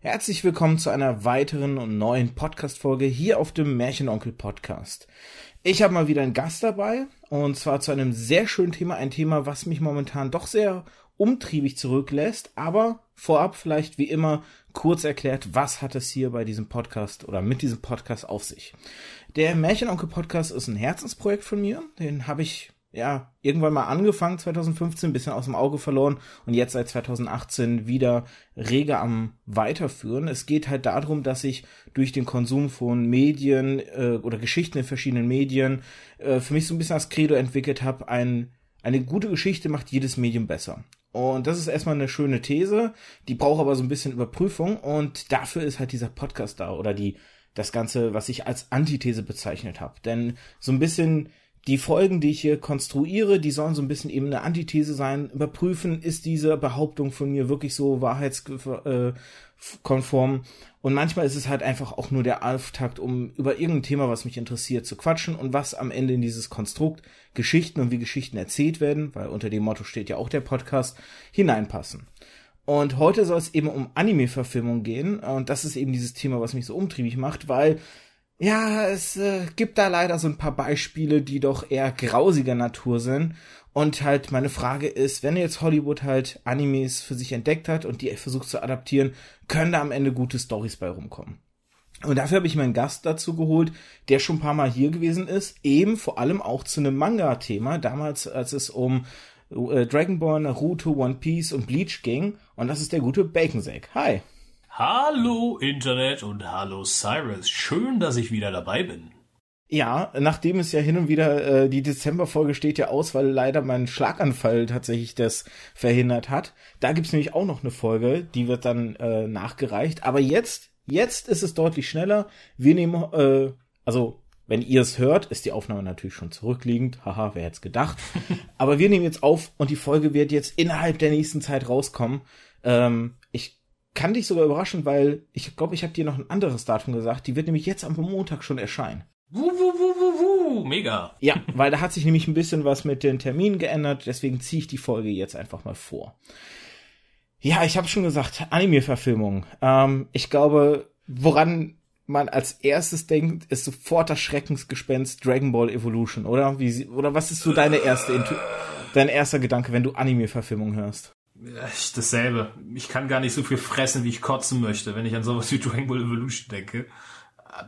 Herzlich willkommen zu einer weiteren und neuen Podcast-Folge hier auf dem Märchenonkel Podcast. Ich habe mal wieder einen Gast dabei und zwar zu einem sehr schönen Thema, ein Thema, was mich momentan doch sehr umtriebig zurücklässt, aber vorab vielleicht wie immer kurz erklärt, was hat es hier bei diesem Podcast oder mit diesem Podcast auf sich. Der Märchenonkel Podcast ist ein Herzensprojekt von mir, den habe ich ja, irgendwann mal angefangen, 2015, bisschen aus dem Auge verloren und jetzt seit 2018 wieder rege am Weiterführen. Es geht halt darum, dass ich durch den Konsum von Medien äh, oder Geschichten in verschiedenen Medien äh, für mich so ein bisschen das Credo entwickelt habe, ein, eine gute Geschichte macht jedes Medium besser. Und das ist erstmal eine schöne These, die braucht aber so ein bisschen Überprüfung und dafür ist halt dieser Podcast da oder die das Ganze, was ich als Antithese bezeichnet habe. Denn so ein bisschen die Folgen, die ich hier konstruiere, die sollen so ein bisschen eben eine Antithese sein. Überprüfen, ist diese Behauptung von mir wirklich so wahrheitskonform? Und manchmal ist es halt einfach auch nur der Auftakt, um über irgendein Thema, was mich interessiert, zu quatschen und was am Ende in dieses Konstrukt Geschichten und wie Geschichten erzählt werden, weil unter dem Motto steht ja auch der Podcast, hineinpassen. Und heute soll es eben um Anime-Verfilmung gehen. Und das ist eben dieses Thema, was mich so umtriebig macht, weil ja, es äh, gibt da leider so ein paar Beispiele, die doch eher grausiger Natur sind. Und halt meine Frage ist, wenn jetzt Hollywood halt Animes für sich entdeckt hat und die versucht zu adaptieren, können da am Ende gute Stories bei rumkommen. Und dafür habe ich meinen Gast dazu geholt, der schon ein paar Mal hier gewesen ist, eben vor allem auch zu einem Manga-Thema, damals als es um äh, Dragon Naruto, One Piece und Bleach ging. Und das ist der gute Baconsack. Hi. Hallo Internet und hallo Cyrus. Schön, dass ich wieder dabei bin. Ja, nachdem es ja hin und wieder äh, die Dezemberfolge steht ja aus, weil leider mein Schlaganfall tatsächlich das verhindert hat. Da gibt's nämlich auch noch eine Folge, die wird dann äh, nachgereicht. Aber jetzt, jetzt ist es deutlich schneller. Wir nehmen, äh, also wenn ihr es hört, ist die Aufnahme natürlich schon zurückliegend. Haha, wer hätte es gedacht. Aber wir nehmen jetzt auf und die Folge wird jetzt innerhalb der nächsten Zeit rauskommen. Ähm, kann dich sogar überraschen, weil ich glaube, ich habe dir noch ein anderes Datum gesagt. Die wird nämlich jetzt am Montag schon erscheinen. Wuh, wuh, wuh, wuh, wuh, mega. Ja, weil da hat sich nämlich ein bisschen was mit den Terminen geändert, deswegen ziehe ich die Folge jetzt einfach mal vor. Ja, ich habe schon gesagt, Anime-Verfilmung. Ähm, ich glaube, woran man als erstes denkt, ist sofort das Schreckensgespenst Dragon Ball Evolution, oder? Wie, oder was ist so deine erste, dein erster Gedanke, wenn du Anime-Verfilmung hörst? Dasselbe. Ich kann gar nicht so viel fressen, wie ich kotzen möchte, wenn ich an sowas wie Dragon Ball Evolution denke.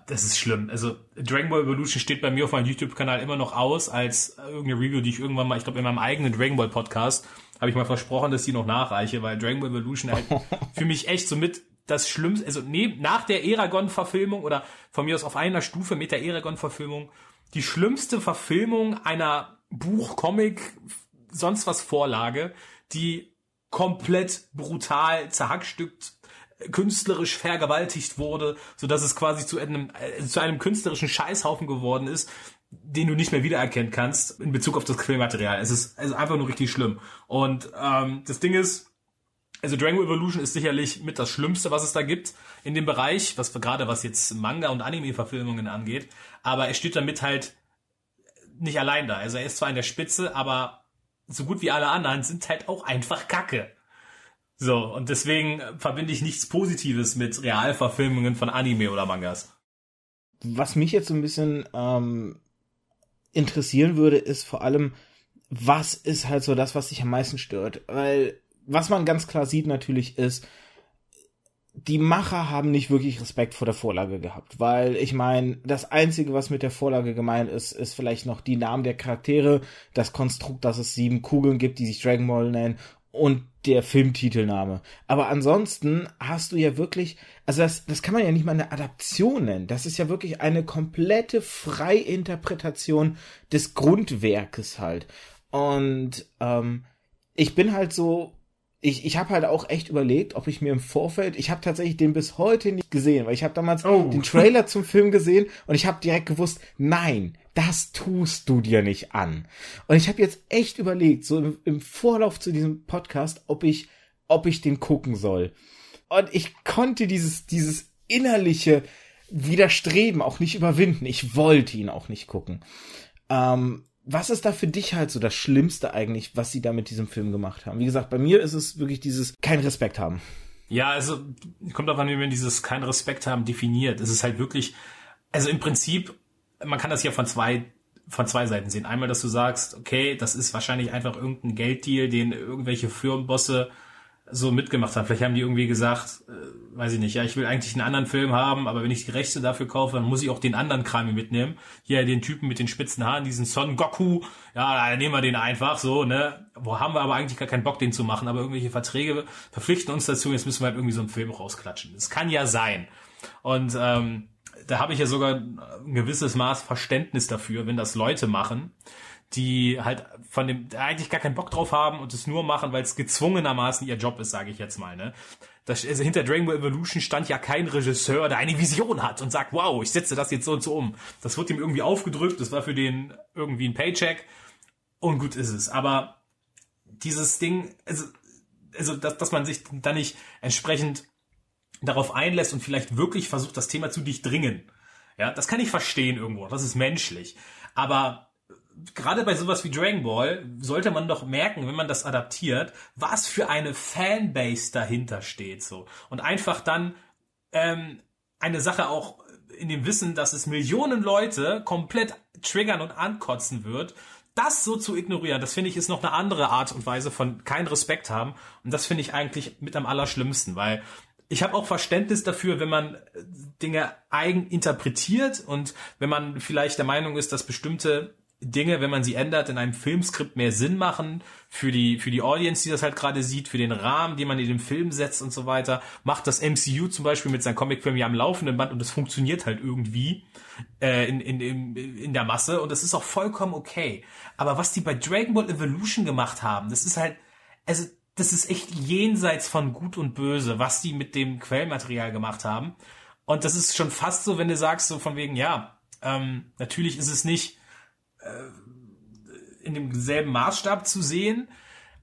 Das ist schlimm. Also Dragon Ball Evolution steht bei mir auf meinem YouTube-Kanal immer noch aus als irgendeine Review, die ich irgendwann mal, ich glaube in meinem eigenen Dragon Ball Podcast, habe ich mal versprochen, dass die noch nachreiche, weil Dragon Ball Evolution halt für mich echt so mit das Schlimmste, also neben, nach der Eragon-Verfilmung oder von mir aus auf einer Stufe mit der Eragon-Verfilmung, die schlimmste Verfilmung einer Buch, Comic, sonst was Vorlage, die komplett brutal zerhackstückt künstlerisch vergewaltigt wurde, so dass es quasi zu einem, äh, zu einem künstlerischen Scheißhaufen geworden ist, den du nicht mehr wiedererkennen kannst in Bezug auf das Quellmaterial. Es ist, es ist einfach nur richtig schlimm. Und ähm, das Ding ist, also Dragon Ball Evolution ist sicherlich mit das Schlimmste, was es da gibt in dem Bereich, was gerade was jetzt Manga und Anime-Verfilmungen angeht. Aber er steht damit halt nicht allein da. Also er ist zwar in der Spitze, aber so gut wie alle anderen sind halt auch einfach Kacke. So, und deswegen verbinde ich nichts Positives mit Realverfilmungen von Anime oder Mangas. Was mich jetzt so ein bisschen ähm, interessieren würde, ist vor allem, was ist halt so das, was dich am meisten stört? Weil, was man ganz klar sieht natürlich ist, die Macher haben nicht wirklich Respekt vor der Vorlage gehabt, weil ich meine, das Einzige, was mit der Vorlage gemeint ist, ist vielleicht noch die Namen der Charaktere, das Konstrukt, dass es sieben Kugeln gibt, die sich Dragon Ball nennen und der Filmtitelname. Aber ansonsten hast du ja wirklich, also das, das kann man ja nicht mal eine Adaption nennen. Das ist ja wirklich eine komplette Freiinterpretation des Grundwerkes halt. Und ähm, ich bin halt so ich, ich habe halt auch echt überlegt, ob ich mir im Vorfeld, ich habe tatsächlich den bis heute nicht gesehen, weil ich habe damals oh. den Trailer zum Film gesehen und ich habe direkt gewusst, nein, das tust du dir nicht an. Und ich habe jetzt echt überlegt, so im, im Vorlauf zu diesem Podcast, ob ich, ob ich den gucken soll. Und ich konnte dieses, dieses innerliche Widerstreben auch nicht überwinden. Ich wollte ihn auch nicht gucken. Ähm, was ist da für dich halt so das Schlimmste eigentlich, was sie da mit diesem Film gemacht haben? Wie gesagt, bei mir ist es wirklich dieses kein Respekt haben. Ja, also kommt darauf an, wie man dieses keinen Respekt haben definiert. Es ist halt wirklich, also im Prinzip, man kann das ja von zwei von zwei Seiten sehen. Einmal, dass du sagst, okay, das ist wahrscheinlich einfach irgendein Gelddeal, den irgendwelche Firmenbosse so mitgemacht haben. Vielleicht haben die irgendwie gesagt, äh, weiß ich nicht, ja, ich will eigentlich einen anderen Film haben, aber wenn ich die Rechte dafür kaufe, dann muss ich auch den anderen Kram mitnehmen. Hier den Typen mit den spitzen Haaren, diesen Son Goku, ja, dann nehmen wir den einfach so, ne? Wo haben wir aber eigentlich gar keinen Bock, den zu machen, aber irgendwelche Verträge verpflichten uns dazu, jetzt müssen wir halt irgendwie so einen Film rausklatschen. Das kann ja sein. Und ähm, da habe ich ja sogar ein gewisses Maß Verständnis dafür, wenn das Leute machen, die halt von dem eigentlich gar keinen Bock drauf haben und es nur machen, weil es gezwungenermaßen ihr Job ist, sage ich jetzt mal. Ne? Das, also hinter Dragon Ball Evolution stand ja kein Regisseur, der eine Vision hat und sagt, wow, ich setze das jetzt so und so um. Das wird ihm irgendwie aufgedrückt, das war für den irgendwie ein Paycheck und gut ist es. Aber dieses Ding, also, also dass, dass man sich da nicht entsprechend darauf einlässt und vielleicht wirklich versucht, das Thema zu durchdringen. Ja, das kann ich verstehen irgendwo. Das ist menschlich. Aber gerade bei sowas wie Dragon Ball sollte man doch merken, wenn man das adaptiert, was für eine Fanbase dahinter steht, so. Und einfach dann, ähm, eine Sache auch in dem Wissen, dass es Millionen Leute komplett triggern und ankotzen wird, das so zu ignorieren, das finde ich ist noch eine andere Art und Weise von keinen Respekt haben. Und das finde ich eigentlich mit am allerschlimmsten, weil ich habe auch Verständnis dafür, wenn man Dinge eigen interpretiert und wenn man vielleicht der Meinung ist, dass bestimmte Dinge, wenn man sie ändert, in einem Filmskript mehr Sinn machen für die für die Audience, die das halt gerade sieht, für den Rahmen, den man in dem Film setzt und so weiter. Macht das MCU zum Beispiel mit seinem Comicfilm ja am laufenden Band und es funktioniert halt irgendwie äh, in, in, in, in der Masse und das ist auch vollkommen okay. Aber was die bei Dragon Ball Evolution gemacht haben, das ist halt, also das ist echt jenseits von Gut und Böse, was die mit dem Quellmaterial gemacht haben. Und das ist schon fast so, wenn du sagst, so von wegen, ja, ähm, natürlich ist es nicht äh, in demselben Maßstab zu sehen.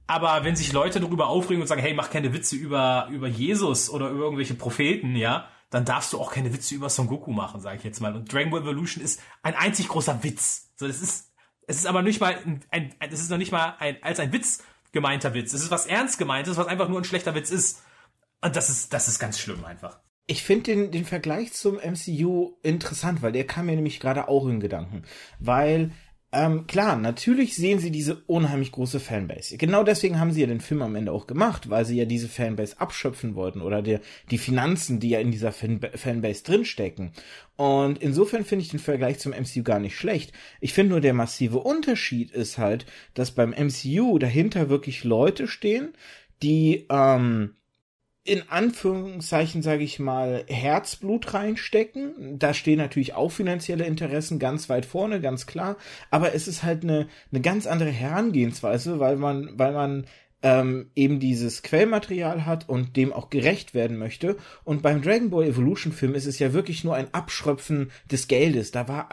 Aber wenn sich Leute darüber aufregen und sagen, hey, mach keine Witze über, über Jesus oder über irgendwelche Propheten, ja, dann darfst du auch keine Witze über Son Goku machen, sage ich jetzt mal. Und Dragon Ball Evolution ist ein einzig großer Witz. So, das ist, es ist aber nicht mal ein, ein es ist noch nicht mal ein, als ein Witz gemeinter Witz. Es ist was ernst gemeintes, was einfach nur ein schlechter Witz ist. Und das ist, das ist ganz schlimm einfach. Ich finde den, den Vergleich zum MCU interessant, weil der kam mir nämlich gerade auch in Gedanken. Weil ähm, klar, natürlich sehen sie diese unheimlich große Fanbase. Genau deswegen haben sie ja den Film am Ende auch gemacht, weil sie ja diese Fanbase abschöpfen wollten oder der, die Finanzen, die ja in dieser Fan Fanbase drinstecken. Und insofern finde ich den Vergleich zum MCU gar nicht schlecht. Ich finde nur der massive Unterschied ist halt, dass beim MCU dahinter wirklich Leute stehen, die ähm, in Anführungszeichen, sage ich mal, Herzblut reinstecken. Da stehen natürlich auch finanzielle Interessen ganz weit vorne, ganz klar. Aber es ist halt eine, eine ganz andere Herangehensweise, weil man, weil man ähm, eben dieses Quellmaterial hat und dem auch gerecht werden möchte. Und beim Dragon Ball Evolution Film ist es ja wirklich nur ein Abschröpfen des Geldes. Da war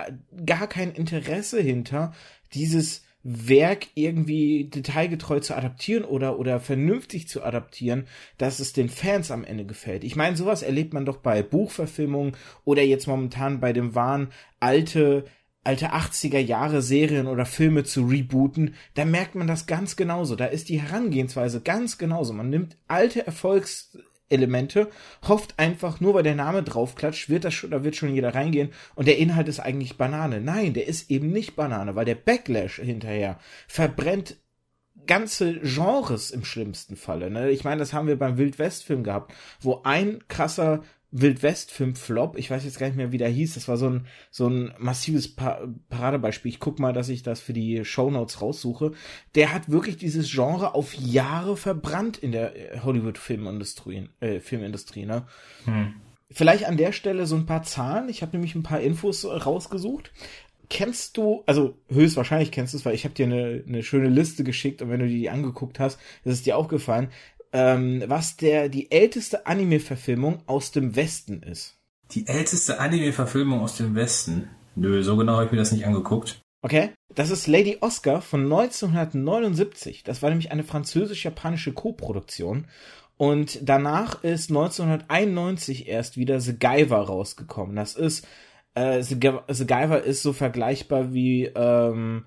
gar kein Interesse hinter, dieses Werk irgendwie detailgetreu zu adaptieren oder, oder vernünftig zu adaptieren, dass es den Fans am Ende gefällt. Ich meine, sowas erlebt man doch bei Buchverfilmungen oder jetzt momentan bei dem Wahn, alte, alte 80er Jahre Serien oder Filme zu rebooten. Da merkt man das ganz genauso. Da ist die Herangehensweise ganz genauso. Man nimmt alte Erfolgs Elemente, hofft einfach, nur weil der Name draufklatscht, wird das schon, da wird schon jeder reingehen und der Inhalt ist eigentlich Banane. Nein, der ist eben nicht Banane, weil der Backlash hinterher verbrennt ganze Genres im schlimmsten Falle. Ne? Ich meine, das haben wir beim Wildwest-Film gehabt, wo ein krasser Wildwest-Film-Flop, ich weiß jetzt gar nicht mehr, wie der hieß, das war so ein, so ein massives pa Paradebeispiel. Ich guck mal, dass ich das für die Shownotes raussuche. Der hat wirklich dieses Genre auf Jahre verbrannt in der äh, Hollywood-Filmindustrie, äh, Filmindustrie, ne? Hm. Vielleicht an der Stelle so ein paar Zahlen. Ich habe nämlich ein paar Infos rausgesucht. Kennst du, also höchstwahrscheinlich kennst du es, weil ich habe dir eine, eine schöne Liste geschickt und wenn du die angeguckt hast, ist es dir aufgefallen ähm, was der die älteste Anime-Verfilmung aus dem Westen ist. Die älteste Anime-Verfilmung aus dem Westen? Nö, so genau habe ich mir das nicht angeguckt. Okay, das ist Lady Oscar von 1979. Das war nämlich eine französisch-japanische Co-Produktion. Und danach ist 1991 erst wieder The Guyver rausgekommen. Das ist, äh, The, Guyver ist so vergleichbar wie, ähm,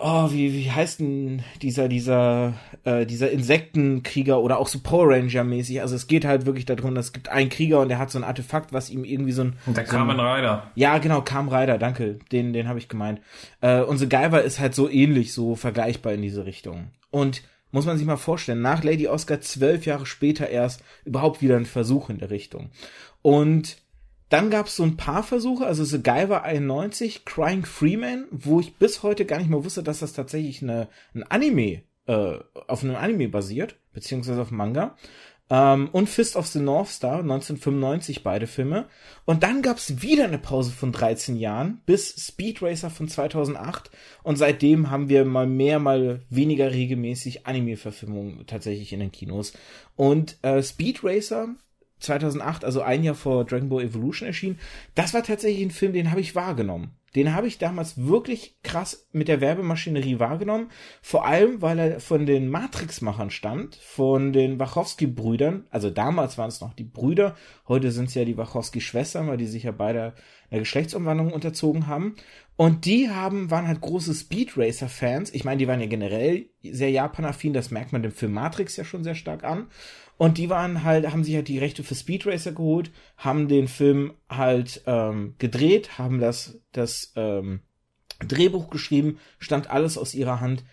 oh, wie, wie heißt denn dieser, dieser, äh, dieser Insektenkrieger oder auch so Power Ranger mäßig. Also es geht halt wirklich darum, dass es gibt einen Krieger und der hat so ein Artefakt, was ihm irgendwie so ein. Und der so Kamen Rider. Ja, genau, Kam Rider, danke. Den, den habe ich gemeint. Äh, und The Guyver ist halt so ähnlich, so vergleichbar in diese Richtung. Und muss man sich mal vorstellen, nach Lady Oscar zwölf Jahre später erst überhaupt wieder ein Versuch in der Richtung. Und dann gab es so ein paar Versuche, also The Guyver 91, Crying Freeman, wo ich bis heute gar nicht mehr wusste, dass das tatsächlich eine, ein Anime, äh, auf einem Anime basiert, beziehungsweise auf Manga. Ähm, und Fist of the North Star, 1995, beide Filme. Und dann gab's wieder eine Pause von 13 Jahren, bis Speed Racer von 2008. Und seitdem haben wir mal mehr, mal weniger regelmäßig Anime-Verfilmungen tatsächlich in den Kinos. Und äh, Speed Racer 2008, also ein Jahr vor Dragon Ball Evolution erschien. Das war tatsächlich ein Film, den habe ich wahrgenommen. Den habe ich damals wirklich krass mit der Werbemaschinerie wahrgenommen. Vor allem, weil er von den Matrix-Machern stammt, von den Wachowski-Brüdern. Also damals waren es noch die Brüder, heute sind es ja die Wachowski-Schwestern, weil die sich ja beide einer Geschlechtsumwandlung unterzogen haben. Und die haben, waren halt große Speed Racer-Fans. Ich meine, die waren ja generell sehr japanaffin, das merkt man dem Film Matrix ja schon sehr stark an. Und die waren halt, haben sich halt die Rechte für Speed Racer geholt, haben den Film halt ähm, gedreht, haben das, das ähm, Drehbuch geschrieben, stand alles aus ihrer Hand.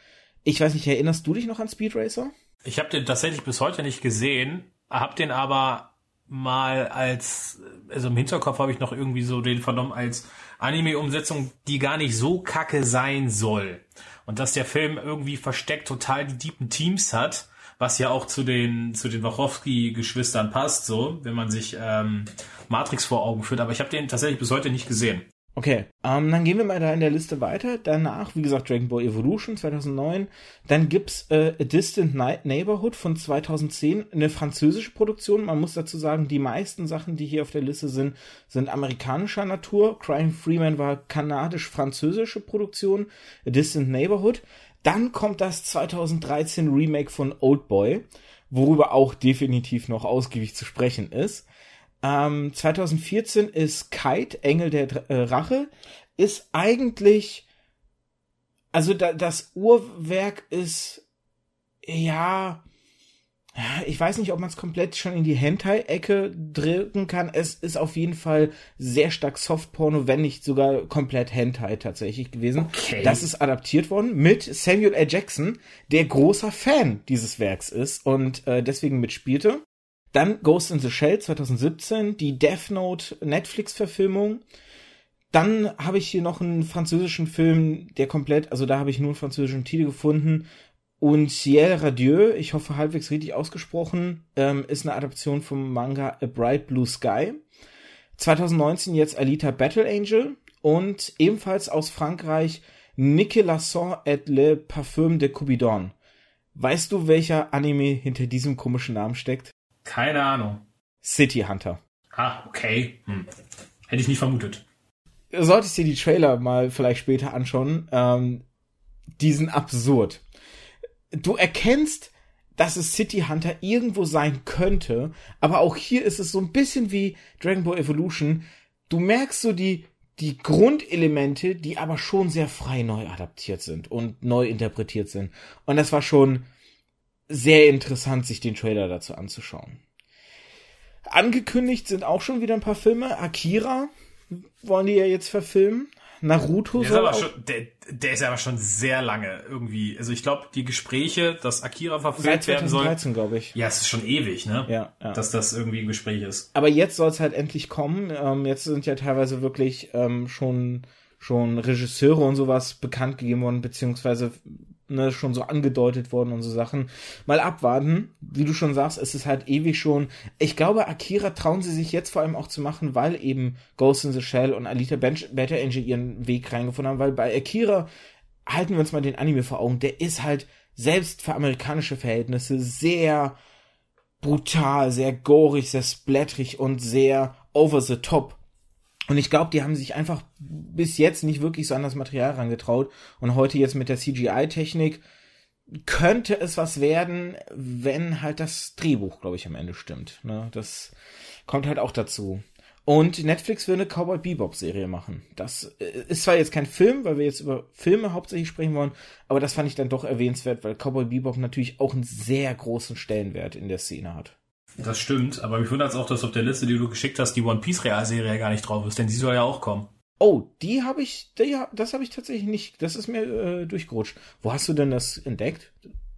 Ich weiß nicht, erinnerst du dich noch an Speed Racer? Ich habe den tatsächlich bis heute nicht gesehen, hab den aber mal als, also im Hinterkopf habe ich noch irgendwie so den vernommen als Anime-Umsetzung, die gar nicht so kacke sein soll. Und dass der Film irgendwie versteckt total die deepen Teams hat was ja auch zu den zu den Wachowski-Geschwistern passt, so wenn man sich ähm, Matrix vor Augen führt. Aber ich habe den tatsächlich bis heute nicht gesehen. Okay, ähm, dann gehen wir mal da in der Liste weiter. Danach, wie gesagt, Dragon Ball Evolution 2009. Dann gibt's äh, A Distant Night Neighborhood von 2010, eine französische Produktion. Man muss dazu sagen, die meisten Sachen, die hier auf der Liste sind, sind amerikanischer Natur. Crying Freeman war kanadisch-französische Produktion. A Distant Neighborhood. Dann kommt das 2013 Remake von Oldboy, worüber auch definitiv noch ausgiebig zu sprechen ist. Ähm, 2014 ist Kite, Engel der äh, Rache, ist eigentlich, also da, das Uhrwerk ist, ja, ich weiß nicht, ob man es komplett schon in die Hentai-Ecke drücken kann. Es ist auf jeden Fall sehr stark Softporno, wenn nicht sogar komplett Hentai tatsächlich gewesen. Okay. Das ist adaptiert worden mit Samuel L. Jackson, der großer Fan dieses Werks ist und äh, deswegen mitspielte. Dann Ghost in the Shell 2017, die Death Note Netflix-Verfilmung. Dann habe ich hier noch einen französischen Film, der komplett, also da habe ich nur einen französischen Titel gefunden, und Ciel Radieux, ich hoffe halbwegs richtig ausgesprochen, ähm, ist eine Adaption vom Manga A Bright Blue Sky. 2019 jetzt Alita Battle Angel und ebenfalls aus Frankreich Nicolas et le Parfum de Cupidon. Weißt du, welcher Anime hinter diesem komischen Namen steckt? Keine Ahnung. City Hunter. Ah, okay. Hm. Hätte ich nicht vermutet. Solltest dir die Trailer mal vielleicht später anschauen. Ähm, die sind absurd du erkennst, dass es City Hunter irgendwo sein könnte, aber auch hier ist es so ein bisschen wie Dragon Ball Evolution. Du merkst so die, die Grundelemente, die aber schon sehr frei neu adaptiert sind und neu interpretiert sind. Und das war schon sehr interessant, sich den Trailer dazu anzuschauen. Angekündigt sind auch schon wieder ein paar Filme. Akira wollen die ja jetzt verfilmen. Naruto der soll ist schon, der, der ist aber schon sehr lange irgendwie. Also ich glaube, die Gespräche, dass Akira verfilmt werden soll. 2013, glaube ich. Ja, es ist schon ewig, ne? Ja, ja. Dass das irgendwie ein Gespräch ist. Aber jetzt soll es halt endlich kommen. Ähm, jetzt sind ja teilweise wirklich ähm, schon schon Regisseure und sowas bekannt gegeben worden, beziehungsweise ne, schon so angedeutet worden und so Sachen. Mal abwarten. Wie du schon sagst, es ist halt ewig schon. Ich glaube, Akira trauen sie sich jetzt vor allem auch zu machen, weil eben Ghost in the Shell und Alita Better Angel ihren Weg reingefunden haben, weil bei Akira halten wir uns mal den Anime vor Augen, der ist halt selbst für amerikanische Verhältnisse sehr brutal, sehr gorig, sehr splatterig und sehr over the top. Und ich glaube, die haben sich einfach bis jetzt nicht wirklich so an das Material rangetraut. Und heute jetzt mit der CGI-Technik könnte es was werden, wenn halt das Drehbuch, glaube ich, am Ende stimmt. Ne? Das kommt halt auch dazu. Und Netflix will eine Cowboy Bebop Serie machen. Das äh, ist zwar jetzt kein Film, weil wir jetzt über Filme hauptsächlich sprechen wollen, aber das fand ich dann doch erwähnenswert, weil Cowboy Bebop natürlich auch einen sehr großen Stellenwert in der Szene hat. Das stimmt, aber mich wundert es auch, dass auf der Liste, die du geschickt hast, die One Piece Realserie gar nicht drauf ist, denn die soll ja auch kommen. Oh, die habe ich, die, das habe ich tatsächlich nicht. Das ist mir äh, durchgerutscht. Wo hast du denn das entdeckt?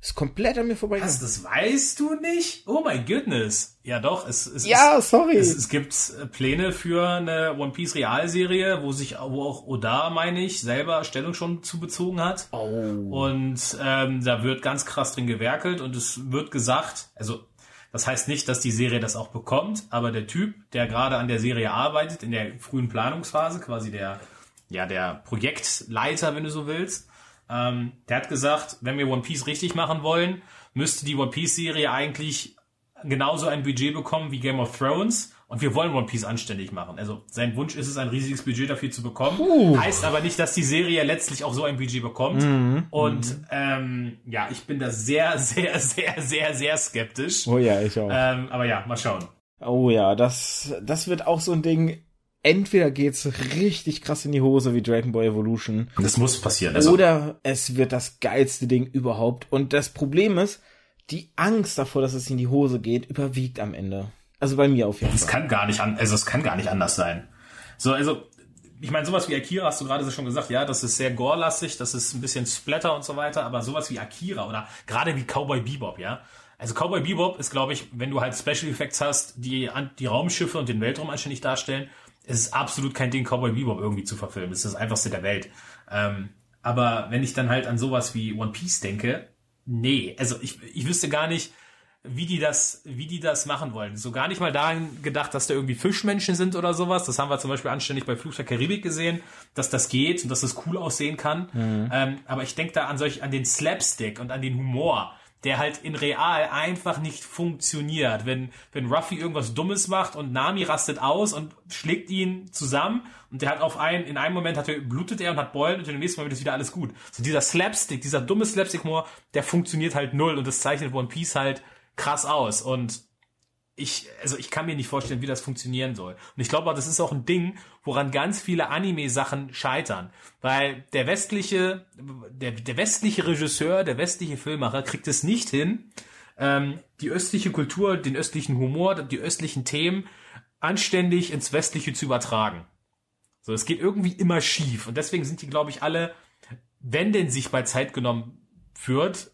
Ist komplett an mir vorbei. Was, das weißt du nicht? Oh my goodness. Ja doch, es, es Ja, sorry. Es, es gibt äh, Pläne für eine One Piece Realserie, wo sich, wo auch Oda, meine ich, selber Stellung schon zu bezogen hat. Oh. Und ähm, da wird ganz krass drin gewerkelt und es wird gesagt, also das heißt nicht, dass die Serie das auch bekommt, aber der Typ, der gerade an der Serie arbeitet, in der frühen Planungsphase, quasi der, ja, der Projektleiter, wenn du so willst, ähm, der hat gesagt, wenn wir One Piece richtig machen wollen, müsste die One Piece Serie eigentlich genauso ein Budget bekommen wie Game of Thrones und wir wollen One Piece anständig machen. Also sein Wunsch ist es, ein riesiges Budget dafür zu bekommen. Puh. Heißt aber nicht, dass die Serie letztlich auch so ein Budget bekommt. Mhm. Und ähm, ja, ich bin da sehr, sehr, sehr, sehr, sehr skeptisch. Oh ja, ich auch. Ähm, aber ja, mal schauen. Oh ja, das, das wird auch so ein Ding. Entweder geht's richtig krass in die Hose wie Dragon Ball Evolution. Das muss passieren. Also, Oder es wird das geilste Ding überhaupt. Und das Problem ist, die Angst davor, dass es in die Hose geht, überwiegt am Ende. Also bei mir auf jeden es Fall. kann gar nicht an, also es kann gar nicht anders sein. So, also ich meine, sowas wie Akira hast du gerade schon gesagt, ja, das ist sehr gore-lastig, das ist ein bisschen Splatter und so weiter, aber sowas wie Akira oder gerade wie Cowboy Bebop, ja. Also Cowboy Bebop ist, glaube ich, wenn du halt Special Effects hast, die die Raumschiffe und den Weltraum anständig darstellen, es ist absolut kein Ding, Cowboy Bebop irgendwie zu verfilmen. Das ist das einfachste der Welt. Ähm, aber wenn ich dann halt an sowas wie One Piece denke, nee, also ich, ich wüsste gar nicht, wie die das, wie die das machen wollen. So gar nicht mal daran gedacht, dass da irgendwie Fischmenschen sind oder sowas. Das haben wir zum Beispiel anständig bei der Karibik gesehen, dass das geht und dass das cool aussehen kann. Ähm, aber ich denke da an solch, an den Slapstick und an den Humor, der halt in real einfach nicht funktioniert. Wenn, wenn Ruffy irgendwas Dummes macht und Nami rastet aus und schlägt ihn zusammen und der hat auf einen, in einem Moment hat er, blutet er und hat Beulen und im nächsten Mal wird es wieder alles gut. So dieser Slapstick, dieser dumme Slapstick-Humor, der funktioniert halt null und das zeichnet One Piece halt krass aus und ich, also ich kann mir nicht vorstellen, wie das funktionieren soll. Und ich glaube, das ist auch ein Ding, woran ganz viele Anime-Sachen scheitern. Weil der westliche, der, der westliche Regisseur, der westliche Filmmacher kriegt es nicht hin, ähm, die östliche Kultur, den östlichen Humor, die östlichen Themen anständig ins Westliche zu übertragen. So, es geht irgendwie immer schief. Und deswegen sind die, glaube ich, alle, wenn denn sich bei Zeit genommen führt,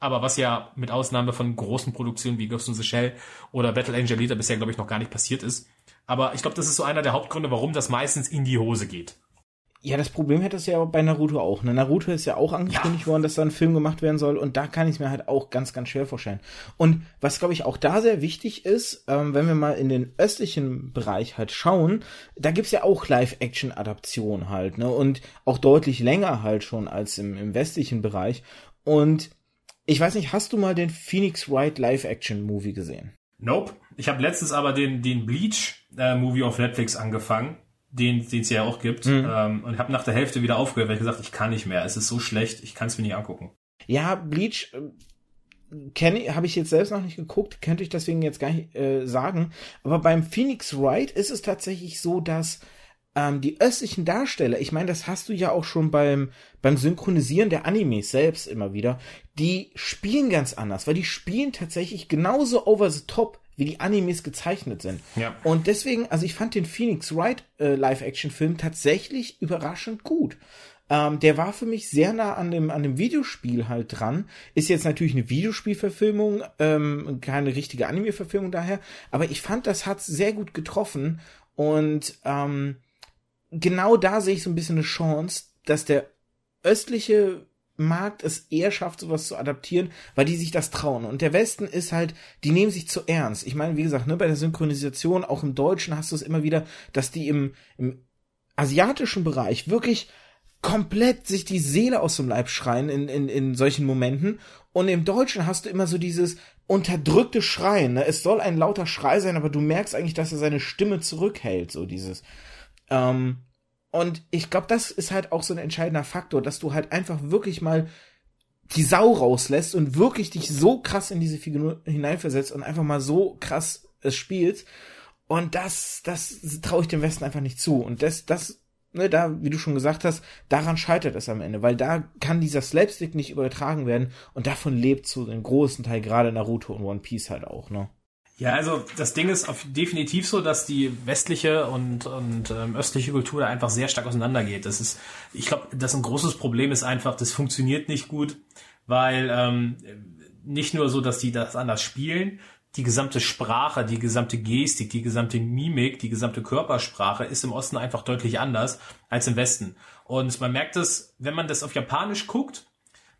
aber was ja mit Ausnahme von großen Produktionen wie Ghost in the Shell oder Battle Angel Alita bisher, glaube ich, noch gar nicht passiert ist. Aber ich glaube, das ist so einer der Hauptgründe, warum das meistens in die Hose geht. Ja, das Problem hätte es ja bei Naruto auch. Ne? Naruto ist ja auch angekündigt worden, dass da ein Film gemacht werden soll und da kann ich es mir halt auch ganz, ganz schwer vorstellen. Und was, glaube ich, auch da sehr wichtig ist, ähm, wenn wir mal in den östlichen Bereich halt schauen, da gibt's ja auch Live-Action-Adaptionen halt, ne? Und auch deutlich länger halt schon als im, im westlichen Bereich. Und ich weiß nicht, hast du mal den Phoenix Wright Live-Action-Movie gesehen? Nope. Ich habe letztens aber den, den Bleach-Movie auf Netflix angefangen, den es ja auch gibt, ähm, und habe nach der Hälfte wieder aufgehört, weil ich gesagt, ich kann nicht mehr. Es ist so schlecht, ich kann es mir nicht angucken. Ja, Bleach äh, kenne habe ich jetzt selbst noch nicht geguckt, könnte ich deswegen jetzt gar nicht äh, sagen. Aber beim Phoenix Wright ist es tatsächlich so, dass ähm, die östlichen Darsteller, ich meine, das hast du ja auch schon beim beim Synchronisieren der Animes selbst immer wieder, die spielen ganz anders, weil die spielen tatsächlich genauso over the top wie die Animes gezeichnet sind. Ja. Und deswegen, also ich fand den Phoenix Wright äh, Live-Action-Film tatsächlich überraschend gut. Ähm, der war für mich sehr nah an dem, an dem Videospiel halt dran. Ist jetzt natürlich eine Videospielverfilmung, ähm, keine richtige Anime-Verfilmung daher. Aber ich fand, das hat sehr gut getroffen. Und ähm, genau da sehe ich so ein bisschen eine Chance, dass der östliche Markt es eher schafft, sowas zu adaptieren, weil die sich das trauen. Und der Westen ist halt, die nehmen sich zu ernst. Ich meine, wie gesagt, ne, bei der Synchronisation, auch im Deutschen hast du es immer wieder, dass die im, im asiatischen Bereich wirklich komplett sich die Seele aus dem Leib schreien in, in, in solchen Momenten. Und im Deutschen hast du immer so dieses unterdrückte Schreien. Ne? Es soll ein lauter Schrei sein, aber du merkst eigentlich, dass er seine Stimme zurückhält. So dieses. Ähm, und ich glaube, das ist halt auch so ein entscheidender Faktor, dass du halt einfach wirklich mal die Sau rauslässt und wirklich dich so krass in diese Figur hineinversetzt und einfach mal so krass es spielst. Und das, das traue ich dem Westen einfach nicht zu. Und das, das, ne, da, wie du schon gesagt hast, daran scheitert es am Ende, weil da kann dieser Slapstick nicht übertragen werden und davon lebt zu dem großen Teil gerade Naruto und One Piece halt auch, ne? Ja, also das Ding ist definitiv so, dass die westliche und, und ähm, östliche Kultur da einfach sehr stark auseinandergeht. Das ist, ich glaube, das ein großes Problem ist einfach, das funktioniert nicht gut, weil ähm, nicht nur so, dass die das anders spielen, die gesamte Sprache, die gesamte Gestik, die gesamte Mimik, die gesamte Körpersprache ist im Osten einfach deutlich anders als im Westen. Und man merkt es, wenn man das auf Japanisch guckt,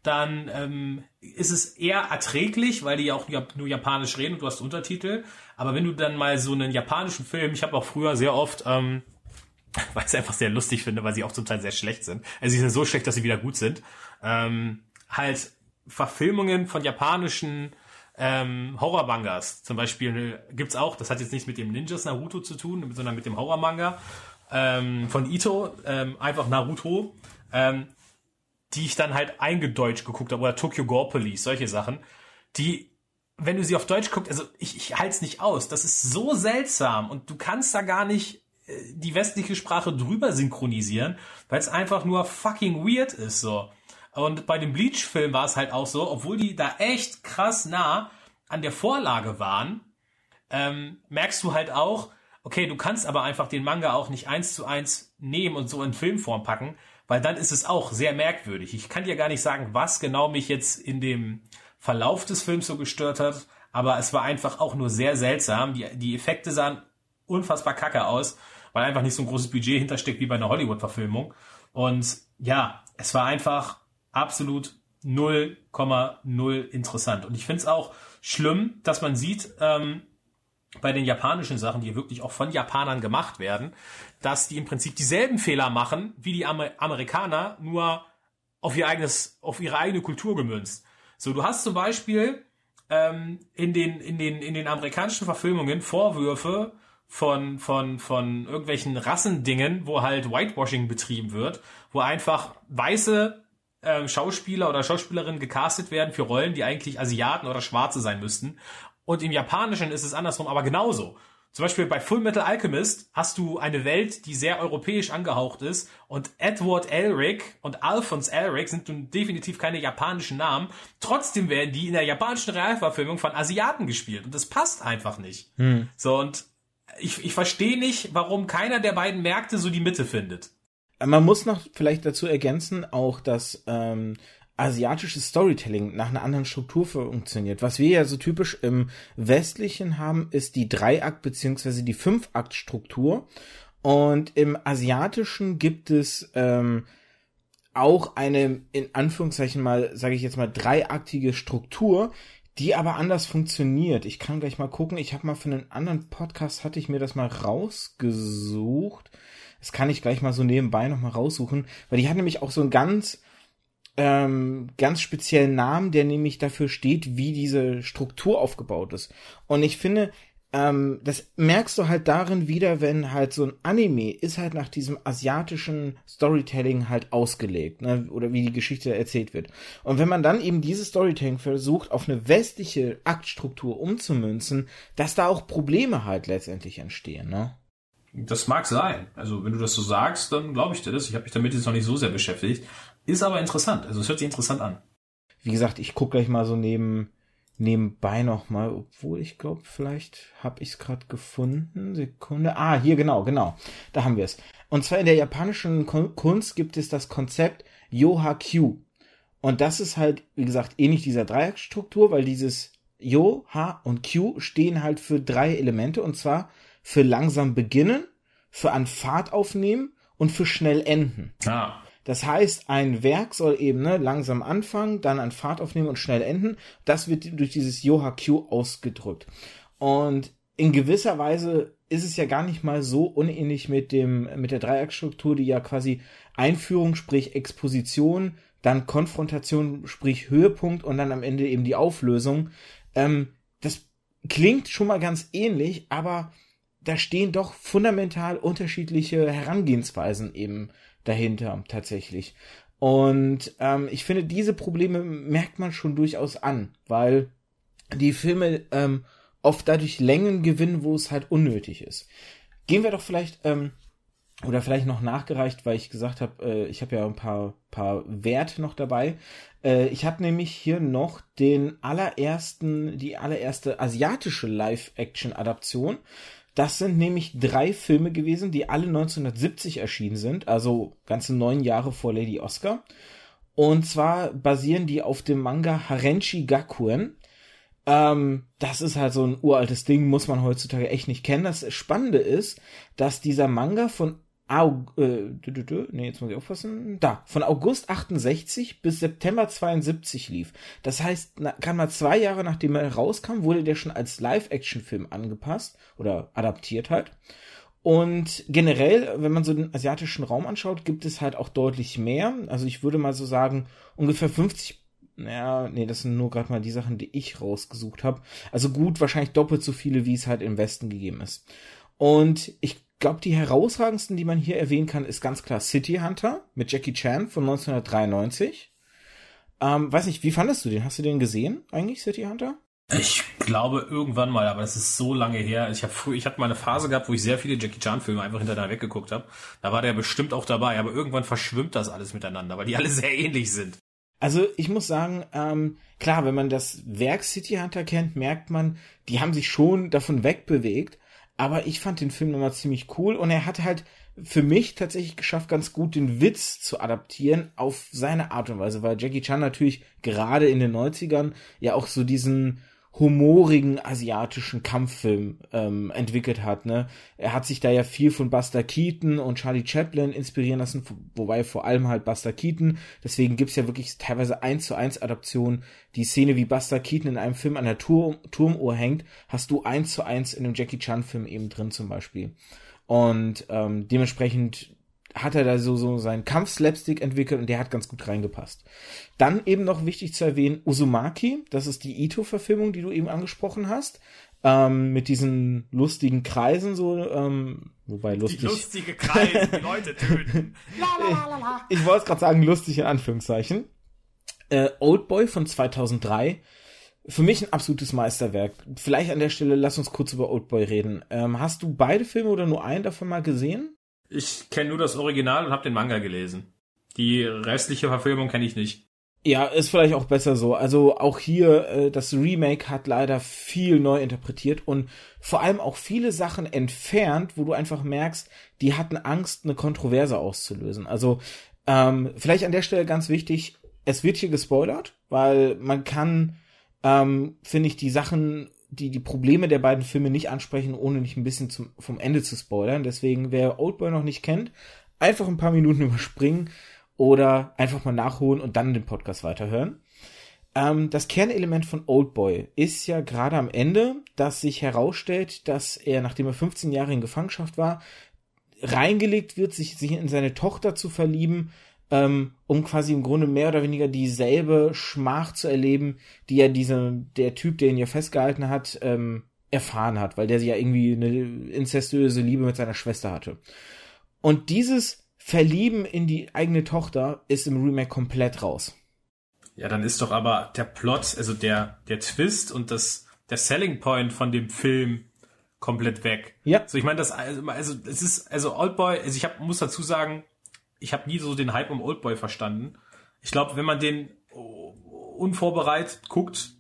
dann ähm, ist es eher erträglich, weil die ja auch nur Japanisch reden und du hast Untertitel. Aber wenn du dann mal so einen japanischen Film, ich habe auch früher sehr oft, ähm, weil ich es einfach sehr lustig finde, weil sie auch zum Teil sehr schlecht sind. Also sie sind so schlecht, dass sie wieder gut sind. Ähm, halt Verfilmungen von japanischen ähm, Horror-Mangas. Zum Beispiel gibt's auch, das hat jetzt nichts mit dem Ninjas Naruto zu tun, sondern mit dem Horror-Manga ähm, von Ito, ähm, einfach Naruto. Ähm, die ich dann halt eingedeutscht geguckt habe, oder Tokyo Gore solche Sachen, die, wenn du sie auf Deutsch guckst, also ich, ich halte es nicht aus. Das ist so seltsam und du kannst da gar nicht äh, die westliche Sprache drüber synchronisieren, weil es einfach nur fucking weird ist so. Und bei dem Bleach-Film war es halt auch so, obwohl die da echt krass nah an der Vorlage waren, ähm, merkst du halt auch, okay, du kannst aber einfach den Manga auch nicht eins zu eins nehmen und so in Filmform packen, weil dann ist es auch sehr merkwürdig. Ich kann dir gar nicht sagen, was genau mich jetzt in dem Verlauf des Films so gestört hat, aber es war einfach auch nur sehr seltsam. Die, die Effekte sahen unfassbar kacke aus, weil einfach nicht so ein großes Budget hintersteckt wie bei einer Hollywood-Verfilmung. Und ja, es war einfach absolut 0,0 interessant. Und ich finde es auch schlimm, dass man sieht, ähm, bei den japanischen Sachen, die wirklich auch von Japanern gemacht werden, dass die im Prinzip dieselben Fehler machen wie die Amer Amerikaner, nur auf ihr eigenes, auf ihre eigene Kultur gemünzt. So, du hast zum Beispiel ähm, in den in den in den amerikanischen Verfilmungen Vorwürfe von von von irgendwelchen Rassendingen, wo halt Whitewashing betrieben wird, wo einfach weiße äh, Schauspieler oder Schauspielerinnen gecastet werden für Rollen, die eigentlich Asiaten oder Schwarze sein müssten. Und im Japanischen ist es andersrum, aber genauso. Zum Beispiel bei Full Metal Alchemist hast du eine Welt, die sehr europäisch angehaucht ist und Edward Elric und Alphonse Elric sind nun definitiv keine japanischen Namen. Trotzdem werden die in der japanischen Realverfilmung von Asiaten gespielt und das passt einfach nicht. Hm. So und ich, ich verstehe nicht, warum keiner der beiden Märkte so die Mitte findet. Man muss noch vielleicht dazu ergänzen, auch dass ähm, asiatisches Storytelling nach einer anderen Struktur funktioniert. Was wir ja so typisch im Westlichen haben, ist die Dreiakt- beziehungsweise die Fünfakt-Struktur. Und im Asiatischen gibt es ähm, auch eine, in Anführungszeichen mal, sage ich jetzt mal, dreiaktige Struktur, die aber anders funktioniert. Ich kann gleich mal gucken. Ich habe mal für einen anderen Podcast, hatte ich mir das mal rausgesucht. Das kann ich gleich mal so nebenbei noch mal raussuchen, weil die hat nämlich auch so ein ganz ähm, ganz speziellen Namen, der nämlich dafür steht, wie diese Struktur aufgebaut ist. Und ich finde, ähm, das merkst du halt darin wieder, wenn halt so ein Anime ist halt nach diesem asiatischen Storytelling halt ausgelegt, ne? oder wie die Geschichte erzählt wird. Und wenn man dann eben dieses Storytelling versucht, auf eine westliche Aktstruktur umzumünzen, dass da auch Probleme halt letztendlich entstehen, ne? Das mag sein. Also wenn du das so sagst, dann glaube ich dir das. Ich habe mich damit jetzt noch nicht so sehr beschäftigt. Ist aber interessant. Also es hört sich interessant an. Wie gesagt, ich gucke gleich mal so neben nebenbei noch mal, obwohl ich glaube, vielleicht habe ich es gerade gefunden. Sekunde. Ah, hier genau, genau. Da haben wir es. Und zwar in der japanischen Kunst gibt es das Konzept Yoha-Kyu. Und das ist halt, wie gesagt, ähnlich dieser Dreieckstruktur, weil dieses Yo, Ha und Q stehen halt für drei Elemente und zwar für langsam beginnen, für an Fahrt aufnehmen und für schnell enden. Ah. Das heißt, ein Werk soll eben ne, langsam anfangen, dann an Fahrt aufnehmen und schnell enden. Das wird durch dieses Yoha-Q ausgedrückt. Und in gewisser Weise ist es ja gar nicht mal so unähnlich mit dem, mit der Dreieckstruktur, die ja quasi Einführung, sprich Exposition, dann Konfrontation, sprich Höhepunkt und dann am Ende eben die Auflösung. Ähm, das klingt schon mal ganz ähnlich, aber da stehen doch fundamental unterschiedliche Herangehensweisen eben dahinter tatsächlich. Und ähm, ich finde, diese Probleme merkt man schon durchaus an, weil die Filme ähm, oft dadurch Längen gewinnen, wo es halt unnötig ist. Gehen wir doch vielleicht, ähm, oder vielleicht noch nachgereicht, weil ich gesagt habe, äh, ich habe ja ein paar, paar Werte noch dabei. Äh, ich habe nämlich hier noch den allerersten, die allererste asiatische Live-Action-Adaption. Das sind nämlich drei Filme gewesen, die alle 1970 erschienen sind, also ganze neun Jahre vor Lady Oscar. Und zwar basieren die auf dem Manga Harenchi Gakuen. Ähm, das ist halt so ein uraltes Ding, muss man heutzutage echt nicht kennen. Das Spannende ist, dass dieser Manga von Aug äh, nee, jetzt muss ich aufpassen. Da, von August 68 bis September 72 lief. Das heißt, na, kann mal zwei Jahre nachdem er rauskam, wurde der schon als Live-Action-Film angepasst oder adaptiert halt. Und generell, wenn man so den asiatischen Raum anschaut, gibt es halt auch deutlich mehr. Also ich würde mal so sagen, ungefähr 50 ja, nee, das sind nur gerade mal die Sachen, die ich rausgesucht habe. Also gut, wahrscheinlich doppelt so viele, wie es halt im Westen gegeben ist. Und ich glaube, die herausragendsten, die man hier erwähnen kann, ist ganz klar City Hunter mit Jackie Chan von 1993. Ähm, weiß nicht, wie fandest du den? Hast du den gesehen eigentlich, City Hunter? Ich glaube irgendwann mal, aber das ist so lange her. Ich habe früh, ich hatte mal eine Phase gehabt, wo ich sehr viele Jackie Chan Filme einfach hintereinander weggeguckt habe. Da war der bestimmt auch dabei, aber irgendwann verschwimmt das alles miteinander, weil die alle sehr ähnlich sind. Also ich muss sagen, ähm, klar, wenn man das Werk City Hunter kennt, merkt man, die haben sich schon davon wegbewegt. Aber ich fand den Film nochmal ziemlich cool und er hat halt für mich tatsächlich geschafft, ganz gut den Witz zu adaptieren auf seine Art und Weise, weil Jackie Chan natürlich gerade in den 90ern ja auch so diesen humorigen asiatischen Kampffilm ähm, entwickelt hat. Ne? Er hat sich da ja viel von Buster Keaton und Charlie Chaplin inspirieren lassen, wobei vor allem halt Buster Keaton. Deswegen gibt's ja wirklich teilweise eins zu eins Adaptionen. Die Szene, wie Buster Keaton in einem Film an der Turm Turmuhr hängt, hast du eins zu eins in einem Jackie Chan Film eben drin zum Beispiel. Und ähm, dementsprechend hat er da so, so seinen Kampfslapstick entwickelt und der hat ganz gut reingepasst. Dann eben noch wichtig zu erwähnen, Uzumaki, das ist die Ito-Verfilmung, die du eben angesprochen hast. Ähm, mit diesen lustigen Kreisen so, ähm, wobei lustig. Die lustige Kreise, die Leute töten. ich wollte es gerade sagen, lustig in Anführungszeichen. Äh, Oldboy von 2003. Für mich ein absolutes Meisterwerk. Vielleicht an der Stelle lass uns kurz über Oldboy reden. Ähm, hast du beide Filme oder nur einen davon mal gesehen? Ich kenne nur das Original und habe den Manga gelesen. Die restliche Verfilmung kenne ich nicht. Ja, ist vielleicht auch besser so. Also auch hier, äh, das Remake hat leider viel neu interpretiert und vor allem auch viele Sachen entfernt, wo du einfach merkst, die hatten Angst, eine Kontroverse auszulösen. Also ähm, vielleicht an der Stelle ganz wichtig, es wird hier gespoilert, weil man kann, ähm, finde ich, die Sachen die, die Probleme der beiden Filme nicht ansprechen, ohne nicht ein bisschen zum, vom Ende zu spoilern. Deswegen, wer Oldboy noch nicht kennt, einfach ein paar Minuten überspringen oder einfach mal nachholen und dann den Podcast weiterhören. Ähm, das Kernelement von Oldboy ist ja gerade am Ende, dass sich herausstellt, dass er, nachdem er 15 Jahre in Gefangenschaft war, reingelegt wird, sich, sich in seine Tochter zu verlieben ähm, um quasi im Grunde mehr oder weniger dieselbe Schmach zu erleben, die ja dieser, der Typ, der ihn ja festgehalten hat, ähm, erfahren hat, weil der ja irgendwie eine incestuöse Liebe mit seiner Schwester hatte. Und dieses Verlieben in die eigene Tochter ist im Remake komplett raus. Ja, dann ist doch aber der Plot, also der, der Twist und das, der Selling Point von dem Film komplett weg. Ja. So, ich meine, das, also, also, es ist, also Oldboy, also ich hab, muss dazu sagen, ich habe nie so den Hype um Oldboy verstanden. Ich glaube, wenn man den unvorbereitet guckt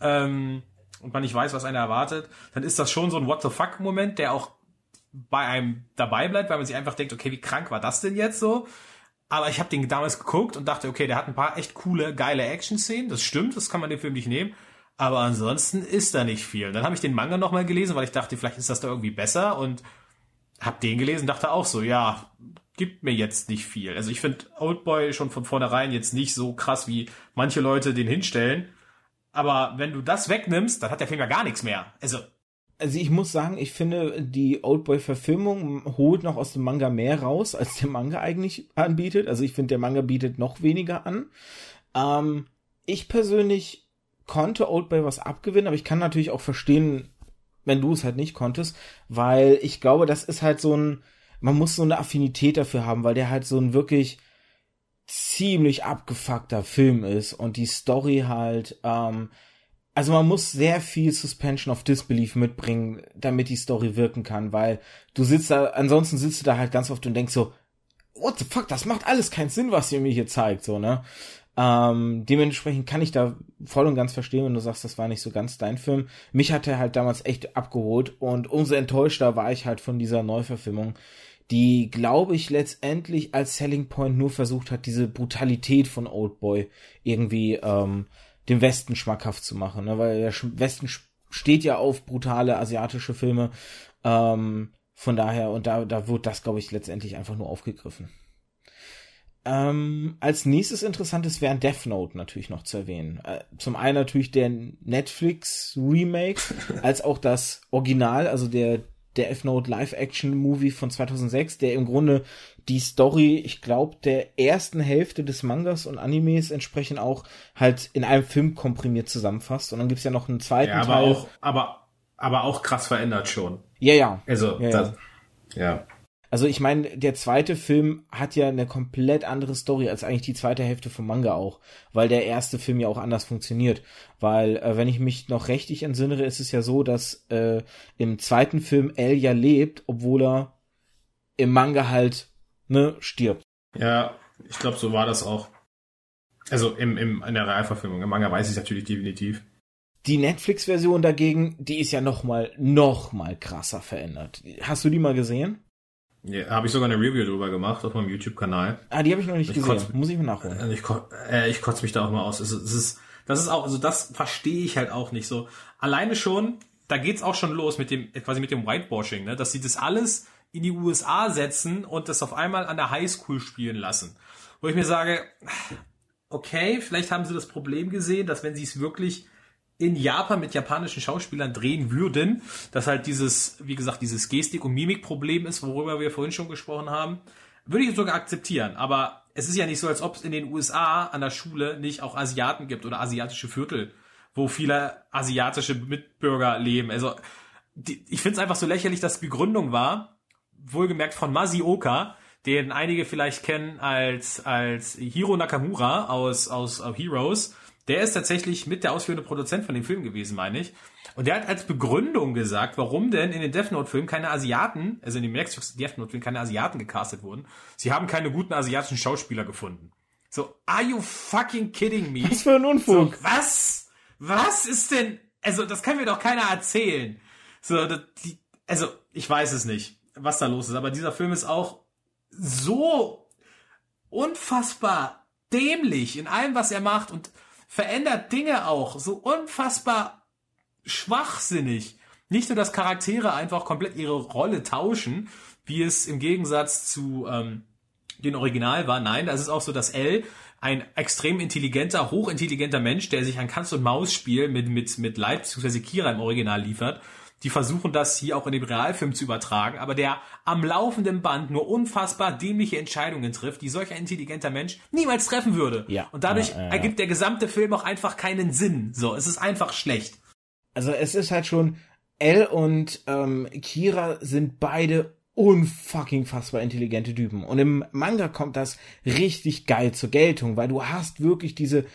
ähm, und man nicht weiß, was einer erwartet, dann ist das schon so ein What the fuck Moment, der auch bei einem dabei bleibt, weil man sich einfach denkt, okay, wie krank war das denn jetzt so? Aber ich habe den damals geguckt und dachte, okay, der hat ein paar echt coole, geile Action-Szenen. Das stimmt, das kann man den Film nicht nehmen. Aber ansonsten ist da nicht viel. Dann habe ich den Manga nochmal gelesen, weil ich dachte, vielleicht ist das da irgendwie besser und hab den gelesen, dachte auch so, ja, gibt mir jetzt nicht viel. Also ich finde Oldboy schon von vornherein jetzt nicht so krass, wie manche Leute den hinstellen. Aber wenn du das wegnimmst, dann hat der Film ja gar nichts mehr. Also also ich muss sagen, ich finde, die Oldboy-Verfilmung holt noch aus dem Manga mehr raus, als der Manga eigentlich anbietet. Also ich finde, der Manga bietet noch weniger an. Ähm, ich persönlich konnte Oldboy was abgewinnen, aber ich kann natürlich auch verstehen, wenn du es halt nicht konntest, weil ich glaube, das ist halt so ein, man muss so eine Affinität dafür haben, weil der halt so ein wirklich ziemlich abgefuckter Film ist und die Story halt, ähm, also man muss sehr viel Suspension of Disbelief mitbringen, damit die Story wirken kann, weil du sitzt da, ansonsten sitzt du da halt ganz oft und denkst so, what the fuck, das macht alles keinen Sinn, was ihr mir hier zeigt, so, ne? Ähm, dementsprechend kann ich da voll und ganz verstehen, wenn du sagst, das war nicht so ganz dein Film. Mich hat er halt damals echt abgeholt und umso enttäuschter war ich halt von dieser Neuverfilmung, die, glaube ich, letztendlich als Selling Point nur versucht hat, diese Brutalität von Oldboy irgendwie ähm, dem Westen schmackhaft zu machen, ne? weil der Westen steht ja auf brutale asiatische Filme. Ähm, von daher, und da, da wird das, glaube ich, letztendlich einfach nur aufgegriffen. Ähm, als nächstes interessantes wäre Death Note natürlich noch zu erwähnen. Äh, zum einen natürlich der Netflix Remake, als auch das Original, also der Death Note Live-Action-Movie von 2006, der im Grunde die Story, ich glaube, der ersten Hälfte des Mangas und Animes entsprechend auch halt in einem Film komprimiert zusammenfasst. Und dann gibt's ja noch einen zweiten ja, aber Teil. Auch, aber, aber auch krass verändert schon. Ja, ja. Also, ja. Das, ja. Also ich meine, der zweite Film hat ja eine komplett andere Story als eigentlich die zweite Hälfte vom Manga auch, weil der erste Film ja auch anders funktioniert. Weil, äh, wenn ich mich noch richtig entsinnere, ist es ja so, dass äh, im zweiten Film L ja lebt, obwohl er im Manga halt ne stirbt. Ja, ich glaube, so war das auch. Also im, im, in der Realverfilmung. Im Manga weiß ich natürlich definitiv. Die Netflix-Version dagegen, die ist ja noch mal, noch mal krasser verändert. Hast du die mal gesehen? Ja, habe ich sogar eine Review drüber gemacht auf meinem YouTube-Kanal. Ah, die habe ich noch nicht ich gesehen. Kotz, Muss ich mir nachholen. Äh, ich, äh, ich kotze mich da auch mal aus. Es, es ist, das ist auch, also das verstehe ich halt auch nicht so. Alleine schon, da geht's auch schon los mit dem, quasi mit dem Whitewashing, ne? dass sie das alles in die USA setzen und das auf einmal an der Highschool spielen lassen. Wo ich mir sage, okay, vielleicht haben sie das Problem gesehen, dass wenn sie es wirklich in Japan mit japanischen Schauspielern drehen würden, dass halt dieses, wie gesagt, dieses Gestik- und Mimikproblem ist, worüber wir vorhin schon gesprochen haben, würde ich sogar akzeptieren. Aber es ist ja nicht so, als ob es in den USA an der Schule nicht auch Asiaten gibt oder asiatische Viertel, wo viele asiatische Mitbürger leben. Also die, ich finde es einfach so lächerlich, dass die Begründung war, wohlgemerkt von Masioka, den einige vielleicht kennen als, als Hiro Nakamura aus, aus, aus Heroes, der ist tatsächlich mit der ausführende Produzent von dem Film gewesen, meine ich. Und der hat als Begründung gesagt, warum denn in den Death Note Filmen keine Asiaten, also in dem Netflix Death Note Film keine Asiaten gecastet wurden. Sie haben keine guten asiatischen Schauspieler gefunden. So, are you fucking kidding me? Was für ein Unfug. So, was? Was ist denn, also das kann mir doch keiner erzählen. So, das, die, also ich weiß es nicht, was da los ist, aber dieser Film ist auch so unfassbar dämlich in allem, was er macht und verändert Dinge auch so unfassbar schwachsinnig. Nicht nur, dass Charaktere einfach komplett ihre Rolle tauschen, wie es im Gegensatz zu ähm, den Original war. Nein, das ist auch so, dass L ein extrem intelligenter, hochintelligenter Mensch, der sich ein Kanz- und Maus-Spiel mit, mit, mit Light bzw. Kira im Original liefert, die versuchen das hier auch in dem Realfilm zu übertragen, aber der am laufenden Band nur unfassbar dämliche Entscheidungen trifft, die solch ein intelligenter Mensch niemals treffen würde. Ja. Und dadurch ja, ja, ja. ergibt der gesamte Film auch einfach keinen Sinn. So, es ist einfach schlecht. Also es ist halt schon, L und ähm, Kira sind beide unfucking fassbar intelligente Typen. Und im Manga kommt das richtig geil zur Geltung, weil du hast wirklich diese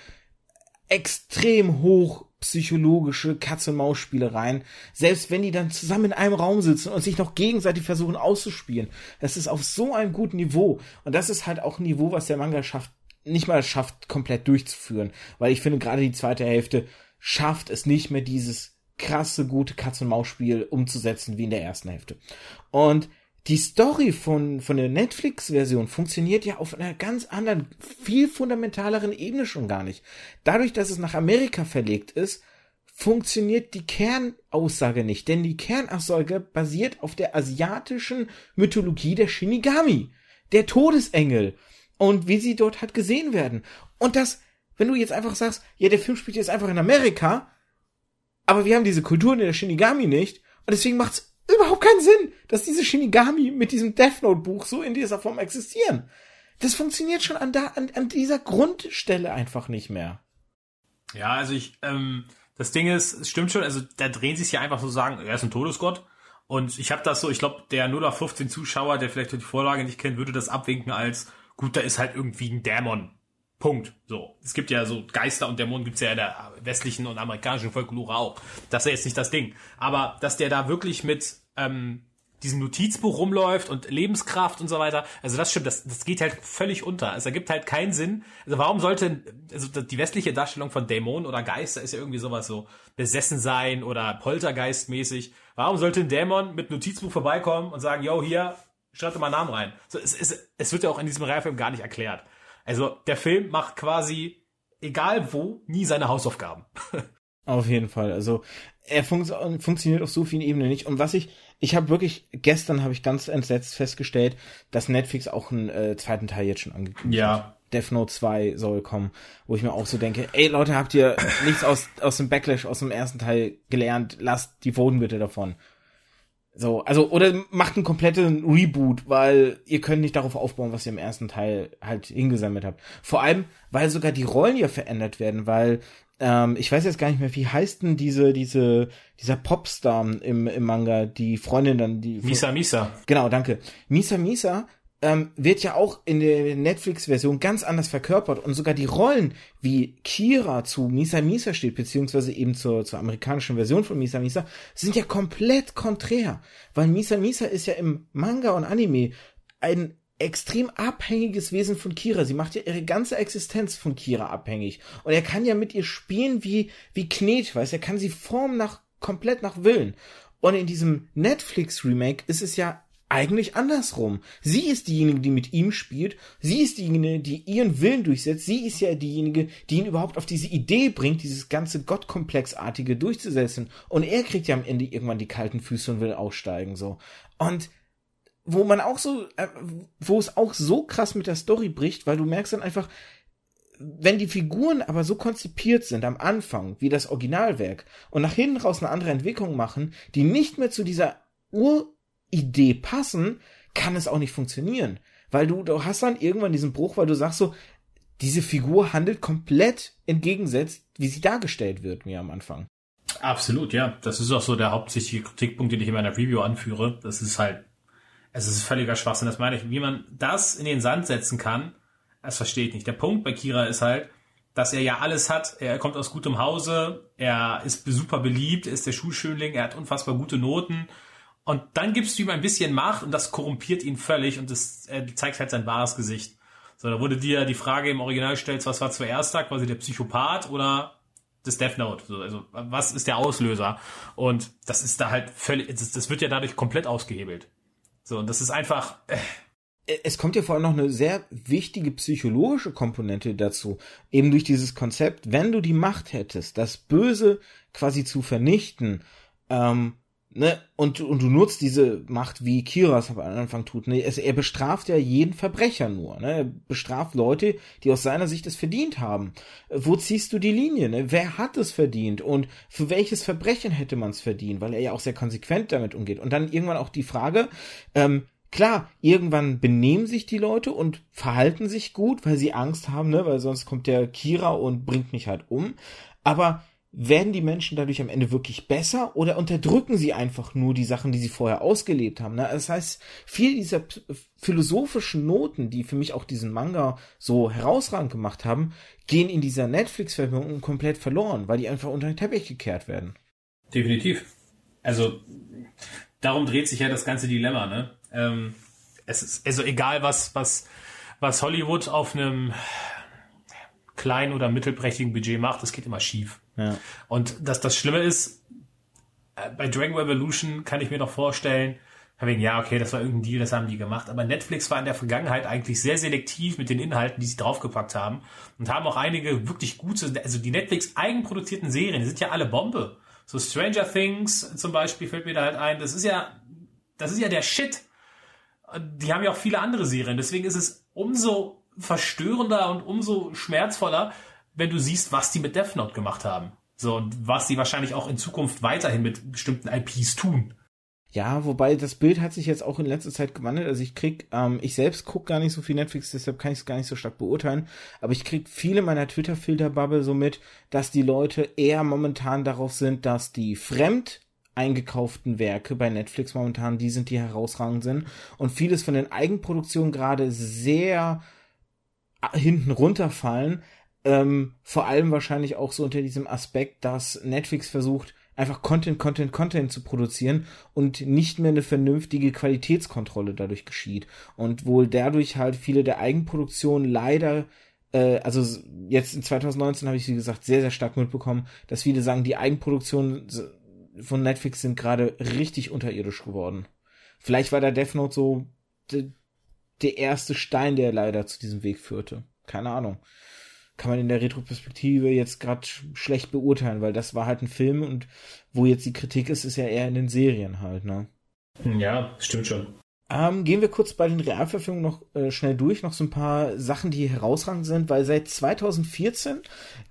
extrem hoch psychologische Katz-und-Maus-Spielereien, selbst wenn die dann zusammen in einem Raum sitzen und sich noch gegenseitig versuchen auszuspielen. Das ist auf so einem guten Niveau. Und das ist halt auch ein Niveau, was der Manga schafft, nicht mal schafft, komplett durchzuführen. Weil ich finde, gerade die zweite Hälfte schafft es nicht mehr, dieses krasse, gute Katz-und-Maus-Spiel umzusetzen wie in der ersten Hälfte. Und die Story von, von der Netflix-Version funktioniert ja auf einer ganz anderen, viel fundamentaleren Ebene schon gar nicht. Dadurch, dass es nach Amerika verlegt ist, funktioniert die Kernaussage nicht, denn die Kernaussage basiert auf der asiatischen Mythologie der Shinigami, der Todesengel und wie sie dort halt gesehen werden. Und das, wenn du jetzt einfach sagst, ja, der Film spielt jetzt einfach in Amerika, aber wir haben diese Kulturen der Shinigami nicht und deswegen macht's überhaupt keinen Sinn, dass diese Shinigami mit diesem Death Note Buch so in dieser Form existieren. Das funktioniert schon an, da, an, an dieser Grundstelle einfach nicht mehr. Ja, also ich, ähm, das Ding ist, es stimmt schon, also da drehen sie es ja einfach so sagen, er ist ein Todesgott. Und ich habe das so, ich glaube, der 0 auf 15 Zuschauer, der vielleicht die Vorlage nicht kennt, würde das abwinken als, gut, da ist halt irgendwie ein Dämon. Punkt. So. Es gibt ja so Geister und Dämonen gibt's ja in der westlichen und amerikanischen Folklore auch. Das ist ja jetzt nicht das Ding. Aber dass der da wirklich mit ähm, diesem Notizbuch rumläuft und Lebenskraft und so weiter. Also das stimmt, das, das geht halt völlig unter. Es ergibt halt keinen Sinn. Also warum sollte, also die westliche Darstellung von Dämonen oder Geister ist ja irgendwie sowas so besessen sein oder Poltergeistmäßig. Warum sollte ein Dämon mit Notizbuch vorbeikommen und sagen, yo, hier, schreib mal Namen rein. So, es, es, es wird ja auch in diesem Reifilm gar nicht erklärt. Also der Film macht quasi, egal wo, nie seine Hausaufgaben. Auf jeden Fall. Also er fun funktioniert auf so vielen Ebenen nicht. Und was ich, ich habe wirklich, gestern habe ich ganz entsetzt festgestellt, dass Netflix auch einen äh, zweiten Teil jetzt schon angekündigt ja. hat. Death Note 2 soll kommen, wo ich mir auch so denke, ey Leute, habt ihr nichts aus, aus dem Backlash, aus dem ersten Teil gelernt? Lasst die Pfoten bitte davon. So, also, oder macht einen kompletten Reboot, weil ihr könnt nicht darauf aufbauen, was ihr im ersten Teil halt hingesammelt habt. Vor allem, weil sogar die Rollen ja verändert werden, weil, ähm, ich weiß jetzt gar nicht mehr, wie heißt denn diese, diese, dieser Popstar im, im Manga, die Freundin dann, die. Misa Misa. Genau, danke. Misa Misa ähm, wird ja auch in der Netflix-Version ganz anders verkörpert und sogar die Rollen, wie Kira zu Misa Misa steht, beziehungsweise eben zur, zur amerikanischen Version von Misa Misa, sind ja komplett konträr, weil Misa Misa ist ja im Manga und Anime ein extrem abhängiges Wesen von Kira. Sie macht ja ihre ganze Existenz von Kira abhängig. Und er kann ja mit ihr spielen wie, wie Knet, weißt Er kann sie formen nach, komplett nach Willen. Und in diesem Netflix-Remake ist es ja eigentlich andersrum. Sie ist diejenige, die mit ihm spielt. Sie ist diejenige, die ihren Willen durchsetzt. Sie ist ja diejenige, die ihn überhaupt auf diese Idee bringt, dieses ganze Gottkomplexartige durchzusetzen. Und er kriegt ja am Ende irgendwann die kalten Füße und will aussteigen, so. Und wo man auch so, äh, wo es auch so krass mit der Story bricht, weil du merkst dann einfach, wenn die Figuren aber so konzipiert sind am Anfang, wie das Originalwerk, und nach hinten raus eine andere Entwicklung machen, die nicht mehr zu dieser Ur Idee passen, kann es auch nicht funktionieren. Weil du, du hast dann irgendwann diesen Bruch, weil du sagst so, diese Figur handelt komplett entgegensetzt, wie sie dargestellt wird mir am Anfang. Absolut, ja. Das ist auch so der hauptsächliche Kritikpunkt, den ich in meiner Review anführe. Das ist halt, es ist völliger Schwachsinn. Das meine ich. Wie man das in den Sand setzen kann, das verstehe ich nicht. Der Punkt bei Kira ist halt, dass er ja alles hat. Er kommt aus gutem Hause, er ist super beliebt, er ist der Schulschönling, er hat unfassbar gute Noten und dann gibst du ihm ein bisschen Macht und das korrumpiert ihn völlig und das er zeigt halt sein wahres Gesicht. So, da wurde dir die Frage im Original gestellt, was war zuerst da, quasi der Psychopath oder das Death Note? So, also, was ist der Auslöser? Und das ist da halt völlig, das, das wird ja dadurch komplett ausgehebelt. So, und das ist einfach, äh, es kommt ja vor allem noch eine sehr wichtige psychologische Komponente dazu. Eben durch dieses Konzept, wenn du die Macht hättest, das Böse quasi zu vernichten, ähm, ne, und, und du nutzt diese Macht, wie Kiras am Anfang tut, ne, es, er bestraft ja jeden Verbrecher nur, ne, er bestraft Leute, die aus seiner Sicht es verdient haben. Wo ziehst du die Linie, ne, wer hat es verdient? Und für welches Verbrechen hätte man es verdient, weil er ja auch sehr konsequent damit umgeht. Und dann irgendwann auch die Frage, ähm, Klar, irgendwann benehmen sich die Leute und verhalten sich gut, weil sie Angst haben, ne, weil sonst kommt der Kira und bringt mich halt um. Aber werden die Menschen dadurch am Ende wirklich besser oder unterdrücken sie einfach nur die Sachen, die sie vorher ausgelebt haben? Ne? Das heißt, viel dieser philosophischen Noten, die für mich auch diesen Manga so herausragend gemacht haben, gehen in dieser Netflix-Verfilmung komplett verloren, weil die einfach unter den Teppich gekehrt werden. Definitiv. Also darum dreht sich ja das ganze Dilemma. Ne? Ähm, es ist also egal, was was was Hollywood auf einem kleinen oder mittelprächtigen Budget macht, es geht immer schief. Ja. Und dass das Schlimme ist, äh, bei Dragon Ball Evolution kann ich mir noch vorstellen, ja, okay, das war irgendein Deal, das haben die gemacht. Aber Netflix war in der Vergangenheit eigentlich sehr selektiv mit den Inhalten, die sie draufgepackt haben. Und haben auch einige wirklich gute, also die Netflix eigenproduzierten Serien, die sind ja alle Bombe. So Stranger Things zum Beispiel fällt mir da halt ein. Das ist ja, das ist ja der Shit. Die haben ja auch viele andere Serien. Deswegen ist es umso verstörender und umso schmerzvoller, wenn du siehst, was die mit Death Note gemacht haben. So, und was sie wahrscheinlich auch in Zukunft weiterhin mit bestimmten IPs tun. Ja, wobei das Bild hat sich jetzt auch in letzter Zeit gewandelt. Also ich krieg, ähm, ich selbst guck gar nicht so viel Netflix, deshalb kann ich es gar nicht so stark beurteilen. Aber ich krieg viele meiner Twitter-Filter-Bubble so mit, dass die Leute eher momentan darauf sind, dass die fremd eingekauften Werke bei Netflix momentan die sind, die herausragend sind. Und vieles von den Eigenproduktionen gerade sehr hinten runterfallen. Ähm, vor allem wahrscheinlich auch so unter diesem Aspekt, dass Netflix versucht, einfach Content, Content, Content zu produzieren und nicht mehr eine vernünftige Qualitätskontrolle dadurch geschieht. Und wohl dadurch halt viele der Eigenproduktionen leider äh, also jetzt in 2019 habe ich, wie gesagt, sehr, sehr stark mitbekommen, dass viele sagen, die Eigenproduktionen von Netflix sind gerade richtig unterirdisch geworden. Vielleicht war der Death Note so de, der erste Stein, der leider zu diesem Weg führte. Keine Ahnung. Kann man in der Retroperspektive jetzt gerade schlecht beurteilen, weil das war halt ein Film und wo jetzt die Kritik ist, ist ja eher in den Serien halt, ne? Ja, stimmt schon. Ähm, gehen wir kurz bei den Realverfilmungen noch äh, schnell durch, noch so ein paar Sachen, die herausragend sind, weil seit 2014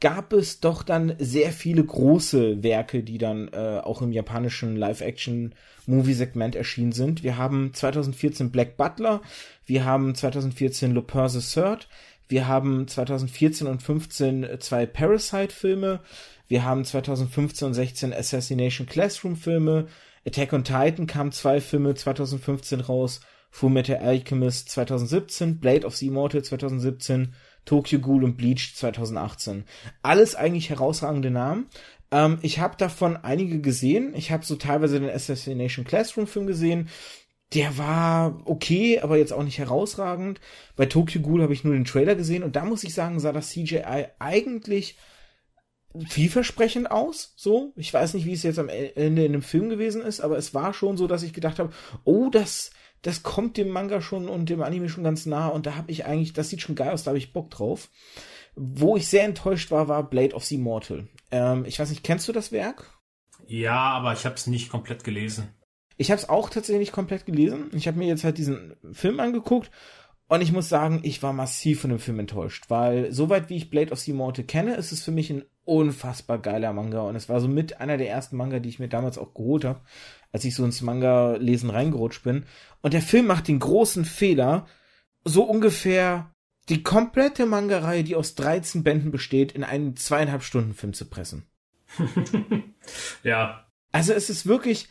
gab es doch dann sehr viele große Werke, die dann äh, auch im japanischen Live-Action-Movie-Segment erschienen sind. Wir haben 2014 Black Butler, wir haben 2014 Lupin the Third, wir haben 2014 und 15 zwei Parasite-Filme, wir haben 2015 und 16 Assassination Classroom-Filme, Attack on Titan kam zwei Filme 2015 raus, Fullmetal Alchemist 2017, Blade of the Immortal 2017, Tokyo Ghoul und Bleach 2018. Alles eigentlich herausragende Namen. Ähm, ich habe davon einige gesehen. Ich habe so teilweise den Assassination Classroom Film gesehen. Der war okay, aber jetzt auch nicht herausragend. Bei Tokyo Ghoul habe ich nur den Trailer gesehen und da muss ich sagen, sah das CGI eigentlich vielversprechend aus, so. Ich weiß nicht, wie es jetzt am e-, Ende in dem Film gewesen ist, aber es war schon so, dass ich gedacht habe, oh, das, das kommt dem Manga schon und dem Anime schon ganz nah und da habe ich eigentlich, das sieht schon geil aus, da habe ich Bock drauf. Wo ich sehr enttäuscht war, war Blade of the Immortal. Ähm, ich weiß nicht, kennst du das Werk? Ja, aber ich habe es nicht komplett gelesen. Ich habe es auch tatsächlich nicht komplett gelesen. Ich habe mir jetzt halt diesen Film angeguckt und ich muss sagen, ich war massiv von dem Film enttäuscht, weil soweit wie ich Blade of the Immortal kenne, ist es für mich ein unfassbar geiler Manga und es war so mit einer der ersten Manga, die ich mir damals auch geholt habe, als ich so ins Manga-Lesen reingerutscht bin. Und der Film macht den großen Fehler, so ungefähr die komplette Manga-Reihe, die aus 13 Bänden besteht, in einen zweieinhalb Stunden Film zu pressen. ja. Also es ist wirklich,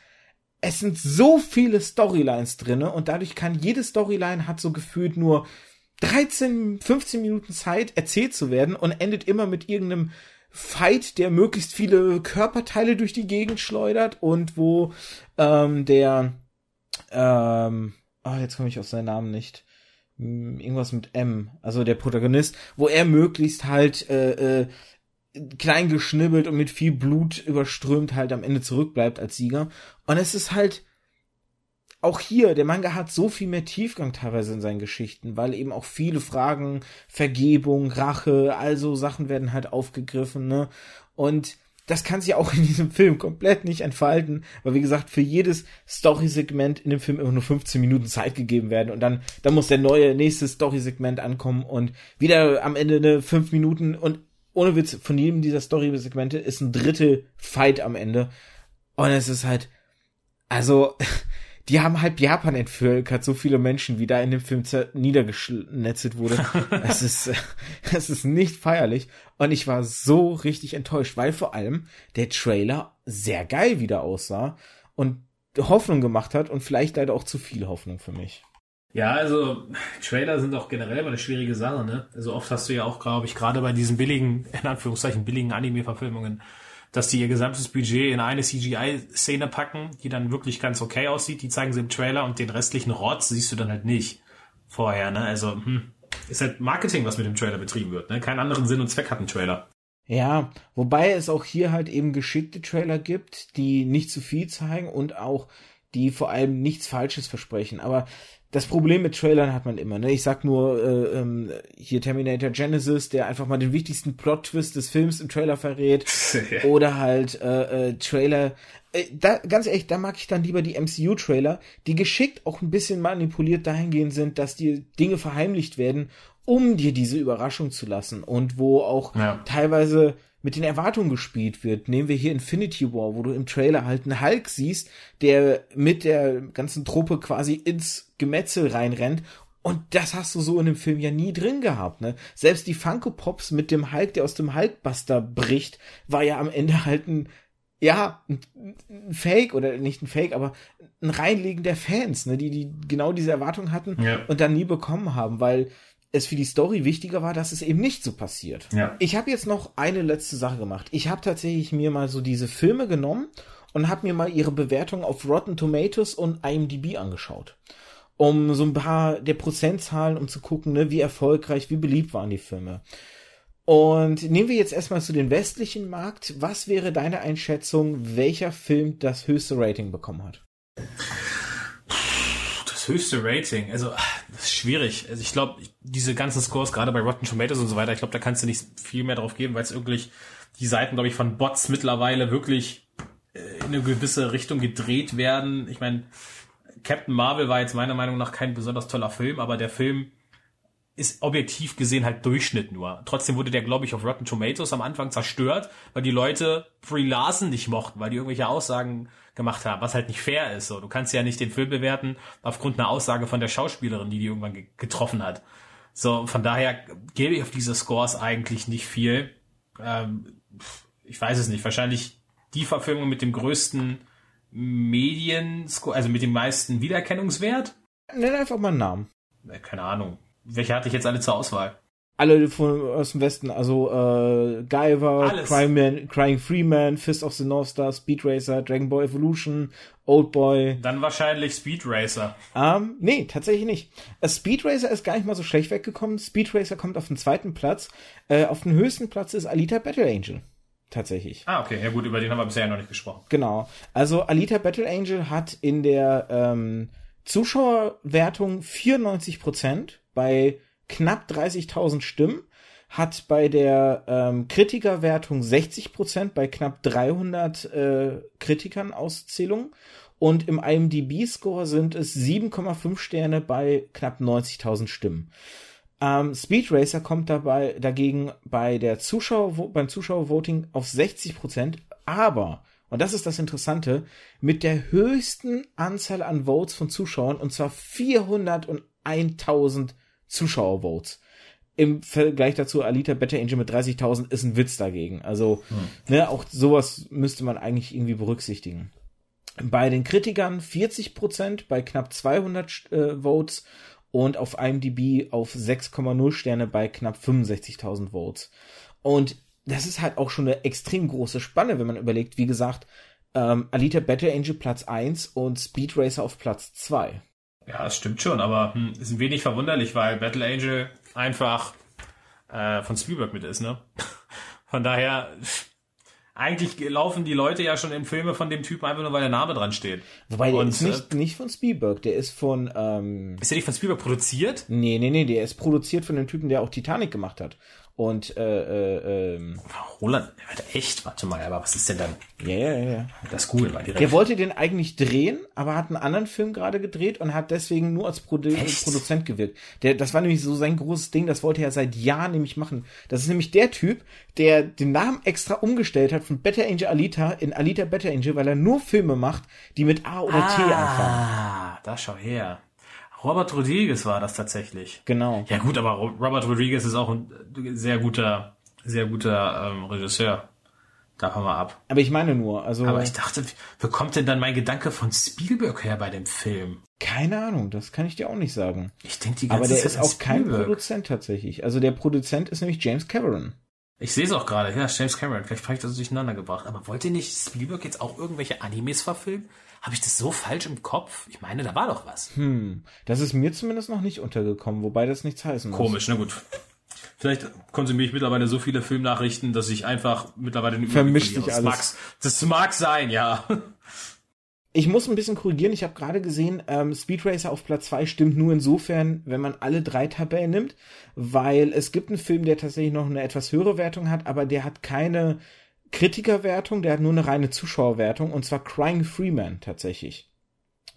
es sind so viele Storylines drinne und dadurch kann jede Storyline hat so gefühlt nur 13, 15 Minuten Zeit erzählt zu werden und endet immer mit irgendeinem Fight, der möglichst viele Körperteile durch die Gegend schleudert und wo ähm, der ähm, ah, jetzt komme ich auf seinen Namen nicht. Hm, irgendwas mit M, also der Protagonist, wo er möglichst halt äh, äh, klein geschnibbelt und mit viel Blut überströmt halt am Ende zurückbleibt als Sieger. Und es ist halt auch hier, der Manga hat so viel mehr Tiefgang teilweise in seinen Geschichten, weil eben auch viele Fragen, Vergebung, Rache, also Sachen werden halt aufgegriffen, ne? Und das kann sich auch in diesem Film komplett nicht entfalten, weil wie gesagt, für jedes Story-Segment in dem Film immer nur 15 Minuten Zeit gegeben werden und dann, dann muss der neue, nächste Story-Segment ankommen und wieder am Ende eine 5 Minuten und ohne Witz, von jedem dieser Story-Segmente ist ein Drittel Fight am Ende. Und es ist halt, also, die haben halb Japan entvölkert, so viele Menschen, wie da in dem Film niedergeschnetzelt wurde. es ist, es ist nicht feierlich. Und ich war so richtig enttäuscht, weil vor allem der Trailer sehr geil wieder aussah und Hoffnung gemacht hat und vielleicht leider auch zu viel Hoffnung für mich. Ja, also Trailer sind auch generell immer eine schwierige Sache, ne? Also oft hast du ja auch, glaube ich, gerade bei diesen billigen, in Anführungszeichen billigen Anime-Verfilmungen, dass die ihr gesamtes Budget in eine CGI-Szene packen, die dann wirklich ganz okay aussieht, die zeigen sie im Trailer und den restlichen Rotz siehst du dann halt nicht vorher, ne? Also, hm, ist halt Marketing, was mit dem Trailer betrieben wird, ne? Keinen anderen Sinn und Zweck hat ein Trailer. Ja, wobei es auch hier halt eben geschickte Trailer gibt, die nicht zu viel zeigen und auch die vor allem nichts Falsches versprechen. Aber das Problem mit Trailern hat man immer. Ne? Ich sag nur äh, ähm, hier Terminator Genesis, der einfach mal den wichtigsten Plot-Twist des Films im Trailer verrät. Oder halt äh, äh, Trailer. Äh, da, ganz ehrlich, da mag ich dann lieber die MCU-Trailer, die geschickt auch ein bisschen manipuliert dahingehend sind, dass die Dinge verheimlicht werden, um dir diese Überraschung zu lassen. Und wo auch ja. teilweise mit den Erwartungen gespielt wird. Nehmen wir hier Infinity War, wo du im Trailer halt einen Hulk siehst, der mit der ganzen Truppe quasi ins Gemetzel reinrennt. Und das hast du so in dem Film ja nie drin gehabt, ne? Selbst die Funko Pops mit dem Hulk, der aus dem Hulkbuster bricht, war ja am Ende halt ein, ja, ein, ein Fake oder nicht ein Fake, aber ein Reinlegen der Fans, ne? Die, die genau diese Erwartung hatten ja. und dann nie bekommen haben, weil es für die Story wichtiger war, dass es eben nicht so passiert. Ja. Ich habe jetzt noch eine letzte Sache gemacht. Ich habe tatsächlich mir mal so diese Filme genommen und habe mir mal ihre Bewertung auf Rotten Tomatoes und IMDb angeschaut. Um so ein paar der Prozentzahlen, um zu gucken, ne, wie erfolgreich, wie beliebt waren die Filme. Und nehmen wir jetzt erstmal zu den westlichen Markt. Was wäre deine Einschätzung, welcher Film das höchste Rating bekommen hat? Das höchste Rating, also das ist schwierig. Also ich glaube, diese ganzen Scores, gerade bei Rotten Tomatoes und so weiter, ich glaube, da kannst du nicht viel mehr drauf geben, weil es wirklich die Seiten, glaube ich, von Bots mittlerweile wirklich äh, in eine gewisse Richtung gedreht werden. Ich meine, Captain Marvel war jetzt meiner Meinung nach kein besonders toller Film, aber der Film ist objektiv gesehen halt Durchschnitt nur. Trotzdem wurde der, glaube ich, auf Rotten Tomatoes am Anfang zerstört, weil die Leute Brie Larson nicht mochten, weil die irgendwelche Aussagen gemacht haben, was halt nicht fair ist. So, du kannst ja nicht den Film bewerten aufgrund einer Aussage von der Schauspielerin, die die irgendwann ge getroffen hat. So, von daher gebe ich auf diese Scores eigentlich nicht viel. Ähm, ich weiß es nicht. Wahrscheinlich die Verfilmung mit dem größten Medien, also mit dem meisten Wiedererkennungswert. Nenn einfach mal einen Namen. Äh, Keine Ahnung. Welche hatte ich jetzt alle zur Auswahl? Alle von, aus dem Westen, also äh, Guyver. Crying, Man, Crying Freeman, Fist of the North Star, Speed Racer, Dragon Ball Evolution, Old Boy. Dann wahrscheinlich Speed Racer. Ähm, nee, tatsächlich nicht. Äh, Speed Racer ist gar nicht mal so schlecht weggekommen. Speed Racer kommt auf den zweiten Platz. Äh, auf den höchsten Platz ist Alita Battle Angel. Tatsächlich. Ah, okay. Ja gut, über den haben wir bisher noch nicht gesprochen. Genau. Also Alita Battle Angel hat in der ähm, Zuschauerwertung 94% bei knapp 30.000 Stimmen, hat bei der ähm, Kritikerwertung 60% bei knapp 300 äh, Kritikern Auszählung und im IMDb-Score sind es 7,5 Sterne bei knapp 90.000 Stimmen. Ähm, Speed Racer kommt dabei dagegen bei der Zuschauer beim Zuschauervoting auf 60 Prozent, aber und das ist das Interessante mit der höchsten Anzahl an Votes von Zuschauern und zwar 401.000 Zuschauervotes. Im Vergleich dazu Alita Better Angel mit 30.000 ist ein Witz dagegen. Also ne, auch sowas müsste man eigentlich irgendwie berücksichtigen. Bei den Kritikern 40 Prozent bei knapp 200 äh, Votes und auf IMDb auf 6,0 Sterne bei knapp 65.000 Votes. Und das ist halt auch schon eine extrem große Spanne, wenn man überlegt, wie gesagt, ähm, Alita Battle Angel Platz 1 und Speed Racer auf Platz 2. Ja, das stimmt schon, aber hm, ist ein wenig verwunderlich, weil Battle Angel einfach äh, von Spielberg mit ist, ne? Von daher, eigentlich laufen die Leute ja schon in Filme von dem Typen einfach nur, weil der Name dran steht. Wobei der Und, ist nicht, nicht von Spielberg, der ist von, ähm, Ist der nicht von Spielberg produziert? nee, nee, nee, der ist produziert von dem Typen, der auch Titanic gemacht hat. Und, äh, äh, ähm, Roland, echt? Warte mal, aber was ist denn dann? ja, ja, ja, ja. Das Google mal direkt. Der wollte den eigentlich drehen, aber hat einen anderen Film gerade gedreht und hat deswegen nur als Produ Echt? Produzent gewirkt. Der, das war nämlich so sein großes Ding, das wollte er seit Jahren nämlich machen. Das ist nämlich der Typ, der den Namen extra umgestellt hat von Better Angel Alita in Alita Better Angel, weil er nur Filme macht, die mit A oder T anfangen. ah, da schau her. Robert Rodriguez war das tatsächlich. Genau. Ja gut, aber Ro- Robert Rodriguez ist auch ein sehr guter, sehr guter ähm, Regisseur. Davon mal ab. Aber ich meine nur, also Aber ich dachte, wo kommt denn dann mein Gedanke von Spielberg her bei dem Film? keine Ahnung, das kann ich dir auch nicht sagen. Ich denke die ganze Aber der Zeit ist auch kein. Produzent tatsächlich. Also der Produzent ist nämlich James Cameron. Ich sehe es auch gerade, ja, James Cameron. Vielleicht habe ich das durcheinander gebracht. Aber wollte nicht Spielberg jetzt auch irgendwelche Animes verfilmen? Habe ich das so falsch im Kopf? Ich meine, da war doch was. Hm, das ist mir zumindest noch nicht untergekommen, wobei das nichts heißen muss. Komisch, na gut. Vielleicht konsumiere ich mittlerweile so viele Filmnachrichten, dass ich einfach mittlerweile den Überblick Vermischt sich Das alles. mag, das mag sein, ja. Ich muss ein bisschen korrigieren. Ich habe gerade gesehen, ähm, Speed Racer auf Platz 2 stimmt nur insofern, wenn man alle drei Tabellen nimmt, weil es gibt einen Film, der tatsächlich noch eine etwas höhere Wertung hat, aber der hat keine Kritikerwertung, der hat nur eine reine Zuschauerwertung und zwar Crying Freeman tatsächlich.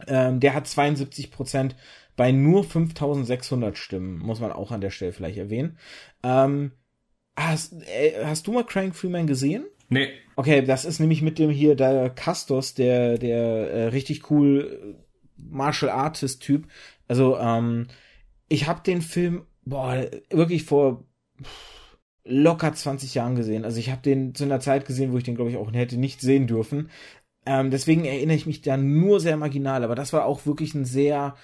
Ähm, der hat 72 Prozent bei nur 5600 Stimmen, muss man auch an der Stelle vielleicht erwähnen. Ähm, hast, äh, hast du mal Crying Freeman gesehen? Nee. Okay, das ist nämlich mit dem hier der Castos, der der äh, richtig cool äh, Martial Artist Typ. Also ähm, ich habe den Film boah wirklich vor locker 20 Jahren gesehen. Also ich habe den zu einer Zeit gesehen, wo ich den glaube ich auch hätte nicht sehen dürfen. Ähm, deswegen erinnere ich mich da nur sehr marginal. Aber das war auch wirklich ein sehr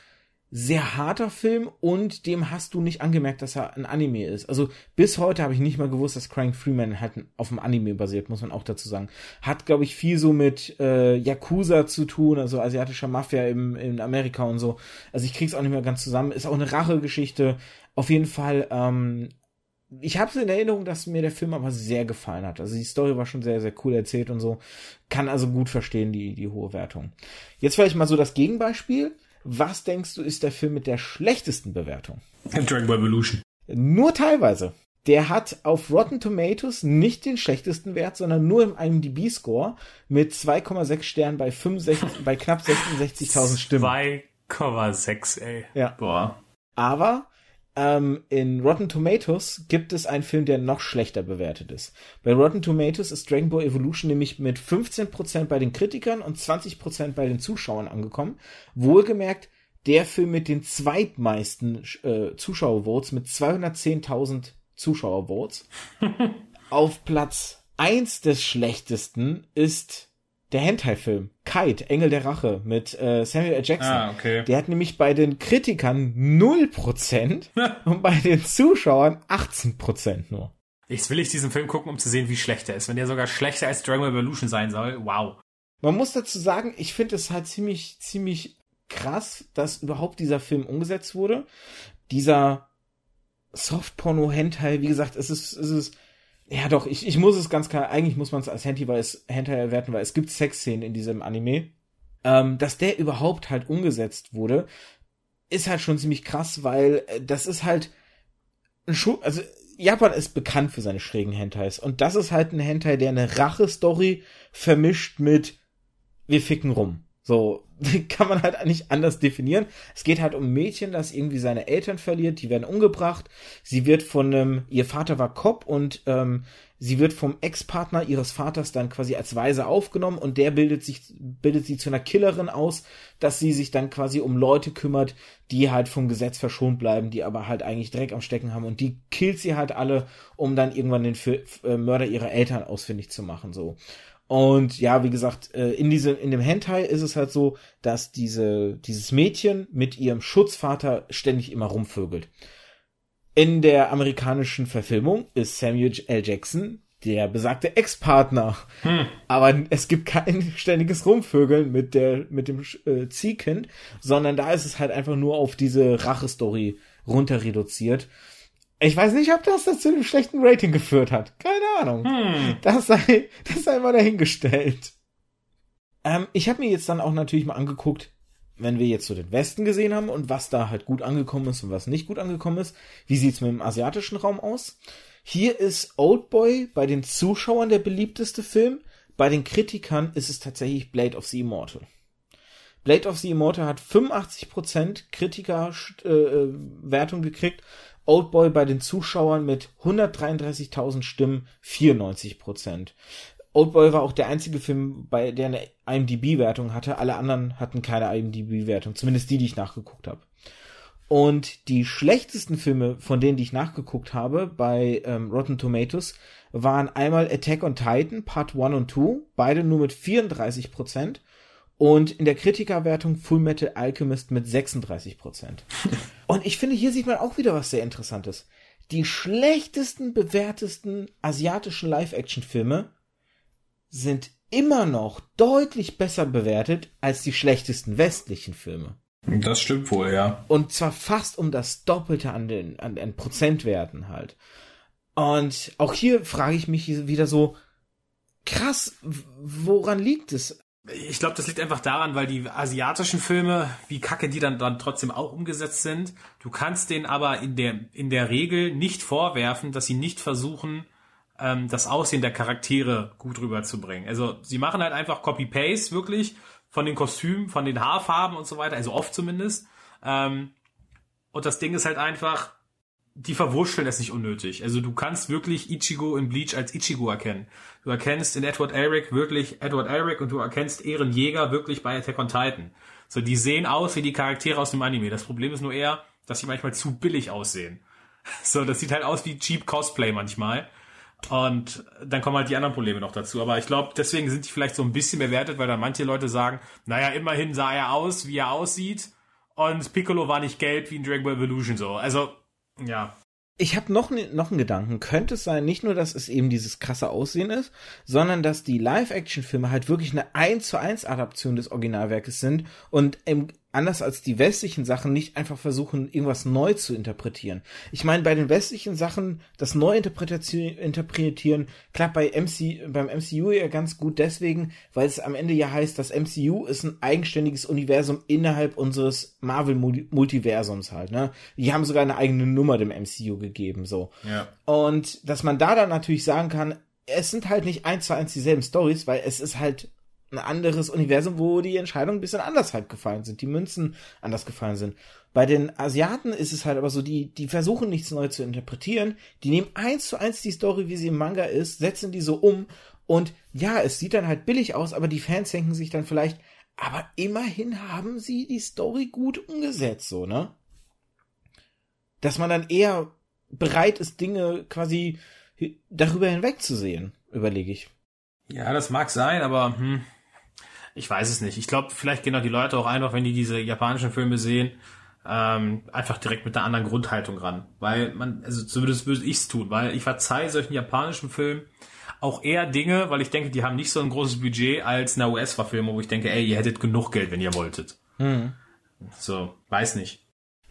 sehr harter Film und dem hast du nicht angemerkt, dass er ein Anime ist. Also bis heute habe ich nicht mal gewusst, dass Crying Freeman halt auf dem Anime basiert, muss man auch dazu sagen. Hat, glaube ich, viel so mit äh, Yakuza zu tun, also asiatischer Mafia im, in Amerika und so. Also ich krieg's auch nicht mehr ganz zusammen. Ist auch eine Rachegeschichte. Auf jeden Fall, ähm, ich habe es in Erinnerung, dass mir der Film aber sehr gefallen hat. Also die Story war schon sehr, sehr cool erzählt und so. Kann also gut verstehen, die, die hohe Wertung. Jetzt vielleicht mal so das Gegenbeispiel. Was denkst du, ist der Film mit der schlechtesten Bewertung? Dragon Ball Evolution. Nur teilweise. Der hat auf Rotten Tomatoes nicht den schlechtesten Wert, sondern nur im IMDb-Score mit 2,6 Sternen bei, 65, bei knapp 66.000 Stimmen. 2,6, ey. Ja. Boah. Aber ähm, in Rotten Tomatoes gibt es einen Film, der noch schlechter bewertet ist. Bei Rotten Tomatoes ist Dragon Ball Evolution nämlich mit 15% bei den Kritikern und 20% bei den Zuschauern angekommen. Wohlgemerkt, der Film mit den zweitmeisten äh, Zuschauervotes mit 210.000 Zuschauervotes. Auf Platz 1 des schlechtesten ist der Hentai-Film Kite, Engel der Rache mit äh, Samuel L. Jackson. Ah, okay. Der hat nämlich bei den Kritikern 0% und bei den Zuschauern 18% nur. Jetzt will ich diesen Film gucken, um zu sehen, wie schlecht er ist. Wenn der sogar schlechter als Dragon Ball Evolution sein soll, wow. Man muss dazu sagen, ich finde es halt ziemlich, ziemlich krass, dass überhaupt dieser Film umgesetzt wurde. Dieser Softporno-Hentai, wie gesagt, es ist, es ist, ja doch, ich, ich muss es ganz klar, eigentlich muss man es als Hentai, weil es, Hentai werten, weil es gibt Sexszenen in diesem Anime. Ähm, dass der überhaupt halt umgesetzt wurde, ist halt schon ziemlich krass, weil äh, das ist halt ein Schu also Japan ist bekannt für seine schrägen Hentais und das ist halt ein Hentai, der eine Rache-Story vermischt mit wir ficken rum. So, kann man halt nicht anders definieren. Es geht halt um Mädchen, das irgendwie seine Eltern verliert, die werden umgebracht. Sie wird von einem, ihr Vater war Cop und ähm, sie wird vom Ex-Partner ihres Vaters dann quasi als Weise aufgenommen und der bildet sich, bildet sie zu einer Killerin aus, dass sie sich dann quasi um Leute kümmert, die halt vom Gesetz verschont bleiben, die aber halt eigentlich Dreck am Stecken haben und die killt sie halt alle, um dann irgendwann den äh, Mörder ihrer Eltern ausfindig zu machen, so. Und ja, wie gesagt, äh, in diesem, in dem Hentai ist es halt so, dass diese, dieses Mädchen mit ihrem Schutzvater ständig immer rumvögelt. In der amerikanischen Verfilmung ist Samuel L. Jackson der besagte Ex-Partner. Hm. Aber es gibt kein ständiges Rumvögeln mit der, mit dem äh, Ziehkind, sondern da ist es halt einfach nur auf diese Rache-Story runter reduziert. Ich weiß nicht, ob das zu einem schlechten Rating geführt hat. Keine Ahnung. Hm. Das sei, das sei mal dahingestellt. Ähm, ich habe mir jetzt dann auch natürlich mal angeguckt, wenn wir jetzt so den Westen gesehen haben und was da halt gut angekommen ist und was nicht gut angekommen ist. Wie sieht's mit dem asiatischen Raum aus? Hier ist Oldboy bei den Zuschauern der beliebteste Film. Bei den Kritikern ist es tatsächlich Blade of the Immortal. Blade of the Immortal hat 85% Kritikerwertung äh, gekriegt Oldboy bei den Zuschauern mit 133.000 Stimmen 94 Prozent. Oldboy war auch der einzige Film, bei der eine IMDb-Wertung hatte. Alle anderen hatten keine IMDb-Wertung, zumindest die, die ich nachgeguckt habe. Und die schlechtesten Filme, von denen die ich nachgeguckt habe, bei ähm, Rotten Tomatoes, waren einmal Attack on Titan, Part 1 und 2, beide nur mit 34 Prozent. Und in der Kritikerwertung Full Metal Alchemist mit 36 Prozent. Und ich finde, hier sieht man auch wieder was sehr Interessantes. Die schlechtesten bewertesten asiatischen Live-Action-Filme sind immer noch deutlich besser bewertet als die schlechtesten westlichen Filme. Das stimmt wohl, ja. Und zwar fast um das Doppelte an den, an den Prozentwerten halt. Und auch hier frage ich mich wieder so, krass, woran liegt es? Ich glaube, das liegt einfach daran, weil die asiatischen Filme, wie kacke die dann, dann trotzdem auch umgesetzt sind. Du kannst denen aber in der, in der Regel nicht vorwerfen, dass sie nicht versuchen, ähm, das Aussehen der Charaktere gut rüberzubringen. Also sie machen halt einfach Copy-Paste wirklich von den Kostümen, von den Haarfarben und so weiter, also oft zumindest. Ähm, und das Ding ist halt einfach, die verwurschteln es nicht unnötig. Also du kannst wirklich Ichigo in Bleach als Ichigo erkennen. Du erkennst in Edward Elric wirklich Edward Elric und du erkennst Eren Jäger wirklich bei Attack on Titan. So, die sehen aus wie die Charaktere aus dem Anime. Das Problem ist nur eher, dass sie manchmal zu billig aussehen. So, das sieht halt aus wie cheap Cosplay manchmal. Und dann kommen halt die anderen Probleme noch dazu. Aber ich glaube, deswegen sind die vielleicht so ein bisschen bewertet, weil dann manche Leute sagen, naja, immerhin sah er aus, wie er aussieht und Piccolo war nicht gelb wie in Dragon Ball Evolution so. Also, ja. Ich habe noch, ne, noch einen Gedanken. Könnte es sein, nicht nur, dass es eben dieses krasse Aussehen ist, sondern dass die Live-Action-Filme halt wirklich eine 1 zu 1 Adaption des Originalwerkes sind und im, anders als die westlichen Sachen nicht einfach versuchen, irgendwas neu zu interpretieren. Ich meine, bei den westlichen Sachen, das Neuinterpretieren klappt bei MC, beim MCU ja ganz gut deswegen, weil es am Ende ja heißt, das MCU ist ein eigenständiges Universum innerhalb unseres Marvel-Multiversums halt, ne? Die haben sogar eine eigene Nummer dem MCU gegeben, so. Ja. Und dass man da dann natürlich sagen kann, es sind halt nicht eins zu eins dieselben Stories, weil es ist halt ein anderes Universum, wo die Entscheidungen ein bisschen anders halt gefallen sind, die Münzen anders gefallen sind. Bei den Asiaten ist es halt aber so, die, die versuchen nichts neu zu interpretieren, die nehmen eins zu eins die Story, wie sie im Manga ist, setzen die so um und ja, es sieht dann halt billig aus, aber die Fans denken sich dann vielleicht, aber immerhin haben sie die Story gut umgesetzt, so, ne? Dass man dann eher bereit ist, Dinge quasi darüber hinwegzusehen, überlege ich. Ja, das mag sein, aber hm, ich weiß es nicht. Ich glaube, vielleicht gehen auch die Leute auch einfach, wenn die diese japanischen Filme sehen, ähm, einfach direkt mit einer anderen Grundhaltung ran. Weil man, also zumindest würde ich es tun, weil ich verzeihe solchen japanischen Filmen auch eher Dinge, weil ich denke, die haben nicht so ein großes Budget als eine US-Verfilmung, wo ich denke, ey, ihr hättet genug Geld, wenn ihr wolltet. Hm. So, weiß nicht.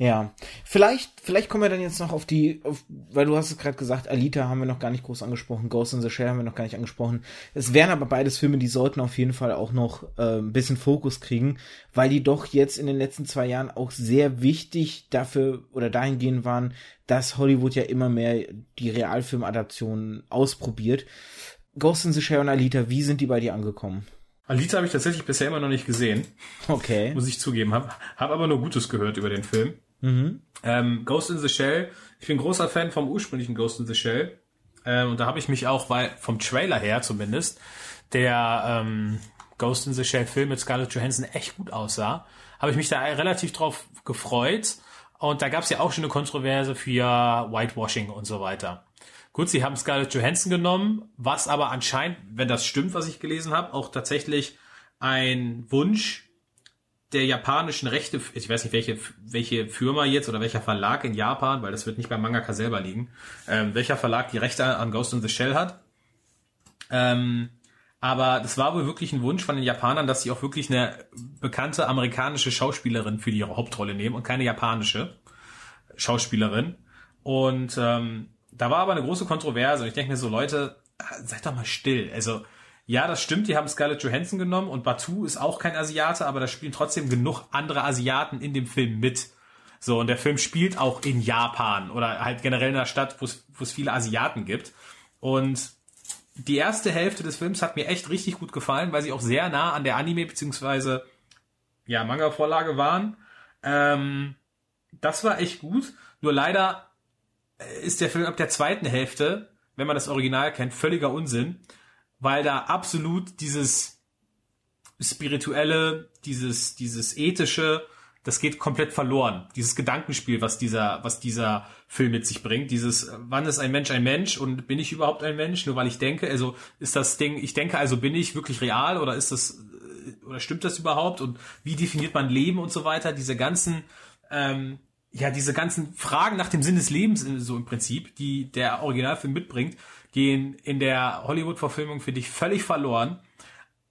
Ja, vielleicht, vielleicht kommen wir dann jetzt noch auf die, auf, weil du hast es gerade gesagt, Alita haben wir noch gar nicht groß angesprochen, Ghost in the Shell haben wir noch gar nicht angesprochen. Es wären aber beides Filme, die sollten auf jeden Fall auch noch äh, ein bisschen Fokus kriegen, weil die doch jetzt in den letzten zwei Jahren auch sehr wichtig dafür oder dahingehend waren, dass Hollywood ja immer mehr die Realfilmadaptionen ausprobiert. Ghost in the Shell und Alita, wie sind die bei dir angekommen? Alita habe ich tatsächlich bisher immer noch nicht gesehen. Okay. Muss ich zugeben. Hab, hab aber nur Gutes gehört über den Film. Mhm. Ähm, Ghost in the Shell. Ich bin großer Fan vom ursprünglichen Ghost in the Shell. Ähm, und da habe ich mich auch, weil vom Trailer her zumindest, der ähm, Ghost in the Shell Film mit Scarlett Johansson echt gut aussah, habe ich mich da relativ drauf gefreut. Und da gab es ja auch schon eine Kontroverse für Whitewashing und so weiter. Gut, sie haben Scarlett Johansson genommen, was aber anscheinend, wenn das stimmt, was ich gelesen habe, auch tatsächlich ein Wunsch der japanischen Rechte, ich weiß nicht, welche, welche Firma jetzt oder welcher Verlag in Japan, weil das wird nicht beim Mangaka selber liegen, ähm, welcher Verlag die Rechte an Ghost in the Shell hat. Ähm, aber das war wohl wirklich ein Wunsch von den Japanern, dass sie auch wirklich eine bekannte amerikanische Schauspielerin für die Hauptrolle nehmen und keine japanische Schauspielerin. Und ähm, da war aber eine große Kontroverse. Und ich denke mir so, Leute, seid doch mal still. Also ja, das stimmt, die haben Scarlett Johansson genommen und Batu ist auch kein Asiate, aber da spielen trotzdem genug andere Asiaten in dem Film mit. So, und der Film spielt auch in Japan oder halt generell in einer Stadt, wo es, viele Asiaten gibt. Und die erste Hälfte des Films hat mir echt richtig gut gefallen, weil sie auch sehr nah an der Anime- bzw. ja, Manga-Vorlage waren. Ähm, das war echt gut. Nur leider ist der Film ab der zweiten Hälfte, wenn man das Original kennt, völliger Unsinn weil da absolut dieses spirituelle, dieses, dieses ethische, das geht komplett verloren. Dieses Gedankenspiel, was dieser, was dieser Film mit sich bringt. Dieses, wann ist ein Mensch ein Mensch und bin ich überhaupt ein Mensch? Nur weil ich denke, also ist das Ding, ich denke, also bin ich wirklich real oder ist das, oder stimmt das überhaupt? Und wie definiert man Leben und so weiter? Diese ganzen, ähm, ja, diese ganzen Fragen nach dem Sinn des Lebens, so im Prinzip, die der Originalfilm mitbringt, gehen in der Hollywood-Verfilmung für dich völlig verloren.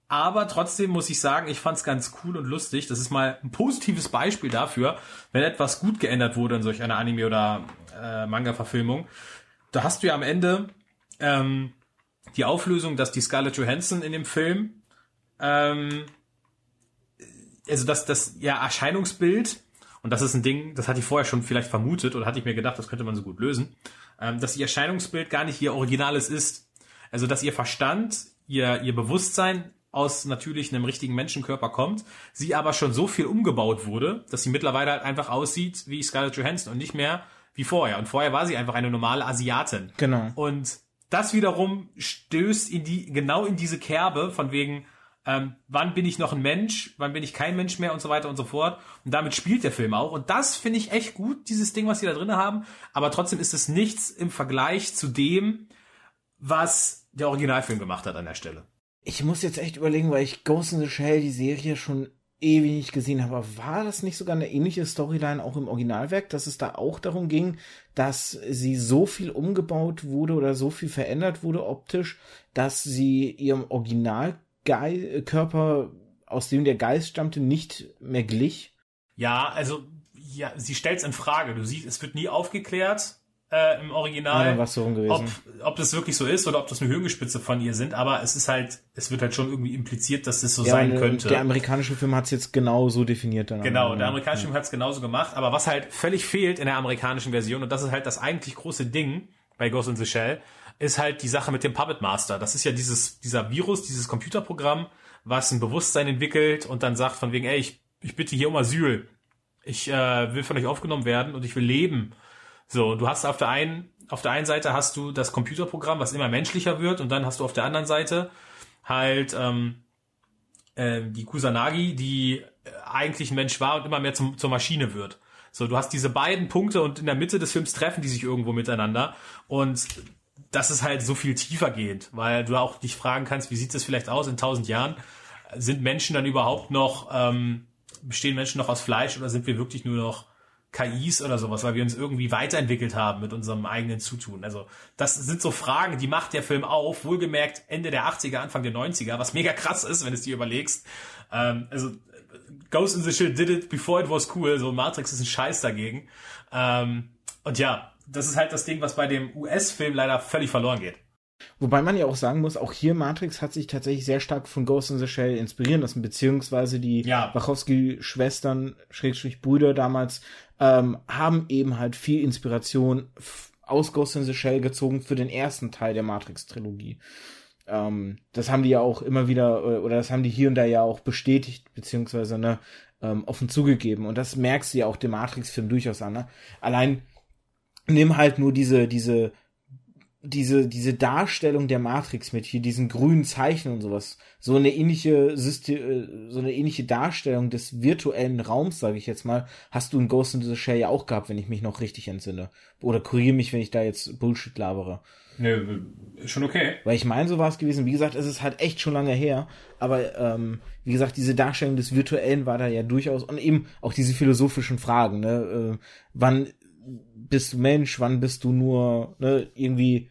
Aber trotzdem muss ich sagen, ich fand's ganz cool und lustig. Das ist mal ein positives Beispiel dafür, wenn etwas gut geändert wurde in solch einer Anime- oder äh, Manga-Verfilmung. Da hast du ja am Ende ähm, die Auflösung, dass die Scarlett Johansson in dem Film, ähm, also dass das ja Erscheinungsbild, und das ist ein Ding, das hatte ich vorher schon vielleicht vermutet oder hatte ich mir gedacht, das könnte man so gut lösen, ähm, dass ihr Erscheinungsbild gar nicht ihr originales ist. Also dass ihr Verstand, ihr, ihr Bewusstsein aus natürlich einem richtigen Menschenkörper kommt, sie aber schon so viel umgebaut wurde, dass sie mittlerweile halt einfach aussieht wie Scarlett Johansson und nicht mehr wie vorher. Und vorher war sie einfach eine normale Asiatin. Genau. Und das wiederum stößt in die, genau in diese Kerbe von wegen, ähm, wann bin ich noch ein Mensch, wann bin ich kein Mensch mehr und so weiter und so fort. Und damit spielt der Film auch. Und das finde ich echt gut, dieses Ding, was sie da drin haben. Aber trotzdem ist es nichts im Vergleich zu dem, was der Originalfilm gemacht hat an der Stelle. Ich muss jetzt echt überlegen, weil ich Ghost in the Shell, die Serie, schon ewig nicht gesehen habe, war das nicht sogar eine ähnliche Storyline auch im Originalwerk, dass es da auch darum ging, dass sie so viel umgebaut wurde oder so viel verändert wurde optisch, dass sie ihrem Originalkörper, aus dem der Geist stammte, nicht mehr glich? Ja, also ja, sie stellt es in Frage. Du siehst, es wird nie aufgeklärt äh, im Original, ja, so ob, ob das wirklich so ist oder ob das eine Hirngespitze von ihr sind. Aber es ist halt, es wird halt schon irgendwie impliziert, dass das so ja, sein könnte. Der amerikanische Film hat es jetzt genau so definiert. Dann genau, der amerikanische. Film hat es genauso gemacht. Aber was halt völlig fehlt in der amerikanischen Version, und das ist halt das eigentlich große Ding bei Ghost in the Shell, ist halt die Sache mit dem Puppet Master. Das ist ja dieses, dieser Virus, dieses Computerprogramm, was ein Bewusstsein entwickelt und dann sagt von wegen, ey, ich, ich bitte hier um Asyl. Ich äh, will von euch aufgenommen werden und ich will leben. So, du hast auf der einen, auf der einen Seite hast du das Computerprogramm, was immer menschlicher wird, und dann hast du auf der anderen Seite halt ähm, äh, die Kusanagi, die eigentlich ein Mensch war und immer mehr zum, zur Maschine wird. So, du hast diese beiden Punkte und in der Mitte des Films treffen die sich irgendwo miteinander und das ist halt so viel tiefer gehend, weil du auch dich fragen kannst, wie sieht das vielleicht aus in tausend Jahren? Sind Menschen dann überhaupt noch, ähm, bestehen Menschen noch aus Fleisch oder sind wir wirklich nur noch KIs oder sowas, weil wir uns irgendwie weiterentwickelt haben mit unserem eigenen Zutun. Also das sind so Fragen, die macht der Film auf, wohlgemerkt Ende der 80er, Anfang der 90er, was mega krass ist, wenn du es dir überlegst. Ähm, also Ghost in the Shell did it before it was cool, so Matrix ist ein Scheiß dagegen. Ähm, und ja, das ist halt das Ding, was bei dem US-Film leider völlig verloren geht. Wobei man ja auch sagen muss, auch hier Matrix hat sich tatsächlich sehr stark von Ghost in the Shell inspirieren lassen, beziehungsweise die ja. Wachowski-Schwestern, Schrägstrich Brüder damals, ähm, haben eben halt viel Inspiration aus Ghost in the Shell gezogen für den ersten Teil der Matrix-Trilogie. Ähm, das haben die ja auch immer wieder, äh, oder das haben die hier und da ja auch bestätigt, beziehungsweise ne, ähm, offen zugegeben. Und das merkst du ja auch dem Matrix-Film durchaus an. Ne? Allein nimm halt nur diese, diese diese, diese Darstellung der Matrix mit hier diesen grünen Zeichen und sowas, so eine ähnliche System, äh, so eine ähnliche Darstellung des virtuellen Raums, sage ich jetzt mal, hast du in Ghost in the Shell ja auch gehabt, wenn ich mich noch richtig entsinne. Oder kurier mich, wenn ich da jetzt Bullshit labere. Nö, schon okay. Weil ich meine, so war es gewesen. Wie gesagt, es ist halt echt schon lange her. Aber ähm, wie gesagt, diese Darstellung des Virtuellen war da ja durchaus und eben auch diese philosophischen Fragen. Ne? Äh, wann bist du Mensch, wann bist du nur ne, irgendwie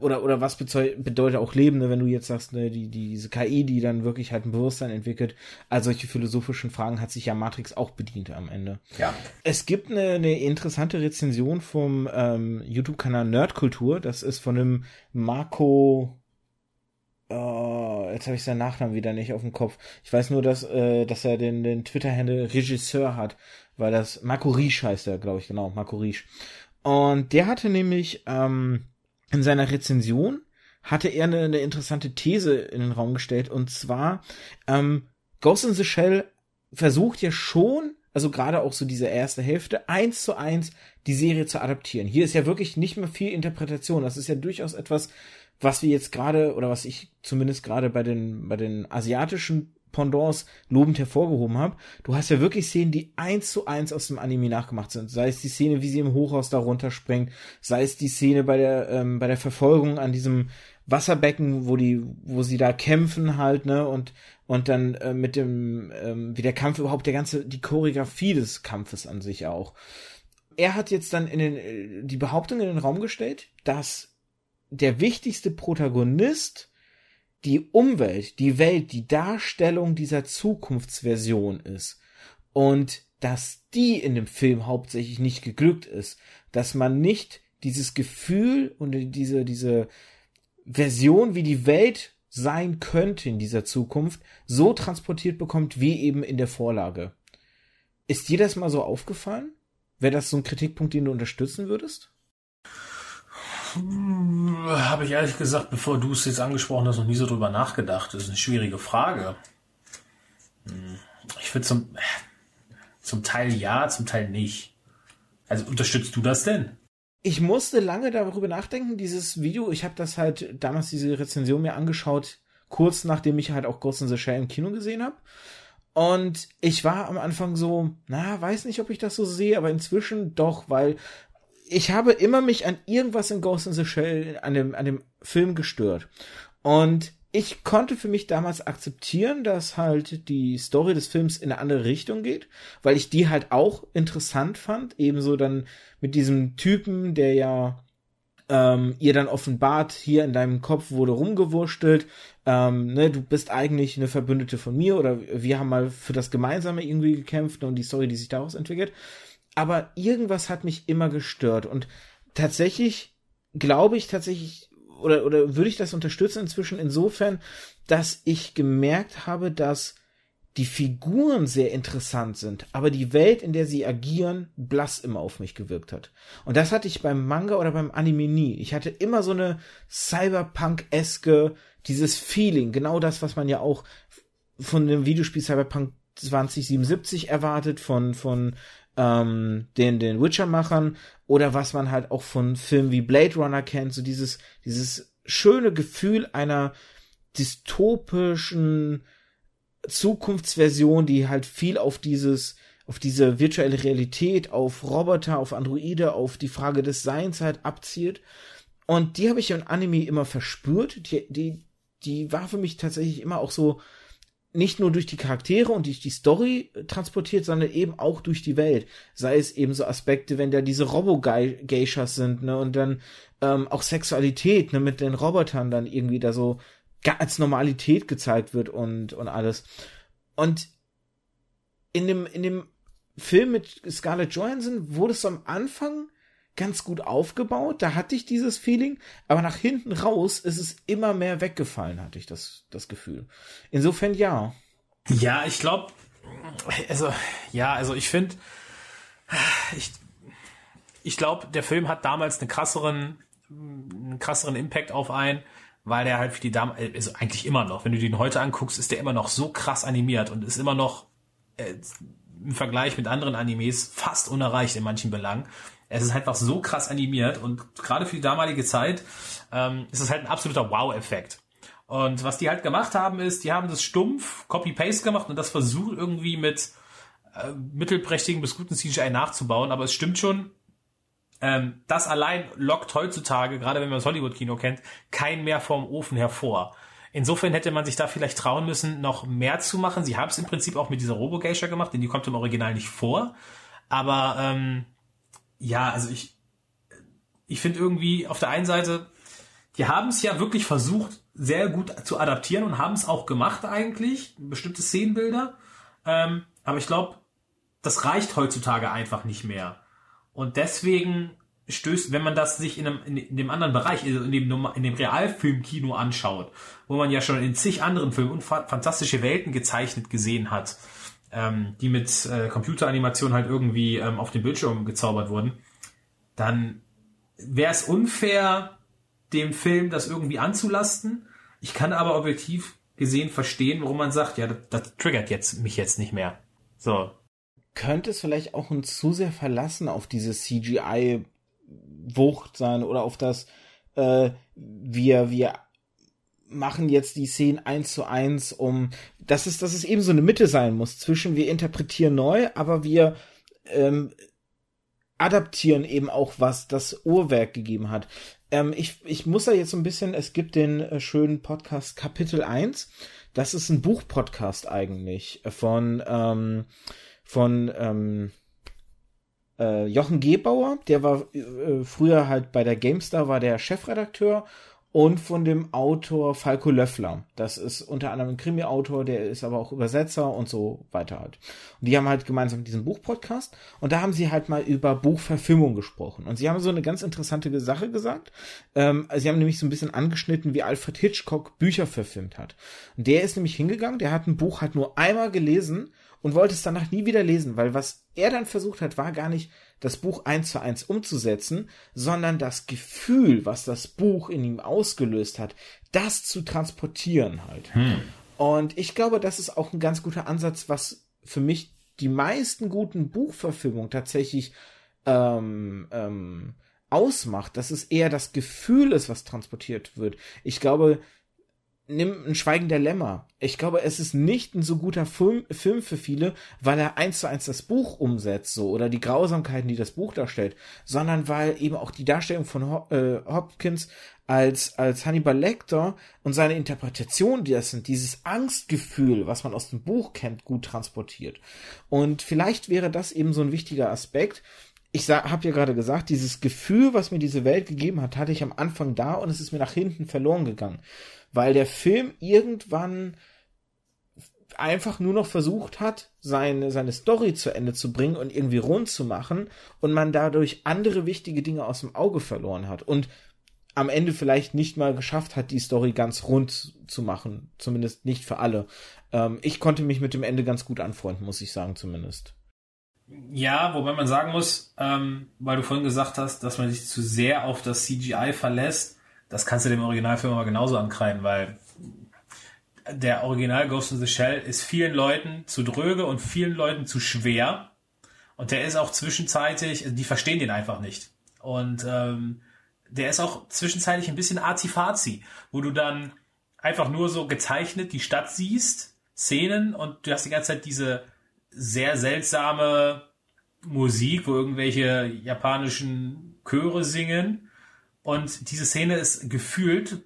oder oder was bedeutet auch Leben, ne, wenn du jetzt sagst, ne, die, die diese KI, die dann wirklich halt ein Bewusstsein entwickelt, all solche philosophischen Fragen hat sich ja Matrix auch bedient am Ende. Ja. Es gibt eine, eine interessante Rezension vom ähm, YouTube-Kanal Nerdkultur, das ist von einem Marco Oh, jetzt habe ich seinen Nachnamen wieder nicht auf dem Kopf. Ich weiß nur, dass, äh, dass er den, den Twitter-Handle Regisseur hat weil das Marco Riesch heißt er, glaube ich, genau, Marco Riesch. Und der hatte nämlich ähm, in seiner Rezension hatte er eine, eine interessante These in den Raum gestellt und zwar ähm, Ghost in the Shell versucht ja schon, also gerade auch so diese erste Hälfte, eins zu eins die Serie zu adaptieren. Hier ist ja wirklich nicht mehr viel Interpretation. Das ist ja durchaus etwas, was wir jetzt gerade oder was ich zumindest gerade bei den bei den asiatischen Pendants lobend hervorgehoben habe. Du hast ja wirklich Szenen, die eins zu eins aus dem Anime nachgemacht sind. Sei es die Szene, wie sie im Hochhaus da runterspringt, sei es die Szene bei der, ähm, bei der Verfolgung an diesem Wasserbecken, wo die, wo sie da kämpfen halt, ne, und, und dann äh, mit dem, ähm, wie der Kampf überhaupt, der ganze, die Choreografie des Kampfes an sich auch. Er hat jetzt dann in den, äh, die Behauptung in den Raum gestellt, dass der wichtigste Protagonist die Umwelt, die Welt, die Darstellung dieser Zukunftsversion ist und dass die in dem Film hauptsächlich nicht geglückt ist, dass man nicht dieses Gefühl und diese, diese Version, wie die Welt sein könnte in dieser Zukunft, so transportiert bekommt wie eben in der Vorlage. Ist dir das mal so aufgefallen? Wäre das so ein Kritikpunkt, den du unterstützen würdest? Habe ich ehrlich gesagt, bevor du es jetzt angesprochen hast, noch nie so drüber nachgedacht. Das ist eine schwierige Frage. Hm. Ich würde zum, zum Teil ja, zum Teil nicht. Also unterstützt du das denn? Ich musste lange darüber nachdenken, dieses Video. Ich habe das halt damals diese Rezension mir angeschaut, kurz nachdem ich halt auch Ghost in the Shell im Kino gesehen habe. Und ich war am Anfang so, na, weiß nicht, ob ich das so sehe, aber inzwischen doch, weil ich habe immer mich an irgendwas in Ghost in the Shell, an dem, an dem Film gestört. Und ich konnte für mich damals akzeptieren, dass halt die Story des Films in eine andere Richtung geht, weil ich die halt auch interessant fand. Ebenso dann mit diesem Typen, der ja ähm, ihr dann offenbart, hier in deinem Kopf wurde rumgewurstelt, ähm, ne, du bist eigentlich eine Verbündete von mir oder wir haben mal für das Gemeinsame irgendwie gekämpft und die Story, die sich daraus entwickelt. Aber irgendwas hat mich immer gestört und tatsächlich glaube ich tatsächlich oder, oder würde ich das unterstützen inzwischen insofern, dass ich gemerkt habe, dass die Figuren sehr interessant sind, aber die Welt, in der sie agieren, blass immer auf mich gewirkt hat. Und das hatte ich beim Manga oder beim Anime nie. Ich hatte immer so eine Cyberpunk-eske, dieses Feeling, genau das, was man ja auch von dem Videospiel Cyberpunk 2077 erwartet, von, von ähm, den, den Witcher-Machern oder was man halt auch von Filmen wie Blade Runner kennt, so dieses, dieses schöne Gefühl einer dystopischen Zukunftsversion, die halt viel auf dieses, auf diese virtuelle Realität, auf Roboter, auf Androide, auf die Frage des Seins halt abzielt. Und die habe ich in Anime immer verspürt. Die, die, die war für mich tatsächlich immer auch so, nicht nur durch die Charaktere und durch die Story transportiert, sondern eben auch durch die Welt. Sei es eben so Aspekte, wenn da diese Robo-Geishas sind, ne, und dann ähm, auch Sexualität, ne, mit den Robotern dann irgendwie da so als Normalität gezeigt wird und, und alles. Und in dem, in dem Film mit Scarlett Johansson wurde es am Anfang ganz gut aufgebaut, da hatte ich dieses Feeling, aber nach hinten raus ist es immer mehr weggefallen, hatte ich das, das Gefühl. Insofern ja. Ja, ich glaube, also, ja, also ich finde, ich, ich glaube, der Film hat damals einen krasseren, einen krasseren Impact auf einen, weil der halt für die Dame, also eigentlich immer noch, wenn du den heute anguckst, ist der immer noch so krass animiert und ist immer noch äh, im Vergleich mit anderen Animes fast unerreicht in manchen Belangen. Es ist einfach so krass animiert und gerade für die damalige Zeit ähm, ist es halt ein absoluter Wow-Effekt. Und was die halt gemacht haben, ist, die haben das stumpf Copy-Paste gemacht und das versucht irgendwie mit äh, mittelprächtigen bis guten CGI nachzubauen. Aber es stimmt schon, ähm, das allein lockt heutzutage, gerade wenn man das Hollywood-Kino kennt, kein mehr vom Ofen hervor. Insofern hätte man sich da vielleicht trauen müssen, noch mehr zu machen. Sie haben es im Prinzip auch mit dieser Robo-Geisha gemacht, denn die kommt im Original nicht vor. Aber ähm, ja, also ich, ich finde irgendwie auf der einen Seite, die haben es ja wirklich versucht, sehr gut zu adaptieren und haben es auch gemacht eigentlich, bestimmte Szenenbilder. Ähm, aber ich glaube, das reicht heutzutage einfach nicht mehr. Und deswegen stößt, wenn man das sich in, einem, in dem anderen Bereich, also in dem, in dem Realfilmkino anschaut, wo man ja schon in zig anderen Filmen fantastische Welten gezeichnet gesehen hat, ähm, die mit äh, Computeranimation halt irgendwie ähm, auf dem Bildschirm gezaubert wurden, dann wäre es unfair, dem Film das irgendwie anzulasten. Ich kann aber objektiv gesehen verstehen, warum man sagt, ja, das, das triggert jetzt mich jetzt nicht mehr. So, könnte es vielleicht auch ein zu sehr Verlassen auf diese CGI-Wucht sein oder auf das, äh, wir, wir machen jetzt die Szenen eins zu eins, um, dass es, dass es eben so eine Mitte sein muss zwischen wir interpretieren neu, aber wir ähm, adaptieren eben auch, was das Uhrwerk gegeben hat. Ähm, ich, ich muss da jetzt so ein bisschen, es gibt den äh, schönen Podcast Kapitel 1. Das ist ein Buchpodcast eigentlich von ähm, von ähm, äh, Jochen Gebauer, der war äh, früher halt bei der GameStar, war der Chefredakteur und von dem Autor Falco Löffler. Das ist unter anderem ein Krimi-Autor, der ist aber auch Übersetzer und so weiter halt. Und die haben halt gemeinsam diesen Buchpodcast und da haben sie halt mal über Buchverfilmung gesprochen. Und sie haben so eine ganz interessante Sache gesagt. Ähm, sie haben nämlich so ein bisschen angeschnitten, wie Alfred Hitchcock Bücher verfilmt hat. Und der ist nämlich hingegangen, der hat ein Buch halt nur einmal gelesen und wollte es danach nie wieder lesen, weil was er dann versucht hat, war gar nicht das Buch eins zu eins umzusetzen, sondern das Gefühl, was das Buch in ihm ausgelöst hat, das zu transportieren halt. Hm. Und ich glaube, das ist auch ein ganz guter Ansatz, was für mich die meisten guten Buchverfilmungen tatsächlich ähm, ähm, ausmacht, dass es eher das Gefühl ist, was transportiert wird. Ich glaube, nimm ein Schweigen der Lämmer. Ich glaube, es ist nicht ein so guter Film, Film für viele, weil er eins zu eins das Buch umsetzt, so, oder die Grausamkeiten, die das Buch darstellt, sondern weil eben auch die Darstellung von äh, Hopkins als, als Hannibal Lecter und seine Interpretation, die das sind, dieses Angstgefühl, was man aus dem Buch kennt, gut transportiert. Und vielleicht wäre das eben so ein wichtiger Aspekt. Ich habe ja gerade gesagt, dieses Gefühl, was mir diese Welt gegeben hat, hatte ich am Anfang da und es ist mir nach hinten verloren gegangen weil der Film irgendwann einfach nur noch versucht hat, seine, seine Story zu Ende zu bringen und irgendwie rund zu machen und man dadurch andere wichtige Dinge aus dem Auge verloren hat und am Ende vielleicht nicht mal geschafft hat, die Story ganz rund zu machen. Zumindest nicht für alle. Ähm, ich konnte mich mit dem Ende ganz gut anfreunden, muss ich sagen, zumindest. Ja, wobei man sagen muss, ähm, weil du vorhin gesagt hast, dass man sich zu sehr auf das CGI verlässt, das kannst du dem Originalfilm aber genauso ankreiden, weil der Original Ghost in the Shell ist vielen Leuten zu dröge und vielen Leuten zu schwer. Und der ist auch zwischenzeitlich, die verstehen den einfach nicht. Und ähm, der ist auch zwischenzeitlich ein bisschen artifazi, wo du dann einfach nur so gezeichnet die Stadt siehst, Szenen und du hast die ganze Zeit diese sehr seltsame Musik, wo irgendwelche japanischen Chöre singen und diese Szene ist gefühlt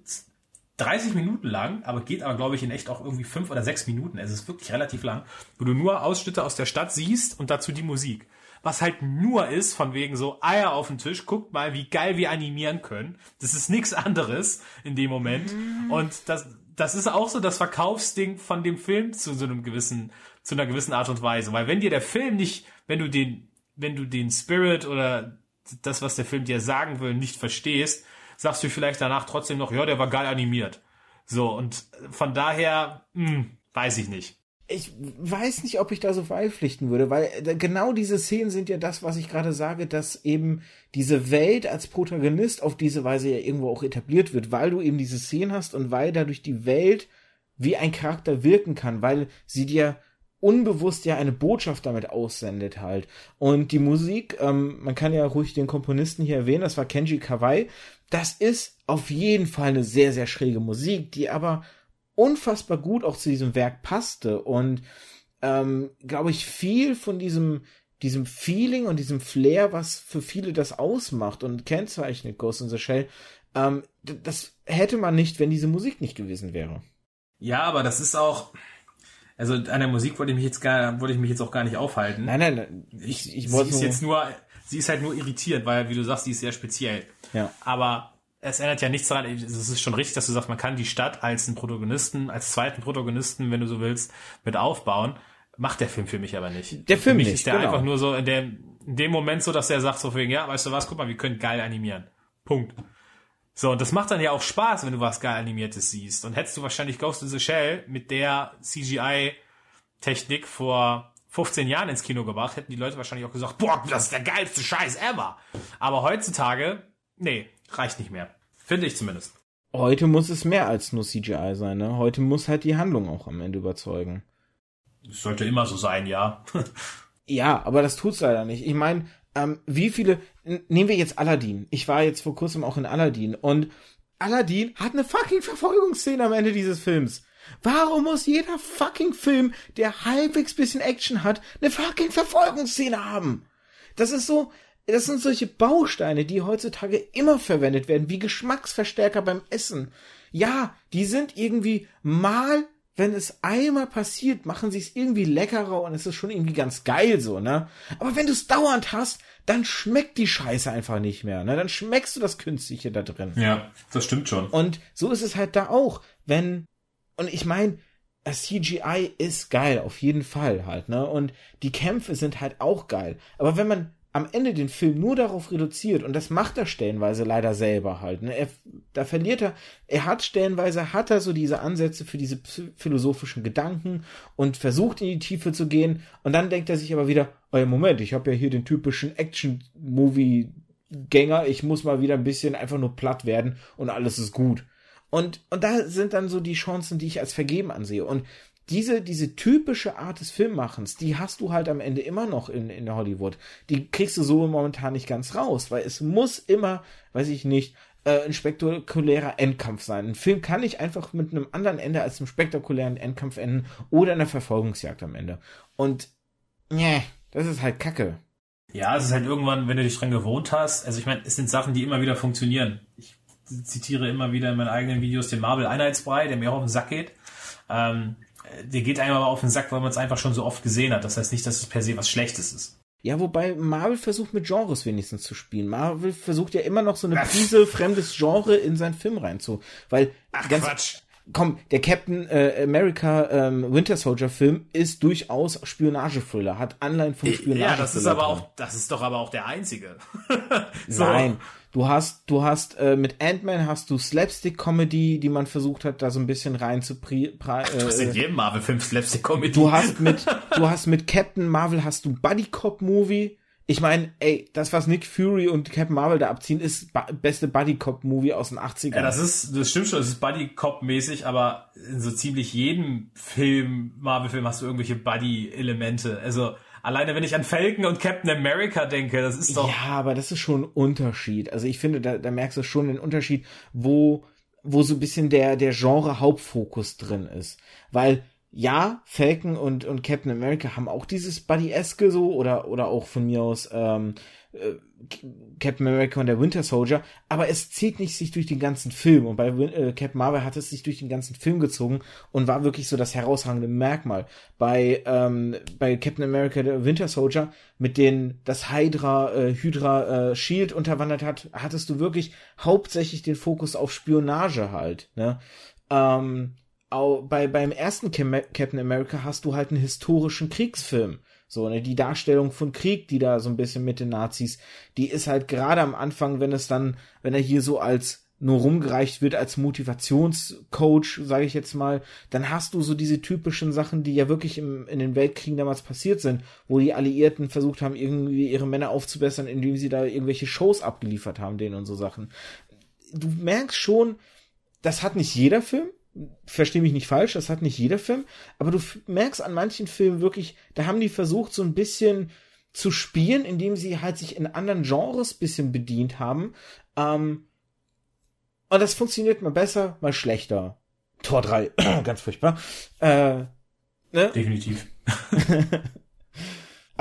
30 Minuten lang, aber geht aber, glaube ich, in echt auch irgendwie fünf oder sechs Minuten. Es ist wirklich relativ lang, wo du nur Ausschnitte aus der Stadt siehst und dazu die Musik. Was halt nur ist, von wegen so Eier auf den Tisch, guckt mal, wie geil wir animieren können. Das ist nichts anderes in dem Moment. Mhm. Und das, das ist auch so das Verkaufsding von dem Film zu so einem gewissen, zu einer gewissen Art und Weise. Weil wenn dir der Film nicht, wenn du den, wenn du den Spirit oder das, was der Film dir sagen will, nicht verstehst, sagst du vielleicht danach trotzdem noch, ja, der war geil animiert. So, und von daher, mh, hm, weiß ich nicht. Ich weiß nicht, ob ich da so beipflichten würde, weil äh, genau diese Szenen sind ja das, was ich gerade sage, dass eben diese Welt als Protagonist auf diese Weise ja irgendwo auch etabliert wird, weil du eben diese Szenen hast und weil dadurch die Welt wie ein Charakter wirken kann, weil sie dir unbewusst ja eine Botschaft damit aussendet halt. Und die Musik, ähm, man kann ja ruhig den Komponisten hier erwähnen, das war Kenji Kawai. Das ist auf jeden Fall eine sehr, sehr schräge Musik, die aber unfassbar gut auch zu diesem Werk passte und ähm, glaube ich viel von diesem diesem Feeling und diesem Flair, was für viele das ausmacht und kennzeichnet Ghost in the Shell, ähm, das hätte man nicht, wenn diese Musik nicht gewesen wäre. Ja, aber das ist auch, also an der Musik wollte ich mich jetzt gar, wollte ich mich jetzt auch gar nicht aufhalten. Nein, nein, nein. Ich, ich wollte sie ist jetzt nur, sie ist halt nur irritierend, weil, wie du sagst, sie ist sehr speziell. Ja. Aber es ändert ja nichts daran, es ist schon richtig, dass du sagst, man kann die Stadt als einen Protagonisten, als zweiten Protagonisten, wenn du so willst, mit aufbauen. Macht der Film für mich aber nicht. Der Film für mich nicht, ist der genau. einfach nur so in dem, in dem Moment so, dass er sagt so wegen, ja, weißt du was, guck mal, wir können geil animieren. Punkt. So, und das macht dann ja auch Spaß, wenn du was geil animiertes siehst. Und hättest du wahrscheinlich Ghost in the Shell mit der CGI Technik vor 15 Jahren ins Kino gebracht, hätten die Leute wahrscheinlich auch gesagt, boah, das ist der geilste Scheiß ever. Aber heutzutage, nee, reicht nicht mehr. Finde ich zumindest. Heute muss es mehr als nur CGI sein, ne? Heute muss halt die Handlung auch am Ende überzeugen. Das sollte immer so sein, ja. ja, aber das tut's leider nicht. Ich meine, ähm, wie viele, nehmen wir jetzt Aladdin. Ich war jetzt vor kurzem auch in Aladdin und Aladdin hat eine fucking Verfolgungsszene am Ende dieses Films. Warum muss jeder fucking Film, der halbwegs bisschen Action hat, eine fucking Verfolgungsszene haben? Das ist so, das sind solche Bausteine, die heutzutage immer verwendet werden, wie Geschmacksverstärker beim Essen. Ja, die sind irgendwie mal, wenn es einmal passiert, machen sie es irgendwie leckerer und es ist schon irgendwie ganz geil so, ne? Aber wenn du es dauernd hast, dann schmeckt die Scheiße einfach nicht mehr, ne? Dann schmeckst du das Künstliche da drin. Ja, das stimmt schon. Und so ist es halt da auch, wenn und ich meine, CGI ist geil, auf jeden Fall halt, ne? Und die Kämpfe sind halt auch geil. Aber wenn man am Ende den Film nur darauf reduziert, und das macht er stellenweise leider selber halt, ne? Er, da verliert er, er hat stellenweise, hat er so diese Ansätze für diese philosophischen Gedanken und versucht in die Tiefe zu gehen, und dann denkt er sich aber wieder, oh Moment, ich habe ja hier den typischen Action-Movie-Gänger, ich muss mal wieder ein bisschen einfach nur platt werden und alles ist gut. Und, und da sind dann so die Chancen, die ich als vergeben ansehe. Und diese, diese typische Art des Filmmachens, die hast du halt am Ende immer noch in, in Hollywood. Die kriegst du so momentan nicht ganz raus, weil es muss immer, weiß ich nicht, äh, ein spektakulärer Endkampf sein. Ein Film kann nicht einfach mit einem anderen Ende als einem spektakulären Endkampf enden oder einer Verfolgungsjagd am Ende. Und, nee, das ist halt Kacke. Ja, es ist halt irgendwann, wenn du dich dran gewohnt hast. Also ich meine, es sind Sachen, die immer wieder funktionieren. Ich zitiere immer wieder in meinen eigenen Videos den Marvel Einheitsbrei, der mir auch auf den Sack geht. Ähm, der geht einem aber auf den Sack, weil man es einfach schon so oft gesehen hat. Das heißt nicht, dass es per se was Schlechtes ist. Ja, wobei Marvel versucht mit Genres wenigstens zu spielen. Marvel versucht ja immer noch so eine Prise fremdes Genre in seinen Film reinzu, weil Ach, ganz, Quatsch komm, der Captain äh, America ähm, Winter Soldier Film ist durchaus Spionagethriller, hat Anleihen vom Spionage. Ja, das ist aber auch, das ist doch aber auch der einzige. so. Nein, du hast, du hast äh, mit Ant-Man hast du Slapstick-Comedy, die man versucht hat, da so ein bisschen rein zu pri, pra, äh, Was in jedem Marvel-Film Slapstick-Comedy. Du hast mit, du hast mit Captain Marvel hast du Buddy Cop Movie ich meine, ey, das, was Nick Fury und Captain Marvel da abziehen, ist ba beste Buddy-Cop-Movie aus den 80ern. Ja, das ist, das stimmt schon, das ist Buddy-Cop-mäßig, aber in so ziemlich jedem Film, Marvel-Film, hast du irgendwelche Buddy-Elemente. Also, alleine wenn ich an Falcon und Captain America denke, das ist doch. Ja, aber das ist schon ein Unterschied. Also, ich finde, da, da merkst du schon den Unterschied, wo, wo so ein bisschen der, der Genre-Hauptfokus drin ist. Weil, ja, Falcon und, und Captain America haben auch dieses Buddy-eske so oder, oder auch von mir aus ähm, äh, Captain America und der Winter Soldier, aber es zieht nicht sich durch den ganzen Film und bei äh, Captain Marvel hat es sich durch den ganzen Film gezogen und war wirklich so das herausragende Merkmal. Bei, ähm, bei Captain America der Winter Soldier, mit denen das Hydra, äh, Hydra äh, Shield unterwandert hat, hattest du wirklich hauptsächlich den Fokus auf Spionage halt, ne? Ähm, auch bei, beim ersten Captain America hast du halt einen historischen Kriegsfilm. So, ne, die Darstellung von Krieg, die da so ein bisschen mit den Nazis, die ist halt gerade am Anfang, wenn es dann, wenn er hier so als nur rumgereicht wird als Motivationscoach, sage ich jetzt mal, dann hast du so diese typischen Sachen, die ja wirklich im, in den Weltkriegen damals passiert sind, wo die Alliierten versucht haben, irgendwie ihre Männer aufzubessern, indem sie da irgendwelche Shows abgeliefert haben, denen und so Sachen. Du merkst schon, das hat nicht jeder Film, verstehe mich nicht falsch, das hat nicht jeder Film, aber du merkst an manchen Filmen wirklich, da haben die versucht, so ein bisschen zu spielen, indem sie halt sich in anderen Genres bisschen bedient haben. Ähm, und das funktioniert mal besser, mal schlechter. Tor 3, ganz furchtbar. Äh, ne? Definitiv.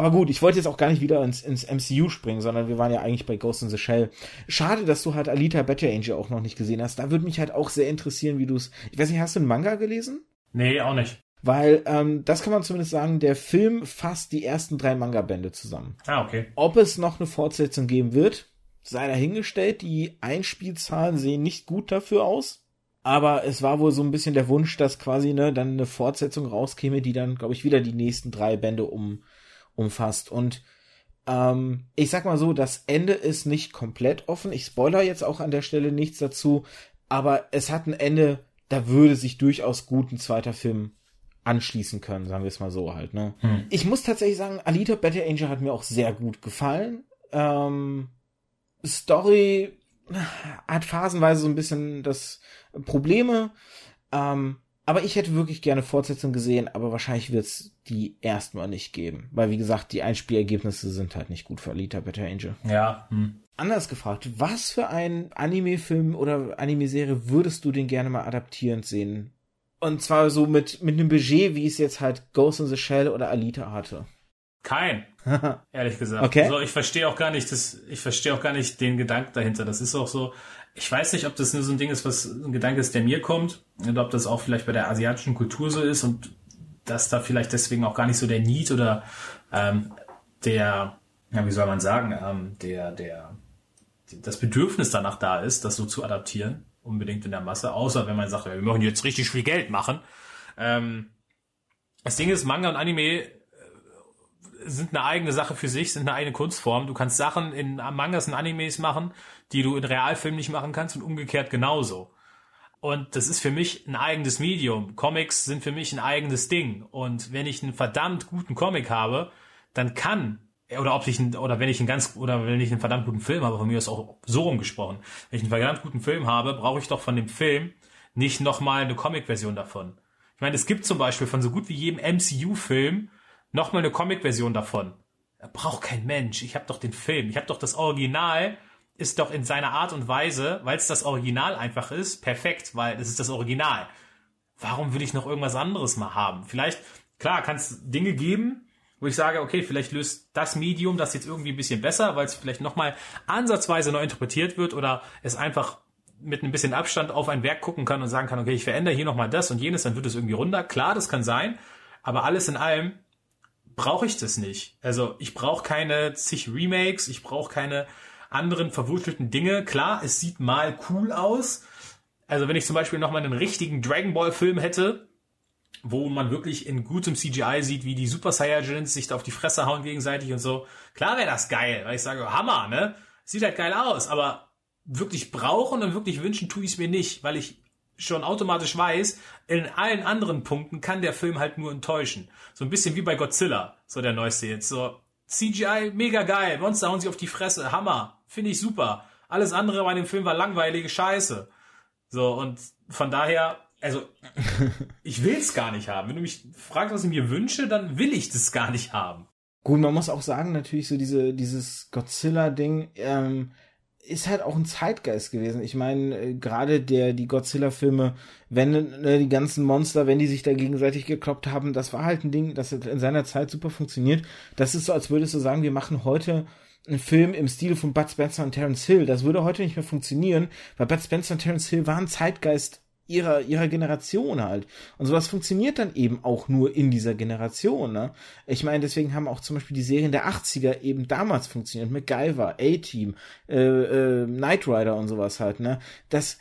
Aber gut, ich wollte jetzt auch gar nicht wieder ins, ins MCU springen, sondern wir waren ja eigentlich bei Ghost in the Shell. Schade, dass du halt Alita Battle Angel auch noch nicht gesehen hast. Da würde mich halt auch sehr interessieren, wie du es. Ich weiß nicht, hast du einen Manga gelesen? Nee, auch nicht. Weil, ähm, das kann man zumindest sagen, der Film fasst die ersten drei Manga-Bände zusammen. Ah, okay. Ob es noch eine Fortsetzung geben wird, sei dahingestellt. Die Einspielzahlen sehen nicht gut dafür aus. Aber es war wohl so ein bisschen der Wunsch, dass quasi ne, dann eine Fortsetzung rauskäme, die dann, glaube ich, wieder die nächsten drei Bände um umfasst. Und ähm, ich sag mal so, das Ende ist nicht komplett offen. Ich spoiler jetzt auch an der Stelle nichts dazu, aber es hat ein Ende, da würde sich durchaus gut ein zweiter Film anschließen können, sagen wir es mal so halt. Ne? Hm. Ich muss tatsächlich sagen, Alita Battle Angel hat mir auch sehr gut gefallen. Ähm, Story hat phasenweise so ein bisschen das Probleme. Ähm, aber ich hätte wirklich gerne Fortsetzung gesehen, aber wahrscheinlich wird es die erstmal nicht geben. Weil, wie gesagt, die Einspielergebnisse sind halt nicht gut für Alita Better Angel. Ja. Hm. Anders gefragt, was für ein Anime-Film oder Anime-Serie würdest du den gerne mal adaptierend sehen? Und zwar so mit, mit einem Budget, wie es jetzt halt Ghost in the Shell oder Alita hatte. Kein, ehrlich gesagt. Okay. Also ich verstehe auch gar nicht das, ich verstehe auch gar nicht den Gedanken dahinter. Das ist auch so, ich weiß nicht, ob das nur so ein Ding ist, was ein Gedanke ist, der mir kommt, oder ob das auch vielleicht bei der asiatischen Kultur so ist und dass da vielleicht deswegen auch gar nicht so der Need oder ähm, der, ja, wie soll man sagen, ähm, der, der, das Bedürfnis danach da ist, das so zu adaptieren, unbedingt in der Masse, außer wenn man sagt, wir möchten jetzt richtig viel Geld machen. Ähm, das Ding ist, Manga und Anime sind eine eigene Sache für sich, sind eine eigene Kunstform. Du kannst Sachen in Mangas und Animes machen, die du in Realfilmen nicht machen kannst und umgekehrt genauso. Und das ist für mich ein eigenes Medium. Comics sind für mich ein eigenes Ding. Und wenn ich einen verdammt guten Comic habe, dann kann oder ob ich einen, oder wenn ich einen ganz oder wenn ich einen verdammt guten Film habe, von mir ist auch so rumgesprochen. Wenn ich einen verdammt guten Film habe, brauche ich doch von dem Film nicht nochmal eine Comic-Version davon. Ich meine, es gibt zum Beispiel von so gut wie jedem MCU-Film nochmal eine Comic-Version davon. Da braucht kein Mensch. Ich habe doch den Film. Ich habe doch das Original. Ist doch in seiner Art und Weise, weil es das Original einfach ist, perfekt, weil es ist das Original. Warum will ich noch irgendwas anderes mal haben? Vielleicht, klar, kann es Dinge geben, wo ich sage, okay, vielleicht löst das Medium das jetzt irgendwie ein bisschen besser, weil es vielleicht nochmal ansatzweise neu interpretiert wird oder es einfach mit ein bisschen Abstand auf ein Werk gucken kann und sagen kann, okay, ich verändere hier nochmal das und jenes, dann wird es irgendwie runder. Klar, das kann sein, aber alles in allem brauche ich das nicht. Also ich brauche keine zig Remakes, ich brauche keine anderen verwurzelten Dinge. Klar, es sieht mal cool aus. Also wenn ich zum Beispiel nochmal einen richtigen Dragon Ball Film hätte, wo man wirklich in gutem CGI sieht, wie die Super Saiyajins sich da auf die Fresse hauen gegenseitig und so. Klar wäre das geil, weil ich sage, Hammer, ne? Sieht halt geil aus, aber wirklich brauchen und wirklich wünschen tue ich es mir nicht, weil ich schon automatisch weiß, in allen anderen Punkten kann der Film halt nur enttäuschen. So ein bisschen wie bei Godzilla, so der neueste jetzt. So CGI, mega geil, Monster hauen sich auf die Fresse, Hammer, finde ich super. Alles andere bei dem Film war langweilige Scheiße. So, und von daher, also, ich will es gar nicht haben. Wenn du mich fragst, was ich mir wünsche, dann will ich das gar nicht haben. Gut, man muss auch sagen, natürlich so diese, dieses Godzilla-Ding, ähm, ist halt auch ein Zeitgeist gewesen. Ich meine, äh, gerade der die Godzilla-Filme, wenn äh, die ganzen Monster, wenn die sich da gegenseitig gekloppt haben, das war halt ein Ding, das in seiner Zeit super funktioniert. Das ist so, als würdest du sagen, wir machen heute einen Film im Stil von Bud Spencer und Terence Hill. Das würde heute nicht mehr funktionieren, weil Bud Spencer und Terence Hill waren Zeitgeist ihrer, ihrer Generation halt. Und sowas funktioniert dann eben auch nur in dieser Generation, ne? Ich meine, deswegen haben auch zum Beispiel die Serien der 80er eben damals funktioniert. MacGyver, A-Team, äh, äh, Knight Rider und sowas halt, ne? Das,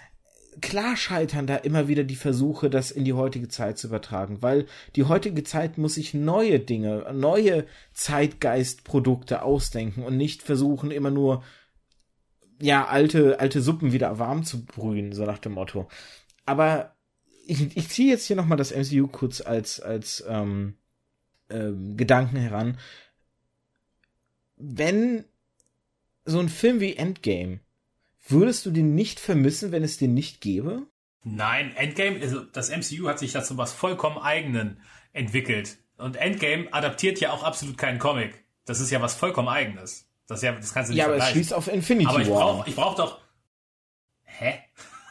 klar scheitern da immer wieder die Versuche, das in die heutige Zeit zu übertragen, weil die heutige Zeit muss sich neue Dinge, neue Zeitgeistprodukte ausdenken und nicht versuchen, immer nur ja, alte, alte Suppen wieder warm zu brühen, so nach dem Motto aber ich, ich ziehe jetzt hier nochmal das MCU kurz als, als ähm, ähm, Gedanken heran. Wenn so ein Film wie Endgame, würdest du den nicht vermissen, wenn es den nicht gäbe? Nein, Endgame, also das MCU hat sich dazu was vollkommen eigenen entwickelt. Und Endgame adaptiert ja auch absolut keinen Comic. Das ist ja was vollkommen eigenes. Das, ja, das kannst du nicht Ja, aber es schließt auf Infinity War. Aber ich brauche ich brauch doch. Hä?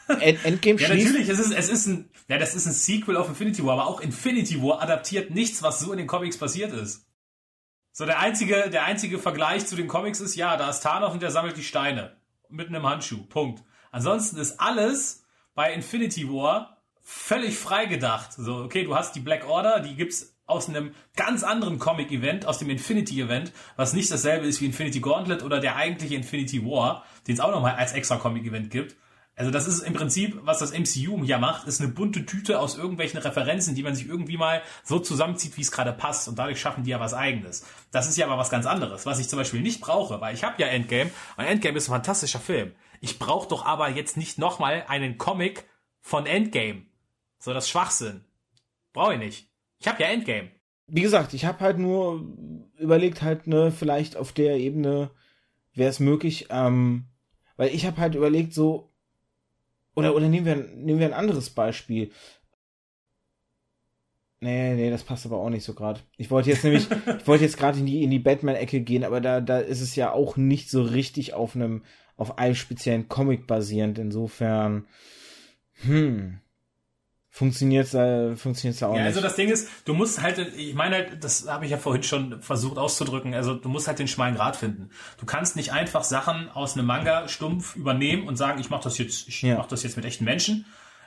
End Endgame ja, natürlich, es ist, es ist ein, ja, das ist ein Sequel auf Infinity War, aber auch Infinity War adaptiert nichts, was so in den Comics passiert ist. So, der einzige, der einzige Vergleich zu den Comics ist, ja, da ist Thanos und der sammelt die Steine. Mit einem Handschuh. Punkt. Ansonsten ist alles bei Infinity War völlig frei gedacht. So, okay, du hast die Black Order, die gibt's aus einem ganz anderen Comic-Event, aus dem Infinity-Event, was nicht dasselbe ist wie Infinity Gauntlet oder der eigentliche Infinity War, den es auch nochmal als extra Comic-Event gibt. Also das ist im Prinzip, was das MCU ja macht, ist eine bunte Tüte aus irgendwelchen Referenzen, die man sich irgendwie mal so zusammenzieht, wie es gerade passt. Und dadurch schaffen die ja was Eigenes. Das ist ja aber was ganz anderes, was ich zum Beispiel nicht brauche, weil ich habe ja Endgame und Endgame ist ein fantastischer Film. Ich brauche doch aber jetzt nicht nochmal einen Comic von Endgame. So das Schwachsinn. Brauche ich nicht. Ich habe ja Endgame. Wie gesagt, ich habe halt nur überlegt, halt, ne, vielleicht auf der Ebene wäre es möglich, ähm, weil ich habe halt überlegt, so, oder, oder nehmen wir, nehmen wir ein anderes Beispiel. Nee, nee, das passt aber auch nicht so gerade. Ich wollte jetzt nämlich, ich wollte jetzt gerade in die, in die Batman-Ecke gehen, aber da, da ist es ja auch nicht so richtig auf einem, auf einem speziellen Comic basierend. Insofern, hm funktioniert äh, funktioniert auch ja, nicht. Also das Ding ist, du musst halt, ich meine, halt, das habe ich ja vorhin schon versucht auszudrücken. Also du musst halt den schmalen Grad finden. Du kannst nicht einfach Sachen aus einem Manga stumpf übernehmen und sagen, ich mache das jetzt, ich ja. mache das jetzt mit echten Menschen.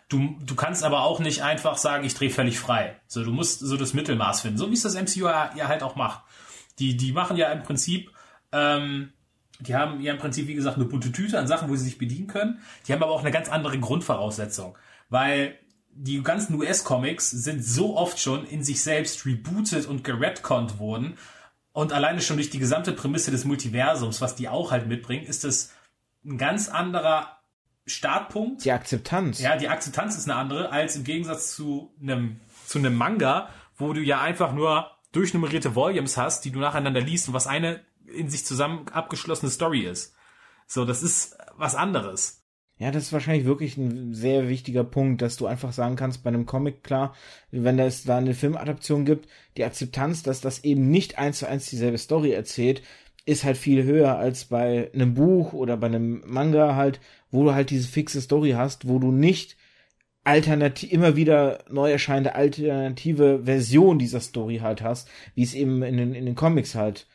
Du, du kannst aber auch nicht einfach sagen, ich drehe völlig frei. So, du musst so das Mittelmaß finden, so wie es das MCU ja, ja halt auch macht. Die, die machen ja im Prinzip, ähm, die haben ja im Prinzip, wie gesagt, eine bunte Tüte an Sachen, wo sie sich bedienen können. Die haben aber auch eine ganz andere Grundvoraussetzung. Weil die ganzen US-Comics sind so oft schon in sich selbst rebootet und geredconnt worden. Und alleine schon durch die gesamte Prämisse des Multiversums, was die auch halt mitbringen, ist es ein ganz anderer Startpunkt. Die Akzeptanz. Ja, die Akzeptanz ist eine andere, als im Gegensatz zu einem, zu einem Manga, wo du ja einfach nur durchnummerierte Volumes hast, die du nacheinander liest und was eine in sich zusammen abgeschlossene Story ist. So, das ist was anderes. Ja, das ist wahrscheinlich wirklich ein sehr wichtiger Punkt, dass du einfach sagen kannst, bei einem Comic, klar, wenn es da eine Filmadaption gibt, die Akzeptanz, dass das eben nicht eins zu eins dieselbe Story erzählt, ist halt viel höher als bei einem Buch oder bei einem Manga halt, wo du halt diese fixe Story hast, wo du nicht alternativ immer wieder neu erscheinende alternative Version dieser Story halt hast, wie es eben in den, in den Comics halt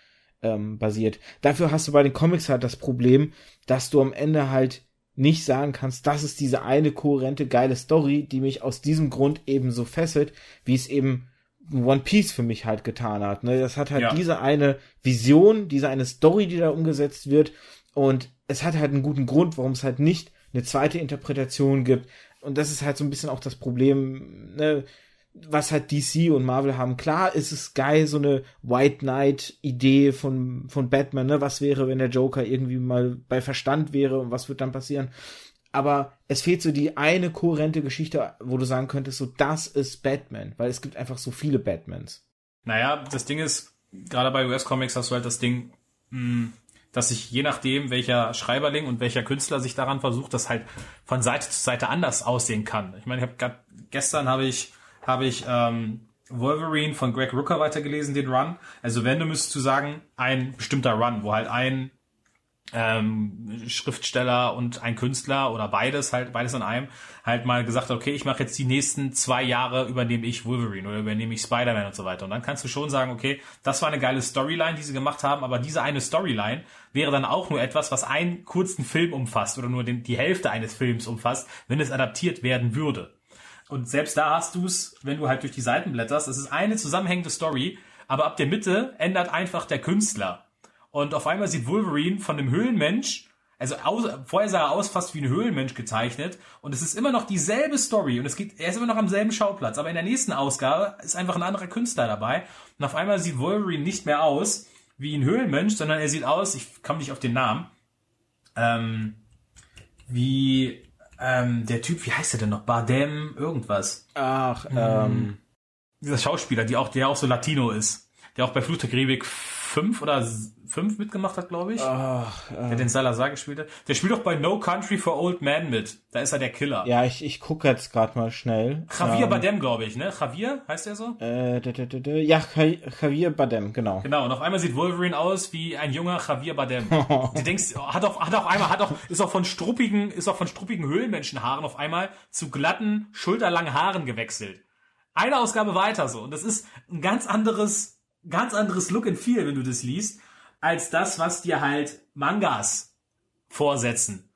ähm, basiert. Dafür hast du bei den Comics halt das Problem, dass du am Ende halt nicht sagen kannst, das ist diese eine kohärente geile Story, die mich aus diesem Grund eben so fesselt, wie es eben One Piece für mich halt getan hat. Ne? Das hat halt ja. diese eine Vision, diese eine Story, die da umgesetzt wird und es hat halt einen guten Grund, warum es halt nicht eine zweite Interpretation gibt. Und das ist halt so ein bisschen auch das Problem, ne? Was halt DC und Marvel haben. Klar ist es geil, so eine White Knight-Idee von, von Batman, ne? Was wäre, wenn der Joker irgendwie mal bei Verstand wäre und was wird dann passieren? Aber es fehlt so die eine kohärente Geschichte, wo du sagen könntest, so das ist Batman, weil es gibt einfach so viele Batmans. Naja, das Ding ist, gerade bei US-Comics hast du halt das Ding, mh, hm, dass sich je nachdem, welcher Schreiberling und welcher Künstler sich daran versucht, das halt von Seite zu Seite anders aussehen kann. Ich meine, ich habe gestern habe ich habe ich ähm, Wolverine von Greg Rooker weitergelesen, den Run. Also wenn du müsstest du sagen, ein bestimmter Run, wo halt ein ähm, Schriftsteller und ein Künstler oder beides halt beides an einem halt mal gesagt okay ich mache jetzt die nächsten zwei Jahre übernehme ich Wolverine oder übernehme ich Spider-Man und so weiter und dann kannst du schon sagen okay das war eine geile Storyline die sie gemacht haben aber diese eine Storyline wäre dann auch nur etwas was einen kurzen Film umfasst oder nur den, die Hälfte eines Films umfasst wenn es adaptiert werden würde und selbst da hast du es, wenn du halt durch die Seiten blätterst, es ist eine zusammenhängende Story, aber ab der Mitte ändert einfach der Künstler. Und auf einmal sieht Wolverine von dem Höhlenmensch, also aus, vorher sah er aus fast wie ein Höhlenmensch gezeichnet. Und es ist immer noch dieselbe Story. Und es geht, er ist immer noch am selben Schauplatz, aber in der nächsten Ausgabe ist einfach ein anderer Künstler dabei. Und auf einmal sieht Wolverine nicht mehr aus wie ein Höhlenmensch, sondern er sieht aus, ich komme nicht auf den Namen, ähm, wie ähm, der Typ, wie heißt der denn noch? Bardem, irgendwas. Ach, hm. ähm. Dieser Schauspieler, die auch, der auch so Latino ist. Der auch bei Karibik 5 oder 5 mitgemacht hat, glaube ich. Ach, äh. Der den Salazar gespielt hat. Der spielt auch bei No Country for Old Men mit. Da ist er der Killer. Ja, ich, ich gucke jetzt gerade mal schnell. Javier ähm, Badem, glaube ich, ne? Javier, heißt der so? Äh, da, da, da. Ja, Javier Badem, genau. Genau, und auf einmal sieht Wolverine aus wie ein junger Javier Badem. du denkst, hat auch, hat auch einmal, hat auch, ist auch von struppigen, ist auch von struppigen Höhlenmenschenhaaren auf einmal zu glatten, schulterlangen Haaren gewechselt. Eine Ausgabe weiter so. Und das ist ein ganz anderes, ganz anderes Look and Feel, wenn du das liest als das, was dir halt Mangas vorsetzen.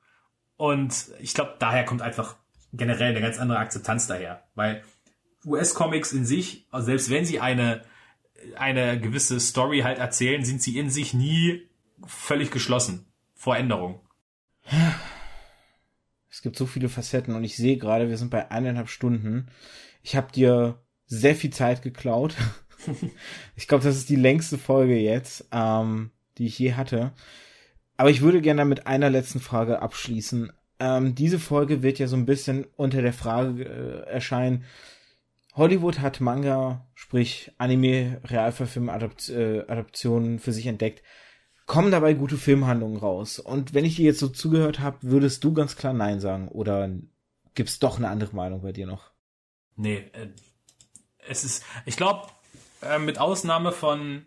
Und ich glaube, daher kommt einfach generell eine ganz andere Akzeptanz daher. Weil US-Comics in sich, selbst wenn sie eine, eine gewisse Story halt erzählen, sind sie in sich nie völlig geschlossen vor Änderung. Es gibt so viele Facetten und ich sehe gerade, wir sind bei eineinhalb Stunden. Ich habe dir sehr viel Zeit geklaut. ich glaube, das ist die längste Folge jetzt, ähm, die ich je hatte. Aber ich würde gerne mit einer letzten Frage abschließen. Ähm, diese Folge wird ja so ein bisschen unter der Frage äh, erscheinen. Hollywood hat Manga, sprich Anime, Realverfilm-Adaptionen äh, für sich entdeckt. Kommen dabei gute Filmhandlungen raus? Und wenn ich dir jetzt so zugehört habe, würdest du ganz klar Nein sagen? Oder gibt's doch eine andere Meinung bei dir noch? Nee, äh, es ist, ich glaube, äh, mit Ausnahme von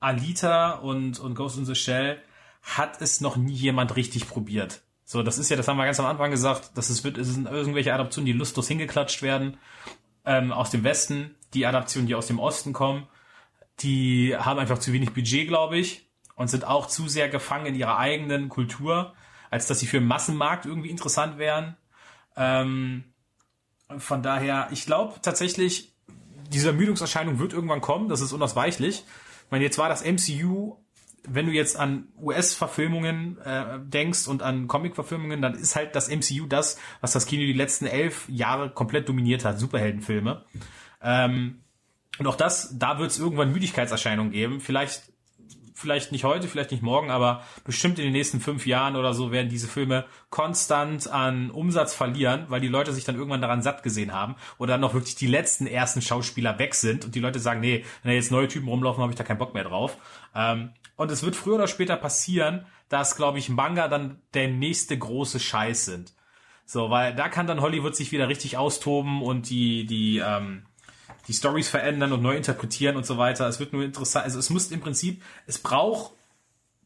Alita und, und Ghost in the Shell hat es noch nie jemand richtig probiert. So, das ist ja, das haben wir ganz am Anfang gesagt, dass es wird, es sind irgendwelche Adaptionen, die lustlos hingeklatscht werden, ähm, aus dem Westen, die Adaptionen, die aus dem Osten kommen, die haben einfach zu wenig Budget, glaube ich, und sind auch zu sehr gefangen in ihrer eigenen Kultur, als dass sie für den Massenmarkt irgendwie interessant wären. Ähm, von daher, ich glaube tatsächlich, diese Ermüdungserscheinung wird irgendwann kommen, das ist unausweichlich. Ich meine, jetzt war das MCU, wenn du jetzt an US-Verfilmungen äh, denkst und an Comic-Verfilmungen, dann ist halt das MCU das, was das Kino die letzten elf Jahre komplett dominiert hat, Superheldenfilme. Ähm, und auch das, da wird es irgendwann Müdigkeitserscheinungen geben. Vielleicht vielleicht nicht heute, vielleicht nicht morgen, aber bestimmt in den nächsten fünf Jahren oder so werden diese Filme konstant an Umsatz verlieren, weil die Leute sich dann irgendwann daran satt gesehen haben oder dann noch wirklich die letzten ersten Schauspieler weg sind und die Leute sagen, nee, wenn da jetzt neue Typen rumlaufen, habe ich da keinen Bock mehr drauf. Ähm, Und es wird früher oder später passieren, dass, glaube ich, Manga dann der nächste große Scheiß sind. So, weil da kann dann Hollywood sich wieder richtig austoben und die, die, ähm, die Stories verändern und neu interpretieren und so weiter. Es wird nur interessant, also es muss im Prinzip, es braucht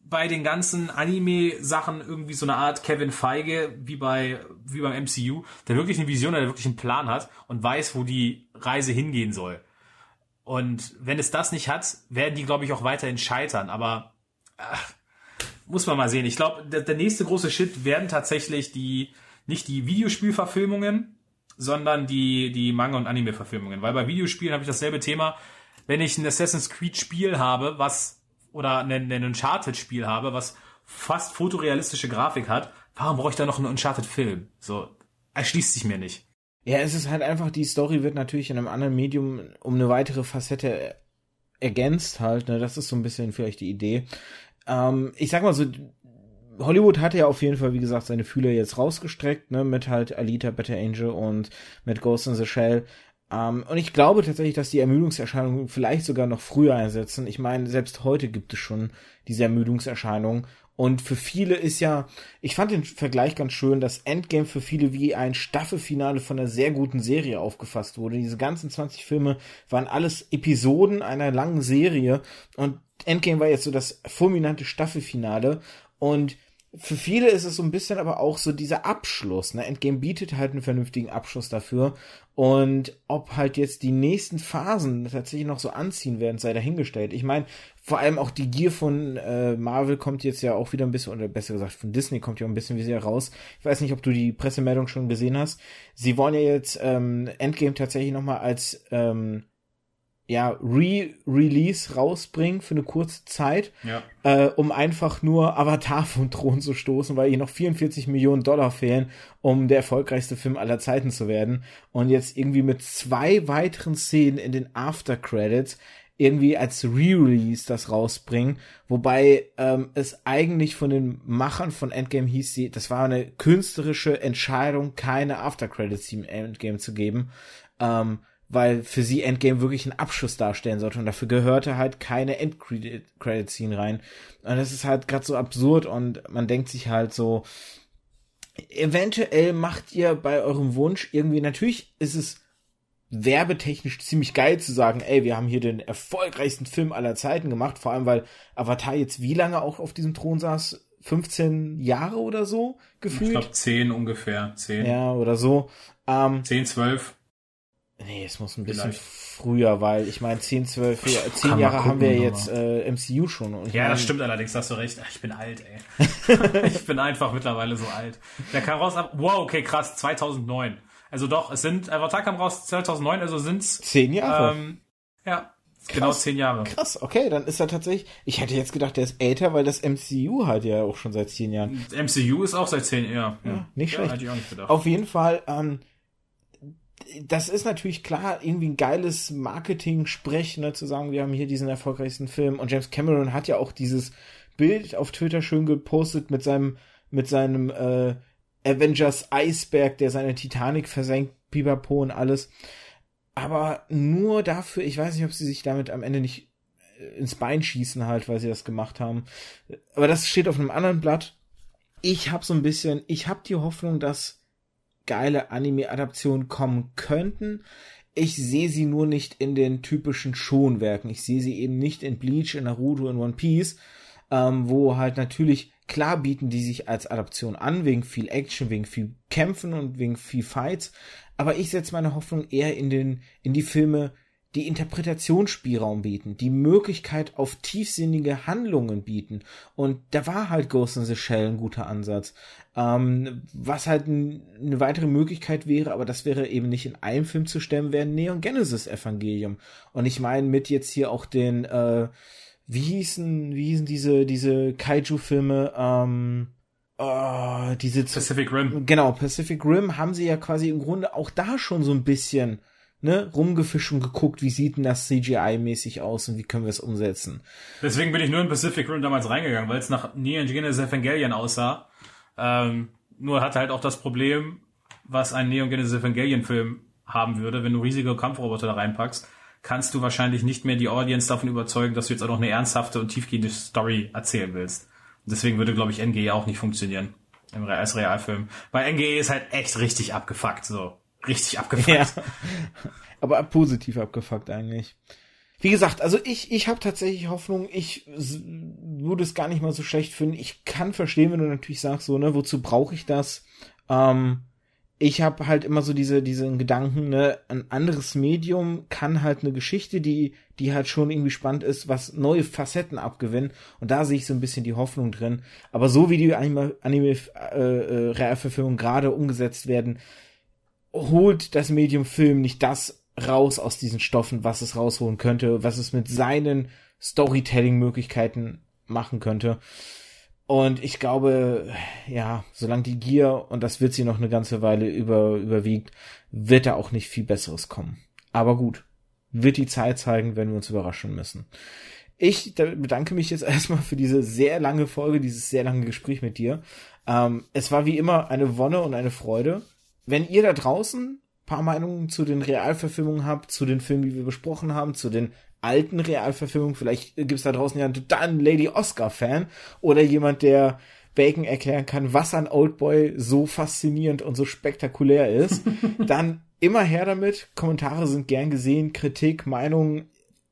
bei den ganzen Anime-Sachen irgendwie so eine Art Kevin Feige wie bei wie beim MCU, der wirklich eine Vision, der wirklich einen Plan hat und weiß, wo die Reise hingehen soll. Und wenn es das nicht hat, werden die, glaube ich, auch weiterhin scheitern. Aber ach, muss man mal sehen. Ich glaube, der, der nächste große Shit werden tatsächlich die nicht die Videospielverfilmungen, sondern die die Manga und Anime Verfilmungen, weil bei Videospielen habe ich dasselbe Thema, wenn ich ein Assassin's Creed Spiel habe, was oder ein, ein Uncharted Spiel habe, was fast fotorealistische Grafik hat, warum brauche ich da noch einen Uncharted Film? So erschließt sich mir nicht. Ja, es ist halt einfach, die Story wird natürlich in einem anderen Medium um eine weitere Facette ergänzt halt, ne? Das ist so ein bisschen vielleicht die Idee. Ähm, ich sag mal so, Hollywood hatte ja auf jeden Fall, wie gesagt, seine Fühler jetzt rausgestreckt, ne, mit halt Alita, Better Angel und mit Ghost in the Shell. Ähm, und ich glaube tatsächlich, dass die Ermüdungserscheinungen vielleicht sogar noch früher einsetzen. Ich meine, selbst heute gibt es schon diese Ermüdungserscheinungen. Und für viele ist ja, ich fand den Vergleich ganz schön, dass Endgame für viele wie ein Staffelfinale von einer sehr guten Serie aufgefasst wurde. Diese ganzen 20 Filme waren alles Episoden einer langen Serie. Und Endgame war jetzt so das fulminante Staffelfinale. Und für viele ist es so ein bisschen aber auch so dieser Abschluss. Ne? Endgame bietet halt einen vernünftigen Abschluss dafür. Und ob halt jetzt die nächsten Phasen tatsächlich noch so anziehen werden, sei dahingestellt. Ich meine, vor allem auch die Gier von äh, Marvel kommt jetzt ja auch wieder ein bisschen, oder besser gesagt von Disney kommt ja ein bisschen wie sie raus. Ich weiß nicht, ob du die Pressemeldung schon gesehen hast. Sie wollen ja jetzt ähm, Endgame tatsächlich nochmal als ähm, ja, Re-Release rausbringen für eine kurze Zeit, ja. äh, um einfach nur Avatar vom Thron zu stoßen, weil ihr noch 44 Millionen Dollar fehlen, um der erfolgreichste Film aller Zeiten zu werden. Und jetzt irgendwie mit zwei weiteren Szenen in den After Credits irgendwie als Re-Release das rausbringen, wobei ähm, es eigentlich von den Machern von Endgame hieß, sie, das war eine künstlerische Entscheidung, keine After Credits im Endgame zu geben. Ähm, weil für sie Endgame wirklich einen Abschluss darstellen sollte und dafür gehörte halt keine Endcredit-Scene rein. Und das ist halt gerade so absurd und man denkt sich halt so, eventuell macht ihr bei eurem Wunsch irgendwie, natürlich ist es werbetechnisch ziemlich geil zu sagen, ey, wir haben hier den erfolgreichsten Film aller Zeiten gemacht, vor allem weil Avatar jetzt wie lange auch auf diesem Thron saß? 15 Jahre oder so gefühlt? Ich glaube 10 ungefähr, 10. Ja, oder so. Ähm, 10, 12. Nee, es muss ein bisschen Vielleicht. früher, weil ich meine, 10, 12, 10 Jahre gucken, haben wir jetzt äh, MCU schon. Und ja, das stimmt allerdings, hast du recht. Ich bin alt, ey. ich bin einfach mittlerweile so alt. Der kam raus ab, wow, okay, krass, 2009. Also doch, es sind, Avatar kam raus 2009, also sind's... 10 Jahre? Ähm, ja, Krass, genau zehn Jahre. Krass, okay, dann ist er tatsächlich. Ich hätte jetzt gedacht, der ist älter, weil das MCU halt ja auch schon seit zehn Jahren. MCU ist auch seit zehn Jahren. Ja, ja, nicht schlecht. hätte ich auch nicht gedacht. Auf jeden Fall, ähm, das ist natürlich klar irgendwie ein geiles Marketing-Sprech, ne, zu sagen, wir haben hier diesen erfolgreichsten Film. Und James Cameron hat ja auch dieses Bild auf Twitter schön gepostet mit seinem, mit seinem äh, Avengers Eisberg, der seine Titanic versenkt, Pipapo und alles. Aber nur dafür, ich weiß nicht, ob sie sich damit am Ende nicht äh, ins Bein schießen halt, weil sie das gemacht haben. Aber das steht auf einem anderen Blatt. Ich habe so ein bisschen, ich habe die Hoffnung, dass geile Anime-Adaptionen kommen könnten. Ich sehe sie nur nicht in den typischen Schonwerken. Ich sehe sie eben nicht in Bleach, in Naruto, in One Piece, ähm, wo halt natürlich klar bieten die sich als Adaption an, wegen viel Action, wegen viel Kämpfen und wegen viel Fights. Aber ich setze meine Hoffnung eher in den, in die Filme, die Interpretationsspielraum bieten, die Möglichkeit auf tiefsinnige Handlungen bieten. Und da war halt Ghost in the Shell ein guter Ansatz. Ähm, was halt eine weitere Möglichkeit wäre, aber das wäre eben nicht in einem Film zu stemmen, wäre Neon Genesis Evangelium. Und ich meine mit jetzt hier auch den, äh, wie hießen, wie hießen diese, diese Kaiju-Filme, ähm, oh, diese Pacific Rim. Genau, Pacific Rim haben sie ja quasi im Grunde auch da schon so ein bisschen ne, rumgefischt und geguckt, wie sieht denn das CGI-mäßig aus und wie können wir es umsetzen. Deswegen bin ich nur in Pacific Rim damals reingegangen, weil es nach Neon Genesis Evangelion aussah. Ähm, nur hat halt auch das Problem, was ein Neon Genesis Evangelion Film haben würde, wenn du riesige Kampfroboter da reinpackst. kannst du wahrscheinlich nicht mehr die Audience davon überzeugen, dass du jetzt auch noch eine ernsthafte und tiefgehende Story erzählen willst. Deswegen würde, glaube ich, NGE auch nicht funktionieren als Realfilm. Weil NGE ist halt echt richtig abgefuckt, so. Richtig abgefuckt. Ja. Aber positiv abgefuckt eigentlich. Wie gesagt, also ich, ich habe tatsächlich Hoffnung, ich würde es gar nicht mal so schlecht finden. Ich kann verstehen, wenn du natürlich sagst, so, ne, wozu brauche ich das? Ähm, ich habe halt immer so diese diesen Gedanken, ne, ein anderes Medium kann halt eine Geschichte, die die halt schon irgendwie spannend ist, was neue Facetten abgewinnen und da sehe ich so ein bisschen die Hoffnung drin. Aber so wie die Anime, Anime äh, äh, Realverfilmungen gerade umgesetzt werden, holt das Medium Film nicht das raus aus diesen Stoffen, was es rausholen könnte, was es mit seinen Storytelling-Möglichkeiten machen könnte. Und ich glaube, ja, solange die Gier, und das wird sie noch eine ganze Weile über, überwiegt, wird da auch nicht viel Besseres kommen. Aber gut, wird die Zeit zeigen, wenn wir uns überraschen müssen. Ich bedanke mich jetzt erstmal für diese sehr lange Folge, dieses sehr lange Gespräch mit dir. Ähm, es war wie immer eine Wonne und eine Freude. Wenn ihr da draußen paar Meinungen zu den Realverfilmungen habt, zu den Filmen, die wir besprochen haben, zu den alten Realverfilmungen. Vielleicht gibt's da draußen ja einen totalen Lady Oscar-Fan oder jemand, der Bacon erklären kann, was an Oldboy so faszinierend und so spektakulär ist. Dann immer her damit. Kommentare sind gern gesehen, Kritik, Meinungen.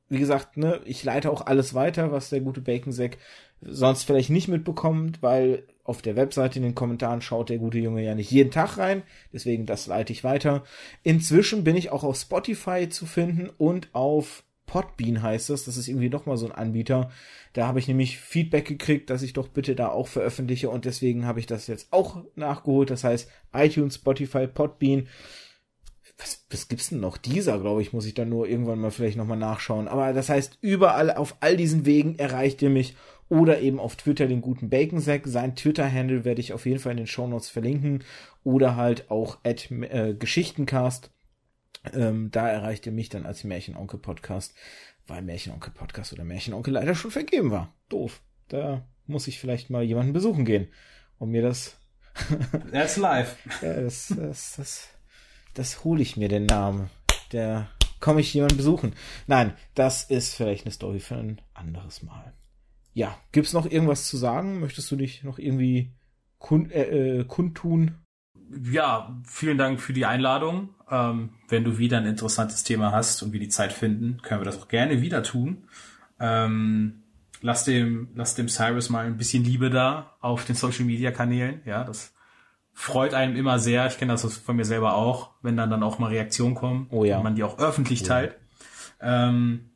Wie gesagt, ne, ich leite auch alles weiter, was der gute Bacon Sack sonst vielleicht nicht mitbekommt, weil auf der Webseite in den Kommentaren schaut der gute Junge ja nicht jeden Tag rein. Deswegen das leite ich weiter. Inzwischen bin ich auch auf Spotify zu finden und auf Podbean heißt das. Das ist irgendwie noch mal so ein Anbieter. Da habe ich nämlich Feedback gekriegt, dass ich doch bitte da auch veröffentliche und deswegen habe ich das jetzt auch nachgeholt. Das heißt iTunes, Spotify, Podbean. Was, was gibt's denn noch? Dieser, glaube ich, muss ich dann nur irgendwann mal vielleicht noch mal nachschauen. Aber das heißt, überall auf all diesen Wegen erreicht ihr mich oder eben auf Twitter den guten Bacon Sack. Sein Twitter-Handle werde ich auf jeden Fall in den Show Notes verlinken oder halt auch at äh, Geschichtencast. Ähm, da erreicht ihr mich dann als Märchenonkel-Podcast, weil Märchenonkel-Podcast oder Märchenonkel leider schon vergeben war. Doof. Da muss ich vielleicht mal jemanden besuchen gehen, um mir das. That's live. ja, das, das, das, das hole ich mir den Namen. Der komme ich jemanden besuchen. Nein, das ist vielleicht eine Story für ein anderes Mal. Ja, gibt's noch irgendwas zu sagen? Möchtest du dich noch irgendwie kund, äh, äh kundtun? ja, vielen Dank für die Einladung. Ähm, wenn du wieder ein interessantes Thema hast und wir die Zeit finden, können wir das auch gerne wieder tun. Ähm, lass dem, lass dem Cyrus mal ein bisschen Liebe da auf den Social Media Kanälen. Ja, das freut einem immer sehr. Ich kenne das von mir selber auch, wenn dann dann auch mal Reaktionen kommen oh ja. und man die auch öffentlich oh teilt. Ja. Ähm,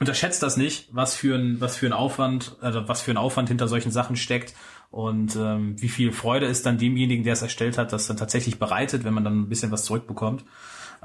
unterschätzt das nicht, was für ein, was für ein Aufwand, also was für ein Aufwand hinter solchen Sachen steckt und ähm, wie viel Freude ist dann demjenigen, der es erstellt hat, das dann tatsächlich bereitet, wenn man dann ein bisschen was zurückbekommt.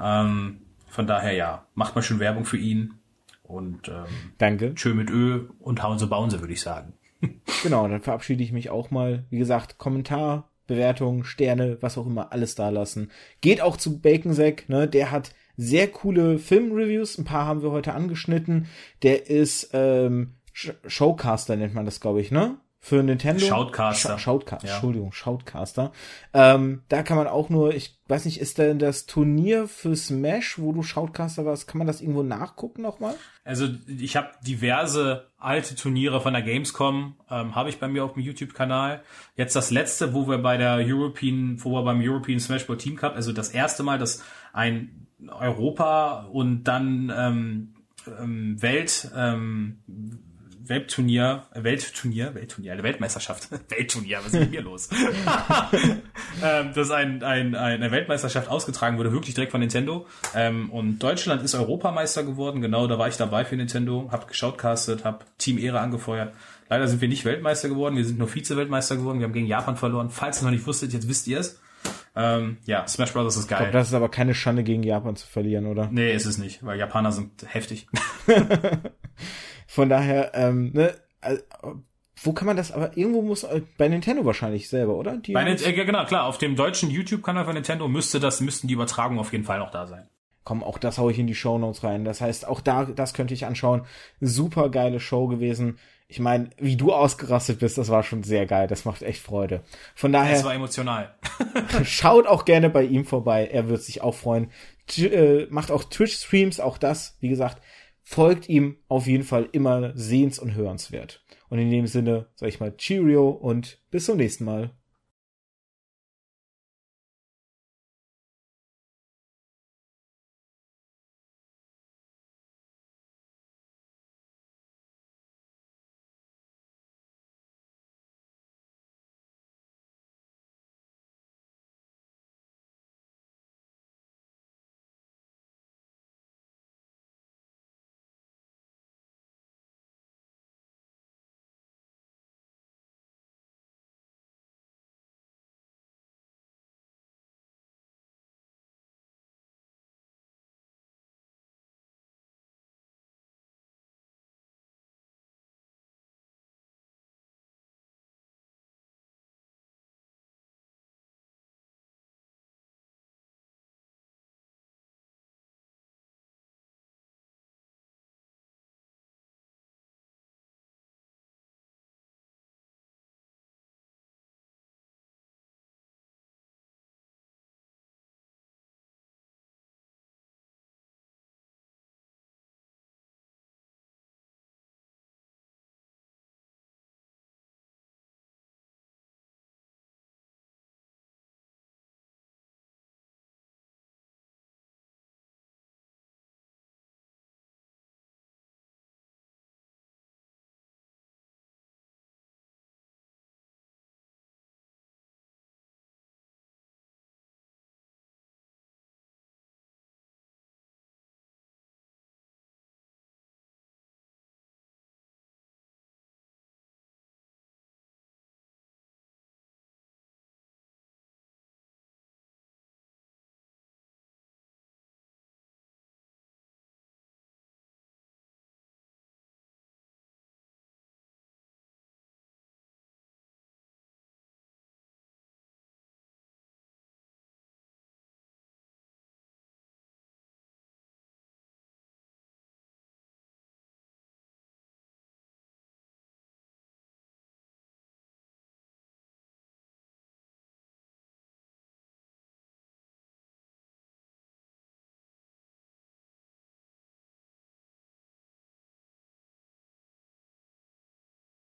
Ähm, von daher ja, macht mal schön Werbung für ihn und ähm, Danke. Schön mit Ö und hauen sie, bauen sie, würde ich sagen. genau, dann verabschiede ich mich auch mal. Wie gesagt, Kommentar, Bewertung, Sterne, was auch immer, alles da lassen. Geht auch zu Bacon Sack, ne? Der hat sehr coole Filmreviews. Ein paar haben wir heute angeschnitten. Der ist ähm, Showcaster nennt man das, glaube ich, ne? für Nintendo. Shoutcaster. Sh Shoutcaster, ja. Entschuldigung, Shoutcaster. Ähm, da kann man auch nur, ich weiß nicht, ist denn das Turnier für Smash, wo du Shoutcaster warst, kann man das irgendwo nachgucken nochmal? Also ich habe diverse alte Turniere von der Gamescom, ähm, habe ich bei mir auf dem YouTube-Kanal. Jetzt das letzte, wo wir bei der European, wo wir beim European Smash Ball Team Cup, also das erste Mal, dass ein Europa und dann ähm, ähm, Welt ähm, Weltturnier, Weltturnier, Weltturnier, eine Weltmeisterschaft, Weltturnier, was ist mit mir los? ähm, dass ein, ein, eine Weltmeisterschaft ausgetragen wurde, wirklich direkt von Nintendo. Ähm, und Deutschland ist Europameister geworden, genau, da war ich dabei für Nintendo, hab geschaut, castet, hab Team Ehre angefeuert. Leider sind wir nicht Weltmeister geworden, wir sind nur Vize-Weltmeister geworden, wir haben gegen Japan verloren. Falls ihr noch nicht wusstet, jetzt wisst ihr es. Ähm, ja, Smash Bros. ist geil. Ich glaube, das ist aber keine Schande gegen Japan zu verlieren, oder? Nee, ist es nicht, weil Japaner sind heftig. Von daher, ähm, ne, also, wo kann man das, aber irgendwo muss, äh, bei Nintendo wahrscheinlich selber, oder? Die bei äh, genau, klar, auf dem deutschen YouTube-Kanal von Nintendo müsste das, müssten die Übertragungen auf jeden Fall noch da sein. Komm, auch das hau ich in die Show Notes rein. Das heißt, auch da, das könnte ich anschauen. Super geile Show gewesen ich meine, wie du ausgerastet bist, das war schon sehr geil. Das macht echt Freude. Von daher. Es war emotional. schaut auch gerne bei ihm vorbei. Er wird sich auch freuen. T äh, macht auch Twitch-Streams, auch das. Wie gesagt, folgt ihm auf jeden Fall immer sehens- und hörenswert. Und in dem Sinne, sag ich mal, Cheerio und bis zum nächsten Mal.